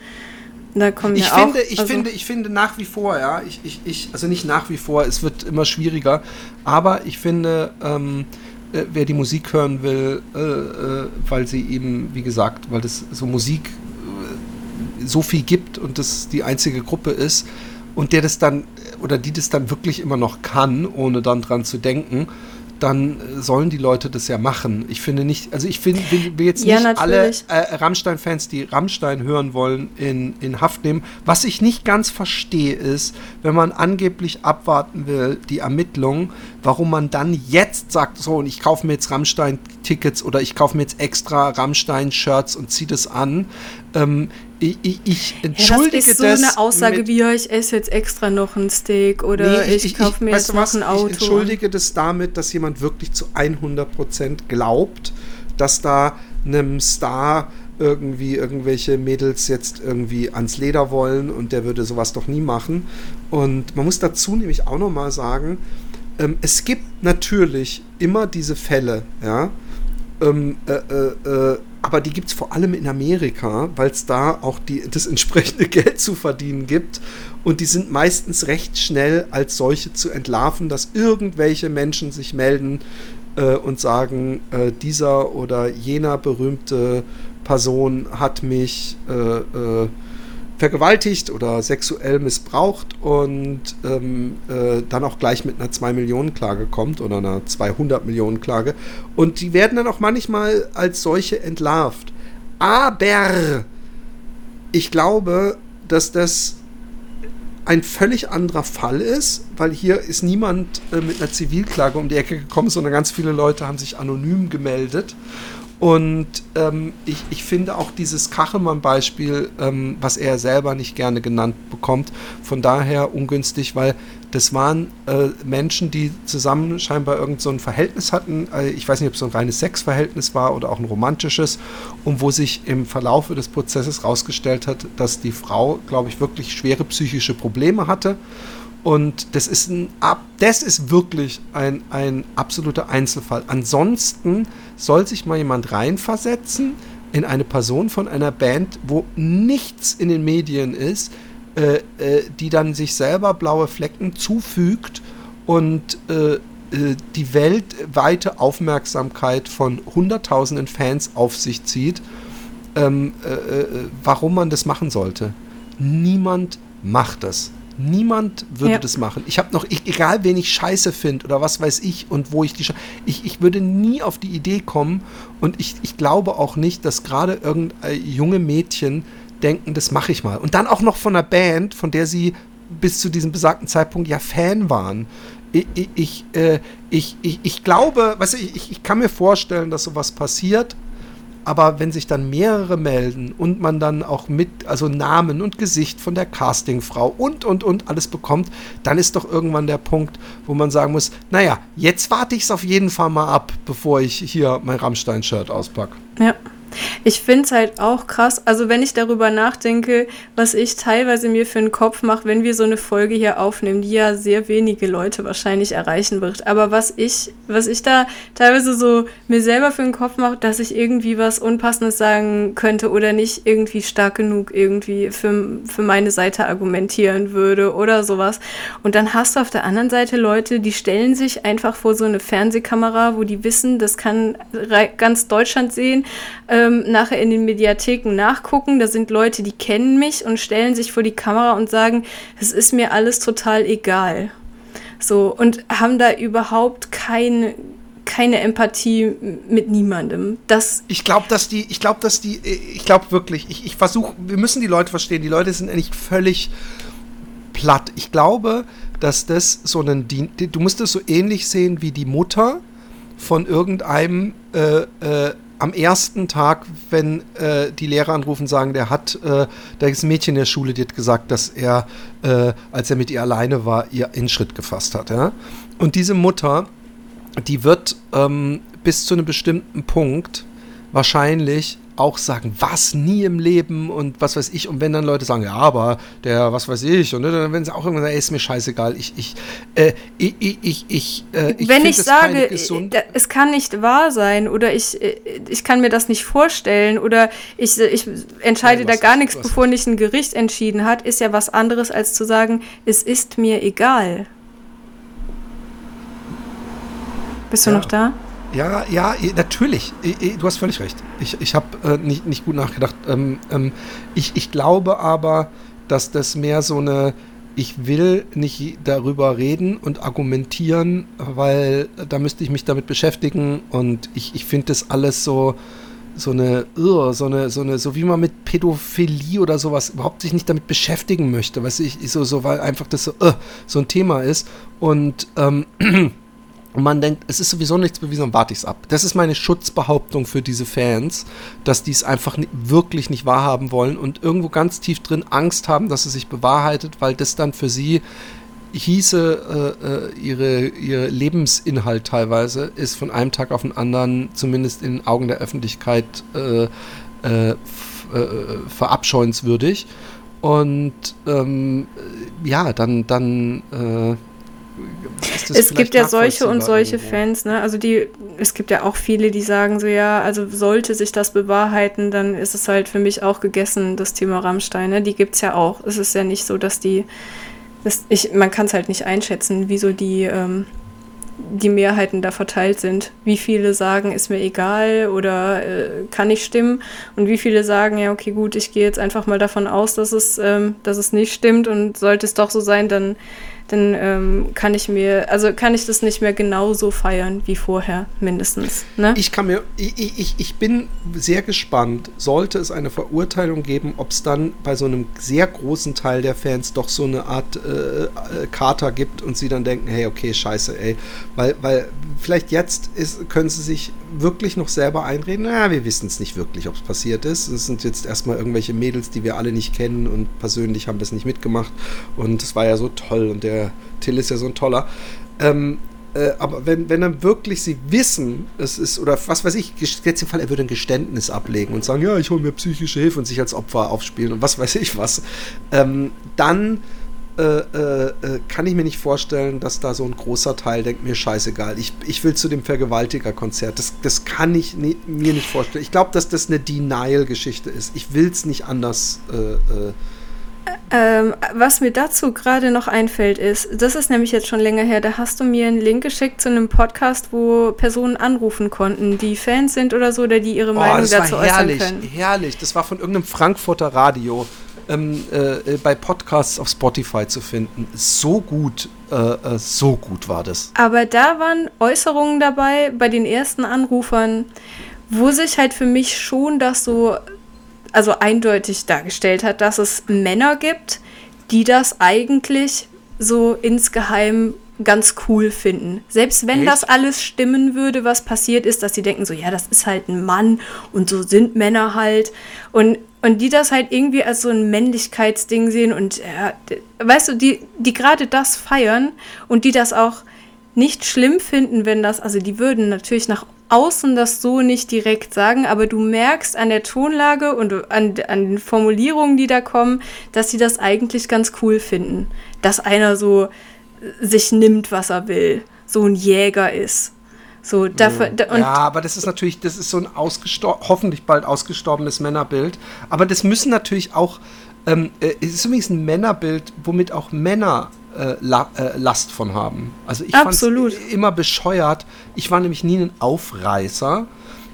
Da kommen ich ja finde, auch, ich also finde, ich finde nach wie vor, ja, ich, ich, ich, also nicht nach wie vor, es wird immer schwieriger, aber ich finde, ähm, äh, wer die Musik hören will, äh, äh, weil sie eben, wie gesagt, weil es so Musik äh, so viel gibt und das die einzige Gruppe ist und der das dann oder die das dann wirklich immer noch kann, ohne dann dran zu denken, dann sollen die Leute das ja machen. Ich finde nicht, also ich finde, will, jetzt ja, nicht natürlich. alle äh, Rammstein-Fans, die Rammstein hören wollen, in, in Haft nehmen. Was ich nicht ganz verstehe, ist, wenn man angeblich abwarten will, die Ermittlungen, warum man dann jetzt sagt, so, und ich kaufe mir jetzt Rammstein-Tickets oder ich kaufe mir jetzt extra Rammstein-Shirts und ziehe das an. Ähm, ich, ich, ich entschuldige ja, das. Ist so das eine Aussage wie, ja, ich esse jetzt extra noch ein Steak oder nee, ich, ich kaufe mir jetzt noch was, ein Auto. Ich entschuldige das damit, dass jemand wirklich zu 100% glaubt, dass da einem Star irgendwie irgendwelche Mädels jetzt irgendwie ans Leder wollen und der würde sowas doch nie machen. Und man muss dazu nämlich auch nochmal sagen, ähm, es gibt natürlich immer diese Fälle, ja, ähm, äh, äh, äh aber die gibt es vor allem in Amerika, weil es da auch die, das entsprechende Geld zu verdienen gibt. Und die sind meistens recht schnell als solche zu entlarven, dass irgendwelche Menschen sich melden äh, und sagen, äh, dieser oder jener berühmte Person hat mich äh, äh vergewaltigt oder sexuell missbraucht und ähm, äh, dann auch gleich mit einer 2-Millionen-Klage kommt oder einer 200-Millionen-Klage. Und die werden dann auch manchmal als solche entlarvt. Aber ich glaube, dass das ein völlig anderer Fall ist, weil hier ist niemand äh, mit einer Zivilklage um die Ecke gekommen, sondern ganz viele Leute haben sich anonym gemeldet. Und ähm, ich, ich finde auch dieses Kachelmann-Beispiel, ähm, was er selber nicht gerne genannt bekommt, von daher ungünstig, weil das waren äh, Menschen, die zusammen scheinbar irgend so ein Verhältnis hatten. Äh, ich weiß nicht, ob es so ein reines Sexverhältnis war oder auch ein romantisches. Und wo sich im Verlaufe des Prozesses herausgestellt hat, dass die Frau, glaube ich, wirklich schwere psychische Probleme hatte und das ist, ein, das ist wirklich ein, ein absoluter Einzelfall. Ansonsten soll sich mal jemand reinversetzen in eine Person von einer Band, wo nichts in den Medien ist, äh, äh, die dann sich selber blaue Flecken zufügt und äh, äh die weltweite Aufmerksamkeit von Hunderttausenden Fans auf sich zieht, ähm, äh, äh, warum man das machen sollte. Niemand macht das. Niemand würde ja. das machen. Ich habe noch, ich, egal wen ich scheiße finde oder was weiß ich und wo ich die ich, ich würde nie auf die Idee kommen und ich, ich glaube auch nicht, dass gerade irgendein junge Mädchen denken, das mache ich mal. Und dann auch noch von einer Band, von der sie bis zu diesem besagten Zeitpunkt ja Fan waren. Ich, ich, äh, ich, ich, ich glaube, weißt du, ich, ich kann mir vorstellen, dass sowas passiert aber wenn sich dann mehrere melden und man dann auch mit, also Namen und Gesicht von der Castingfrau und, und, und alles bekommt, dann ist doch irgendwann der Punkt, wo man sagen muss, naja, jetzt warte ich es auf jeden Fall mal ab, bevor ich hier mein Rammstein-Shirt auspacke. Ja. Ich finde es halt auch krass, also wenn ich darüber nachdenke, was ich teilweise mir für einen Kopf mache, wenn wir so eine Folge hier aufnehmen, die ja sehr wenige Leute wahrscheinlich erreichen wird. Aber was ich, was ich da teilweise so mir selber für einen Kopf mache, dass ich irgendwie was Unpassendes sagen könnte oder nicht irgendwie stark genug irgendwie für, für meine Seite argumentieren würde oder sowas. Und dann hast du auf der anderen Seite Leute, die stellen sich einfach vor so eine Fernsehkamera, wo die wissen, das kann ganz Deutschland sehen. Äh, ähm, nachher in den Mediatheken nachgucken. Da sind Leute, die kennen mich und stellen sich vor die Kamera und sagen, es ist mir alles total egal. So, und haben da überhaupt keine, keine Empathie mit niemandem. Das ich glaube, dass die, ich glaube, dass die, ich glaube wirklich, ich, ich versuche, wir müssen die Leute verstehen. Die Leute sind eigentlich völlig platt. Ich glaube, dass das so einen, du musst es so ähnlich sehen wie die Mutter von irgendeinem äh, äh, am ersten Tag, wenn äh, die Lehrer anrufen, sagen, der hat, äh, da Mädchen in der Schule, die hat gesagt, dass er, äh, als er mit ihr alleine war, ihr in Schritt gefasst hat. Ja? Und diese Mutter, die wird ähm, bis zu einem bestimmten Punkt wahrscheinlich auch sagen, was nie im Leben und was weiß ich. Und wenn dann Leute sagen, ja, aber der, was weiß ich, und dann werden sie auch irgendwann sagen, ey, ist mir scheißegal. Ich, ich, äh, ich, ich, ich, äh, ich Wenn ich sage, äh, es kann nicht wahr sein oder ich, äh, ich kann mir das nicht vorstellen oder ich, ich entscheide ja, da gar nichts, bevor nicht ein Gericht entschieden hat, ist ja was anderes als zu sagen, es ist mir egal. Bist du ja. noch da? Ja, ja, natürlich. Du hast völlig recht. Ich, ich habe äh, nicht, nicht gut nachgedacht. Ähm, ähm, ich, ich glaube aber, dass das mehr so eine, ich will nicht darüber reden und argumentieren, weil da müsste ich mich damit beschäftigen und ich, ich finde das alles so, so eine, so eine, so eine, so wie man mit Pädophilie oder sowas überhaupt sich nicht damit beschäftigen möchte, weißt du, ich, so, so, weil einfach das so, uh, so ein Thema ist und ähm, und man denkt, es ist sowieso nichts bewiesen, warte ich es ab. Das ist meine Schutzbehauptung für diese Fans, dass die es einfach wirklich nicht wahrhaben wollen und irgendwo ganz tief drin Angst haben, dass es sich bewahrheitet, weil das dann für sie hieße, äh, äh ihre, ihr Lebensinhalt teilweise ist von einem Tag auf den anderen, zumindest in den Augen der Öffentlichkeit, äh, äh, äh verabscheuenswürdig. Und ähm, ja, dann, dann äh, es gibt ja solche und solche irgendwo. Fans, ne? Also die, es gibt ja auch viele, die sagen so, ja, also sollte sich das bewahrheiten, dann ist es halt für mich auch gegessen, das Thema Rammstein, ne? Die gibt's ja auch. Es ist ja nicht so, dass die, dass ich, man kann es halt nicht einschätzen, wieso die, ähm, die Mehrheiten da verteilt sind. Wie viele sagen, ist mir egal oder äh, kann nicht stimmen und wie viele sagen, ja, okay, gut, ich gehe jetzt einfach mal davon aus, dass es, ähm, dass es nicht stimmt und sollte es doch so sein, dann dann ähm, kann ich mir, also kann ich das nicht mehr genauso feiern wie vorher, mindestens. Ne? Ich kann mir, ich, ich, ich bin sehr gespannt, sollte es eine Verurteilung geben, ob es dann bei so einem sehr großen Teil der Fans doch so eine Art äh, äh, Kater gibt und sie dann denken, hey, okay, scheiße, ey. Weil, weil vielleicht jetzt ist, können sie sich wirklich noch selber einreden, naja, wir wissen es nicht wirklich, ob es passiert ist. Es sind jetzt erstmal irgendwelche Mädels, die wir alle nicht kennen und persönlich haben das nicht mitgemacht und es war ja so toll und der der Till ist ja so ein toller. Ähm, äh, aber wenn, wenn dann wirklich sie wissen, es ist, oder was weiß ich, jetzt im Fall, er würde ein Geständnis ablegen und sagen, ja, ich hole mir psychische Hilfe und sich als Opfer aufspielen und was weiß ich was, ähm, dann äh, äh, äh, kann ich mir nicht vorstellen, dass da so ein großer Teil denkt, mir scheißegal, ich, ich will zu dem Vergewaltiger-Konzert. Das, das kann ich nie, mir nicht vorstellen. Ich glaube, dass das eine Denial-Geschichte ist. Ich will es nicht anders äh, äh ähm, was mir dazu gerade noch einfällt, ist, das ist nämlich jetzt schon länger her, da hast du mir einen Link geschickt zu einem Podcast, wo Personen anrufen konnten, die Fans sind oder so, oder die ihre oh, Meinung dazu herrlich, äußern können. Herrlich, das war von irgendeinem Frankfurter Radio. Ähm, äh, bei Podcasts auf Spotify zu finden. So gut, äh, äh, so gut war das. Aber da waren Äußerungen dabei bei den ersten Anrufern, wo sich halt für mich schon das so also eindeutig dargestellt hat, dass es Männer gibt, die das eigentlich so insgeheim ganz cool finden. Selbst wenn Echt? das alles stimmen würde, was passiert ist, dass sie denken so, ja, das ist halt ein Mann und so sind Männer halt. Und, und die das halt irgendwie als so ein Männlichkeitsding sehen und, ja, weißt du, die, die gerade das feiern und die das auch nicht schlimm finden, wenn das, also die würden natürlich nach außen das so nicht direkt sagen, aber du merkst an der Tonlage und an, an den Formulierungen, die da kommen, dass sie das eigentlich ganz cool finden. Dass einer so sich nimmt, was er will, so ein Jäger ist. So, dafür, da, ja, aber das ist natürlich, das ist so ein hoffentlich bald ausgestorbenes Männerbild. Aber das müssen natürlich auch, ähm, äh, es ist übrigens ein Männerbild, womit auch Männer äh, La äh, Last von haben. Also ich fand immer bescheuert. Ich war nämlich nie ein Aufreißer.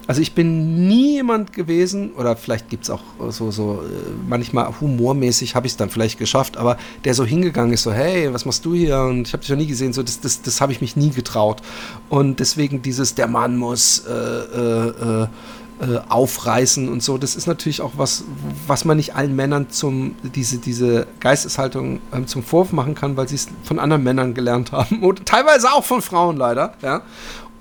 Also ich bin nie jemand gewesen, oder vielleicht gibt es auch so, so äh, manchmal humormäßig habe ich es dann vielleicht geschafft, aber der so hingegangen ist, so, hey, was machst du hier? Und ich habe dich noch nie gesehen, so, das, das, das habe ich mich nie getraut. Und deswegen dieses, der Mann muss äh, äh, äh, aufreißen und so, das ist natürlich auch was, was man nicht allen Männern zum, diese, diese Geisteshaltung ähm, zum Vorwurf machen kann, weil sie es von anderen Männern gelernt haben. Und teilweise auch von Frauen leider, ja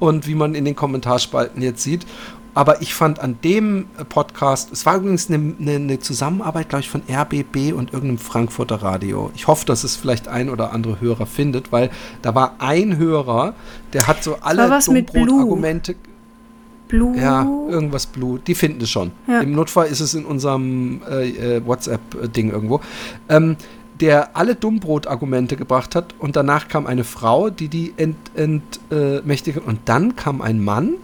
und wie man in den Kommentarspalten jetzt sieht. Aber ich fand an dem Podcast, es war übrigens eine, eine, Zusammenarbeit, glaube ich, von RBB und irgendeinem Frankfurter Radio. Ich hoffe, dass es vielleicht ein oder andere Hörer findet, weil da war ein Hörer, der hat so alle Dummbrot-Argumente. Blue. Ja, irgendwas Blue. Die finden es schon. Ja. Im Notfall ist es in unserem äh, äh WhatsApp-Ding irgendwo. Ähm, der alle Dummbrot-Argumente gebracht hat und danach kam eine Frau, die die entmächtigt ent, äh, und dann kam ein Mann.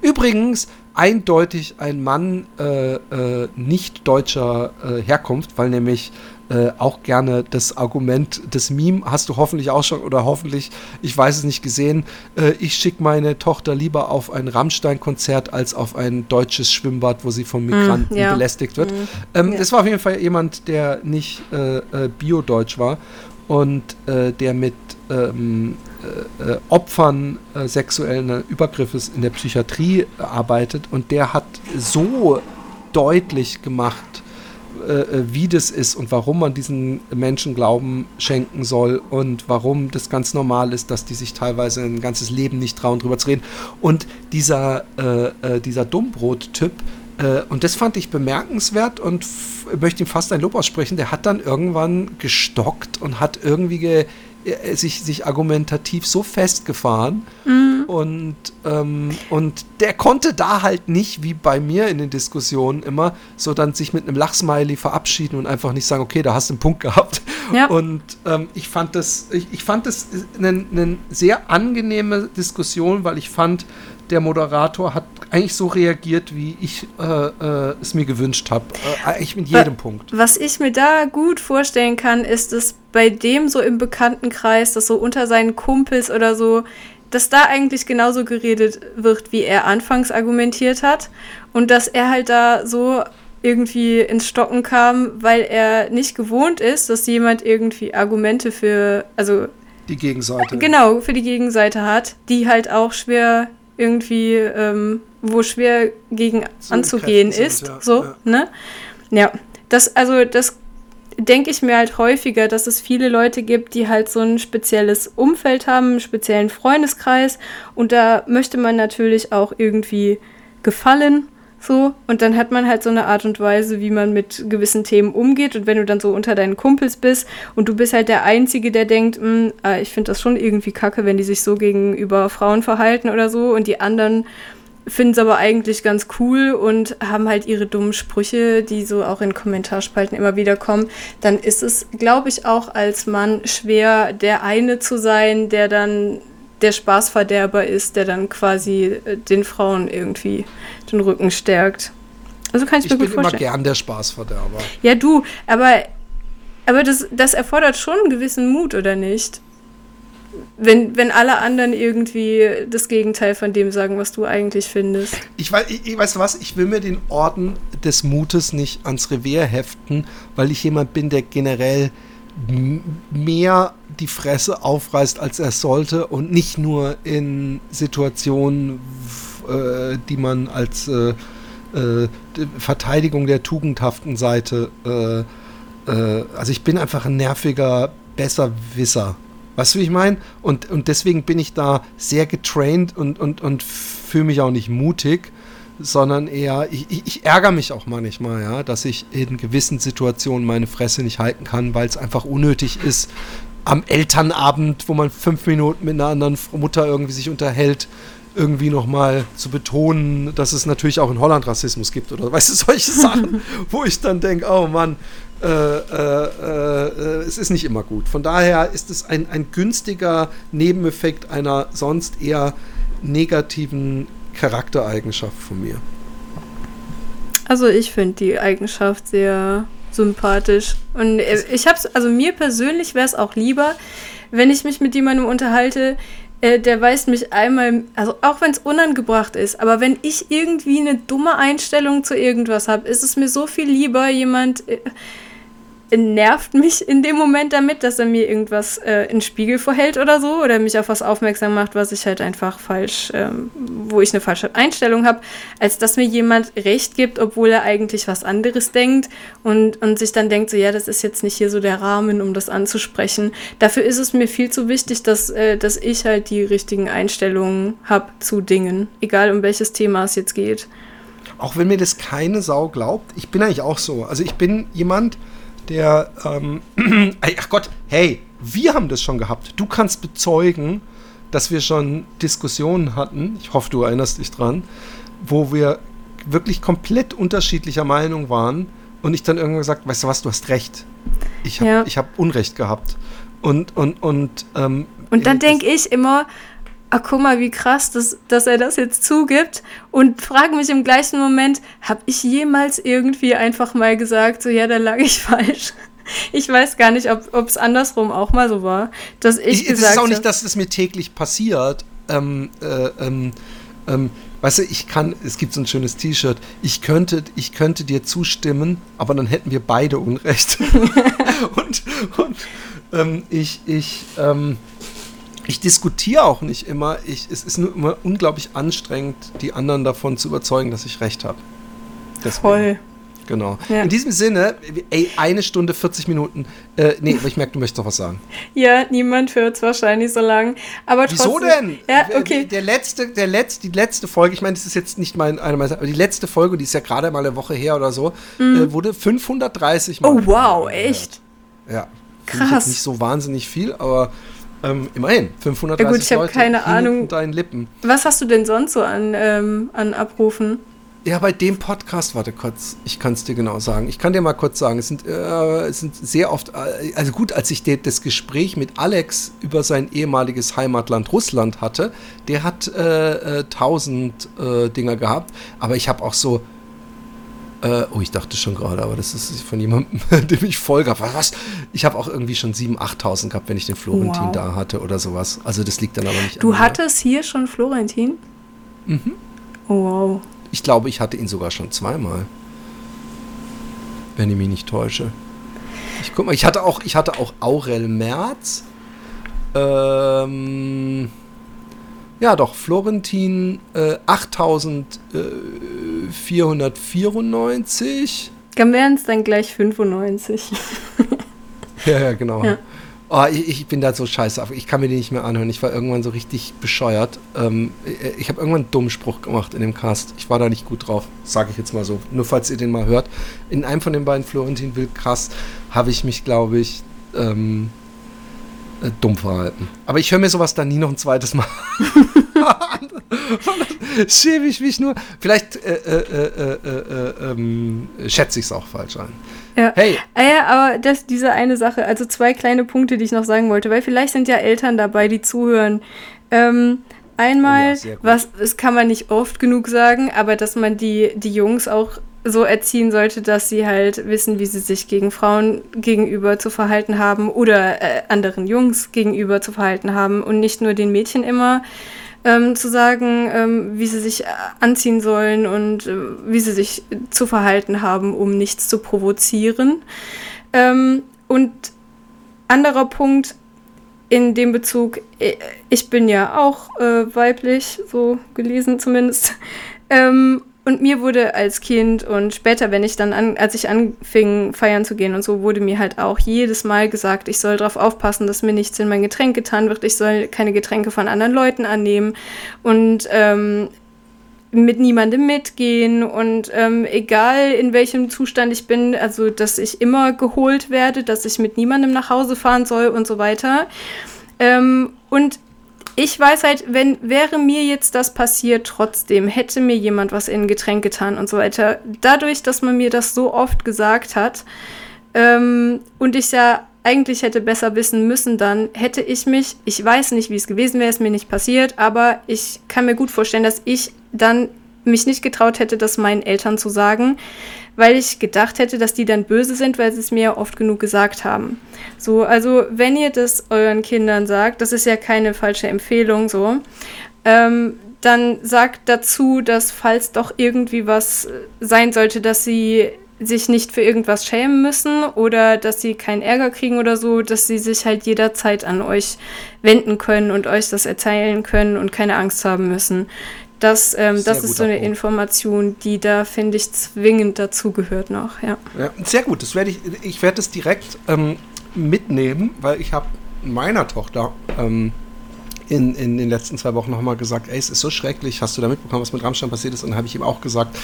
Übrigens eindeutig ein Mann äh, äh, nicht deutscher äh, Herkunft, weil nämlich äh, auch gerne das Argument, das Meme hast du hoffentlich auch schon oder hoffentlich, ich weiß es nicht gesehen, äh, ich schicke meine Tochter lieber auf ein Rammstein-Konzert als auf ein deutsches Schwimmbad, wo sie von mm, Migranten mm, ja. belästigt wird. Mm, ähm, ja. Das war auf jeden Fall jemand, der nicht äh, äh Bio-Deutsch war und äh, der mit ähm, äh, Opfern sexuellen Übergriffes in der Psychiatrie arbeitet und der hat so deutlich gemacht, äh, äh, wie das ist und warum man diesen Menschen Glauben schenken soll und warum das ganz normal ist, dass die sich teilweise ein ganzes Leben nicht trauen, drüber zu reden. Und dieser, äh, äh dieser Dummbrot-Typ, äh, und das fand ich bemerkenswert und möchte ihm fast ein Lob aussprechen, der hat dann irgendwann gestockt und hat irgendwie ge sich, sich argumentativ so festgefahren mhm. und, ähm, und der konnte da halt nicht, wie bei mir in den Diskussionen immer, so dann sich mit einem Lachsmiley verabschieden und einfach nicht sagen, okay, da hast du einen Punkt gehabt. Ja. Und ähm, ich fand das, ich, ich fand das eine, eine sehr angenehme Diskussion, weil ich fand, der Moderator hat eigentlich so reagiert, wie ich äh, äh, es mir gewünscht habe. Äh, eigentlich mit jedem was, Punkt. Was ich mir da gut vorstellen kann, ist, dass bei dem so im Bekanntenkreis, dass so unter seinen Kumpels oder so, dass da eigentlich genauso geredet wird, wie er anfangs argumentiert hat. Und dass er halt da so irgendwie ins Stocken kam, weil er nicht gewohnt ist, dass jemand irgendwie Argumente für, also die Gegenseite. Genau, für die Gegenseite hat, die halt auch schwer irgendwie, ähm, wo schwer gegen so anzugehen ist. Sind, ja. So, ja. ne? Ja, das, also das denke ich mir halt häufiger, dass es viele Leute gibt, die halt so ein spezielles Umfeld haben, einen speziellen Freundeskreis und da möchte man natürlich auch irgendwie gefallen so, und dann hat man halt so eine Art und Weise, wie man mit gewissen Themen umgeht. Und wenn du dann so unter deinen Kumpels bist und du bist halt der Einzige, der denkt, hm, äh, ich finde das schon irgendwie kacke, wenn die sich so gegenüber Frauen verhalten oder so. Und die anderen finden es aber eigentlich ganz cool und haben halt ihre dummen Sprüche, die so auch in Kommentarspalten immer wieder kommen, dann ist es, glaube ich, auch als Mann schwer, der eine zu sein, der dann der Spaßverderber ist, der dann quasi äh, den Frauen irgendwie den Rücken stärkt. Also kann ich, ich mir gut vorstellen. Ich bin immer gern der Spaßverderber. Ja, du, aber, aber das, das erfordert schon einen gewissen Mut, oder nicht? Wenn, wenn alle anderen irgendwie das Gegenteil von dem sagen, was du eigentlich findest. Ich weiß, ich, ich weiß was, ich will mir den Orden des Mutes nicht ans Revier heften, weil ich jemand bin, der generell mehr die Fresse aufreißt, als er sollte und nicht nur in Situationen, äh, die man als äh, äh, Verteidigung der tugendhaften Seite. Äh, äh, also ich bin einfach ein nerviger Besserwisser. Weißt du, wie ich meine? Und, und deswegen bin ich da sehr getraint und, und, und fühle mich auch nicht mutig, sondern eher, ich, ich, ich, ärgere mich auch manchmal, ja, dass ich in gewissen Situationen meine Fresse nicht halten kann, weil es einfach unnötig ist, am Elternabend, wo man fünf Minuten mit einer anderen Mutter irgendwie sich unterhält, irgendwie nochmal zu betonen, dass es natürlich auch in Holland Rassismus gibt oder weißt du, solche Sachen, wo ich dann denke, oh Mann, äh, äh, äh, es ist nicht immer gut. Von daher ist es ein, ein günstiger Nebeneffekt einer sonst eher negativen Charaktereigenschaft von mir. Also ich finde die Eigenschaft sehr sympathisch. Und ich habe es, also mir persönlich wäre es auch lieber, wenn ich mich mit jemandem unterhalte, äh, der weist mich einmal, also auch wenn es unangebracht ist, aber wenn ich irgendwie eine dumme Einstellung zu irgendwas habe, ist es mir so viel lieber, jemand. Äh, nervt mich in dem Moment damit, dass er mir irgendwas äh, in den Spiegel vorhält oder so oder mich auf was aufmerksam macht, was ich halt einfach falsch, ähm, wo ich eine falsche Einstellung habe, als dass mir jemand recht gibt, obwohl er eigentlich was anderes denkt und, und sich dann denkt, so ja, das ist jetzt nicht hier so der Rahmen, um das anzusprechen. Dafür ist es mir viel zu wichtig, dass, äh, dass ich halt die richtigen Einstellungen habe zu Dingen, egal um welches Thema es jetzt geht. Auch wenn mir das keine Sau glaubt, ich bin eigentlich auch so. Also ich bin jemand, der, ähm, ach Gott, hey, wir haben das schon gehabt. Du kannst bezeugen, dass wir schon Diskussionen hatten, ich hoffe, du erinnerst dich dran, wo wir wirklich komplett unterschiedlicher Meinung waren und ich dann irgendwann gesagt, weißt du was, du hast recht. Ich habe ja. hab Unrecht gehabt. Und, und, und, ähm, und dann denke ich immer, ach guck mal, wie krass, dass, dass er das jetzt zugibt und frage mich im gleichen Moment, habe ich jemals irgendwie einfach mal gesagt, so ja, da lag ich falsch. Ich weiß gar nicht, ob es andersrum auch mal so war, dass ich, ich gesagt Es ist auch nicht, dass es mir täglich passiert. Ähm, äh, ähm, ähm, weißt du, ich kann, es gibt so ein schönes T-Shirt, ich könnte, ich könnte dir zustimmen, aber dann hätten wir beide Unrecht. und und ähm, ich, ich, ähm, ich diskutiere auch nicht immer. Ich, es ist nur immer unglaublich anstrengend, die anderen davon zu überzeugen, dass ich recht habe. Voll. Genau. Ja. In diesem Sinne, ey, eine Stunde 40 Minuten. Äh, nee, aber ich merke, du möchtest noch was sagen. Ja, niemand hört es wahrscheinlich so lang. Aber trotzdem, Wieso denn? Ja, okay. Der letzte, der letzte, die letzte Folge, ich meine, das ist jetzt nicht mein, eine meiner, aber die letzte Folge, die ist ja gerade mal eine Woche her oder so, mhm. äh, wurde 530 Mal. Oh, wow, echt? Ja. Krass. nicht so wahnsinnig viel, aber ähm, immerhin, 530 ja gut, ich habe keine Ahnung. deinen Lippen. Was hast du denn sonst so an, ähm, an Abrufen? Ja, bei dem Podcast, warte kurz, ich kann es dir genau sagen. Ich kann dir mal kurz sagen, es sind, äh, es sind sehr oft, äh, also gut, als ich de, das Gespräch mit Alex über sein ehemaliges Heimatland Russland hatte, der hat äh, 1000 äh, äh, Dinger gehabt, aber ich habe auch so äh, oh, ich dachte schon gerade, aber das ist von jemandem, dem ich folge. Was? Ich habe auch irgendwie schon 7.000, 8.000 gehabt, wenn ich den Florentin wow. da hatte oder sowas. Also das liegt dann aber nicht Du hattest hier schon Florentin? Mhm. Oh, wow. Ich glaube, ich hatte ihn sogar schon zweimal. Wenn ich mich nicht täusche. Ich guck mal, ich hatte auch, ich hatte auch Aurel Merz. Ähm, ja, doch, Florentin äh, 8494. Dann wären es dann gleich 95. ja, ja, genau. Ja. Oh, ich, ich, bin da so scheiße. Ich kann mir den nicht mehr anhören. Ich war irgendwann so richtig bescheuert. Ähm, ich habe irgendwann einen dummen Spruch gemacht in dem Cast. Ich war da nicht gut drauf, sage ich jetzt mal so. Nur falls ihr den mal hört. In einem von den beiden Florentin Will Cast habe ich mich, glaube ich, ähm, äh, dumm verhalten. Aber ich höre mir sowas dann nie noch ein zweites Mal an. Schäme ich mich nur. Vielleicht äh, äh, äh, äh ähm, schätze ich es auch falsch ein. Ja. Hey. Ah ja, aber das, diese eine Sache, also zwei kleine Punkte, die ich noch sagen wollte, weil vielleicht sind ja Eltern dabei, die zuhören. Ähm, einmal, oh ja, was, das kann man nicht oft genug sagen, aber dass man die, die Jungs auch so erziehen sollte, dass sie halt wissen, wie sie sich gegen Frauen gegenüber zu verhalten haben oder äh, anderen Jungs gegenüber zu verhalten haben und nicht nur den Mädchen immer ähm, zu sagen, ähm, wie sie sich äh, anziehen sollen und äh, wie sie sich zu verhalten haben, um nichts zu provozieren. Ähm, und anderer Punkt in dem Bezug, äh, ich bin ja auch äh, weiblich, so gelesen zumindest. Ähm, und mir wurde als Kind und später, wenn ich dann an, als ich anfing, feiern zu gehen und so, wurde mir halt auch jedes Mal gesagt, ich soll darauf aufpassen, dass mir nichts in mein Getränk getan wird, ich soll keine Getränke von anderen Leuten annehmen und ähm, mit niemandem mitgehen und ähm, egal in welchem Zustand ich bin, also dass ich immer geholt werde, dass ich mit niemandem nach Hause fahren soll und so weiter. Ähm, und ich weiß halt, wenn wäre mir jetzt das passiert, trotzdem hätte mir jemand was in ein Getränk getan und so weiter. Dadurch, dass man mir das so oft gesagt hat ähm, und ich ja eigentlich hätte besser wissen müssen, dann hätte ich mich, ich weiß nicht, wie es gewesen wäre, ist mir nicht passiert, aber ich kann mir gut vorstellen, dass ich dann mich nicht getraut hätte, das meinen Eltern zu sagen, weil ich gedacht hätte, dass die dann böse sind, weil sie es mir ja oft genug gesagt haben. So, also wenn ihr das euren Kindern sagt, das ist ja keine falsche Empfehlung, so, ähm, dann sagt dazu, dass falls doch irgendwie was sein sollte, dass sie sich nicht für irgendwas schämen müssen oder dass sie keinen Ärger kriegen oder so, dass sie sich halt jederzeit an euch wenden können und euch das erzählen können und keine Angst haben müssen. Das, ähm, das ist so eine Punkt. Information, die da, finde ich, zwingend dazugehört noch. Ja. ja. sehr gut. Das werde ich, ich werde es direkt ähm, mitnehmen, weil ich habe meiner Tochter ähm, in, in den letzten zwei Wochen nochmal gesagt, ey, es ist so schrecklich, hast du da mitbekommen, was mit Rammstein passiert ist? Und dann habe ich ihm auch gesagt,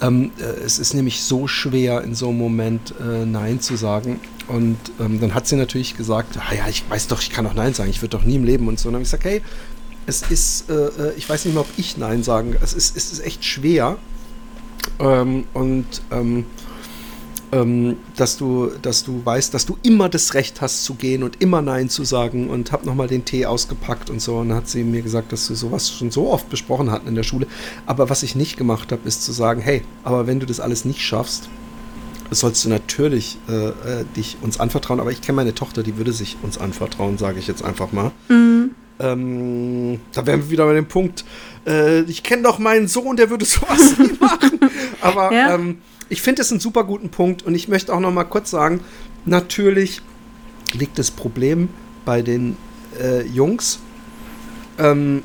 ähm, äh, es ist nämlich so schwer, in so einem Moment äh, Nein zu sagen. Und ähm, dann hat sie natürlich gesagt, ah ja, ich weiß doch, ich kann doch Nein sagen, ich würde doch nie im Leben und so. Und dann habe ich gesagt, hey, es ist, äh, äh, ich weiß nicht mehr, ob ich Nein sagen, es ist, es ist echt schwer. Ähm, und ähm, ähm, dass du, dass du weißt, dass du immer das Recht hast zu gehen und immer Nein zu sagen und hab nochmal den Tee ausgepackt und so. Und dann hat sie mir gesagt, dass wir sowas schon so oft besprochen hatten in der Schule. Aber was ich nicht gemacht habe, ist zu sagen, hey, aber wenn du das alles nicht schaffst, sollst du natürlich äh, äh, dich uns anvertrauen. Aber ich kenne meine Tochter, die würde sich uns anvertrauen, sage ich jetzt einfach mal. Mhm. Ähm, da wären wir wieder bei dem Punkt, äh, ich kenne doch meinen Sohn, der würde sowas nie machen. Aber ja. ähm, ich finde es einen super guten Punkt und ich möchte auch noch mal kurz sagen, natürlich liegt das Problem bei den äh, Jungs, ähm,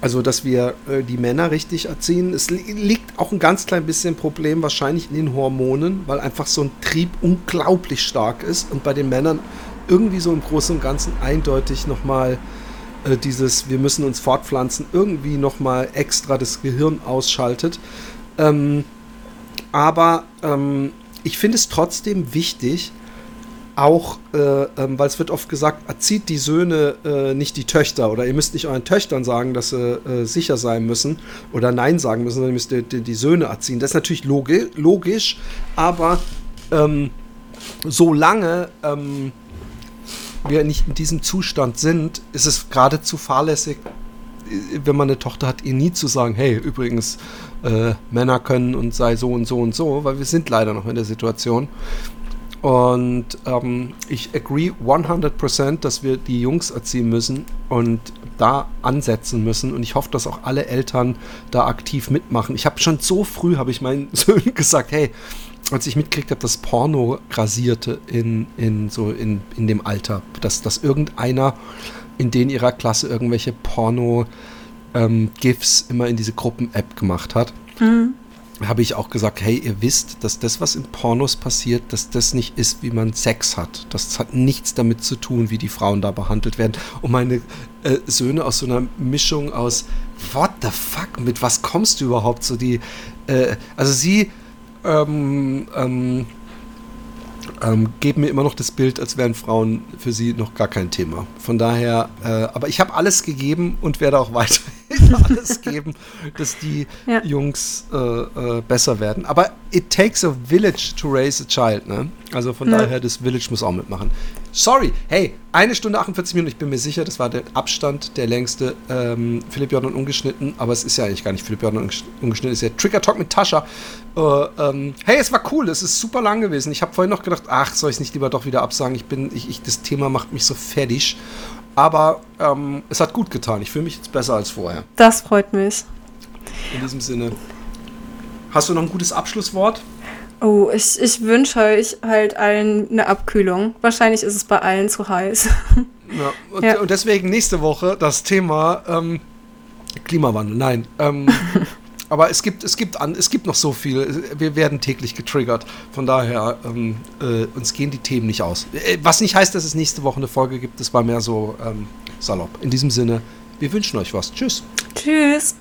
also dass wir äh, die Männer richtig erziehen. Es li liegt auch ein ganz klein bisschen Problem wahrscheinlich in den Hormonen, weil einfach so ein Trieb unglaublich stark ist und bei den Männern irgendwie so im Großen und Ganzen eindeutig noch mal äh, dieses, wir müssen uns fortpflanzen, irgendwie nochmal extra das Gehirn ausschaltet. Ähm, aber ähm, ich finde es trotzdem wichtig, auch, äh, ähm, weil es wird oft gesagt, erzieht die Söhne, äh, nicht die Töchter. Oder ihr müsst nicht euren Töchtern sagen, dass sie äh, sicher sein müssen oder Nein sagen müssen, sondern ihr müsst die, die, die Söhne erziehen. Das ist natürlich logi logisch, aber ähm, solange ähm, wir nicht in diesem Zustand sind, ist es geradezu fahrlässig, wenn man eine Tochter hat, ihr nie zu sagen, hey, übrigens, äh, Männer können und sei so und so und so, weil wir sind leider noch in der Situation. Und ähm, ich agree 100%, dass wir die Jungs erziehen müssen und da ansetzen müssen. Und ich hoffe, dass auch alle Eltern da aktiv mitmachen. Ich habe schon so früh, habe ich meinen Söhnen gesagt, hey, als ich mitgekriegt habe, dass Porno grasierte in, in, so in, in dem Alter, dass, dass irgendeiner in denen ihrer Klasse irgendwelche Porno- ähm, GIFs immer in diese Gruppen-App gemacht hat. Mhm. Habe ich auch gesagt, hey, ihr wisst, dass das, was in Pornos passiert, dass das nicht ist, wie man Sex hat. Das hat nichts damit zu tun, wie die Frauen da behandelt werden. Und meine äh, Söhne aus so einer Mischung aus, what the fuck, mit was kommst du überhaupt? So die, äh, also sie ähm, ähm, ähm, geben mir immer noch das Bild, als wären Frauen für sie noch gar kein Thema. Von daher, äh, aber ich habe alles gegeben und werde auch weiterhin alles geben, dass die ja. Jungs äh, äh, besser werden. Aber it takes a village to raise a child, ne? Also von ja. daher, das Village muss auch mitmachen. Sorry, hey, eine Stunde 48 Minuten, ich bin mir sicher, das war der Abstand, der längste. Ähm, Philipp Jordan ungeschnitten, aber es ist ja eigentlich gar nicht Philipp Jordan ungeschnitten, es ist ja Trigger Talk mit Tascha. Äh, ähm, hey, es war cool, es ist super lang gewesen. Ich habe vorhin noch gedacht, ach, soll ich es nicht lieber doch wieder absagen? Ich bin, ich, ich, das Thema macht mich so fertig. Aber ähm, es hat gut getan. Ich fühle mich jetzt besser als vorher. Das freut mich. In diesem Sinne. Hast du noch ein gutes Abschlusswort? Oh, ich, ich wünsche euch halt allen eine Abkühlung. Wahrscheinlich ist es bei allen zu heiß. Ja, und, ja. und deswegen nächste Woche das Thema ähm, Klimawandel. Nein. Ähm, aber es gibt, es, gibt an, es gibt noch so viel. Wir werden täglich getriggert. Von daher, ähm, äh, uns gehen die Themen nicht aus. Äh, was nicht heißt, dass es nächste Woche eine Folge gibt. Das war mehr so ähm, salopp. In diesem Sinne, wir wünschen euch was. Tschüss. Tschüss.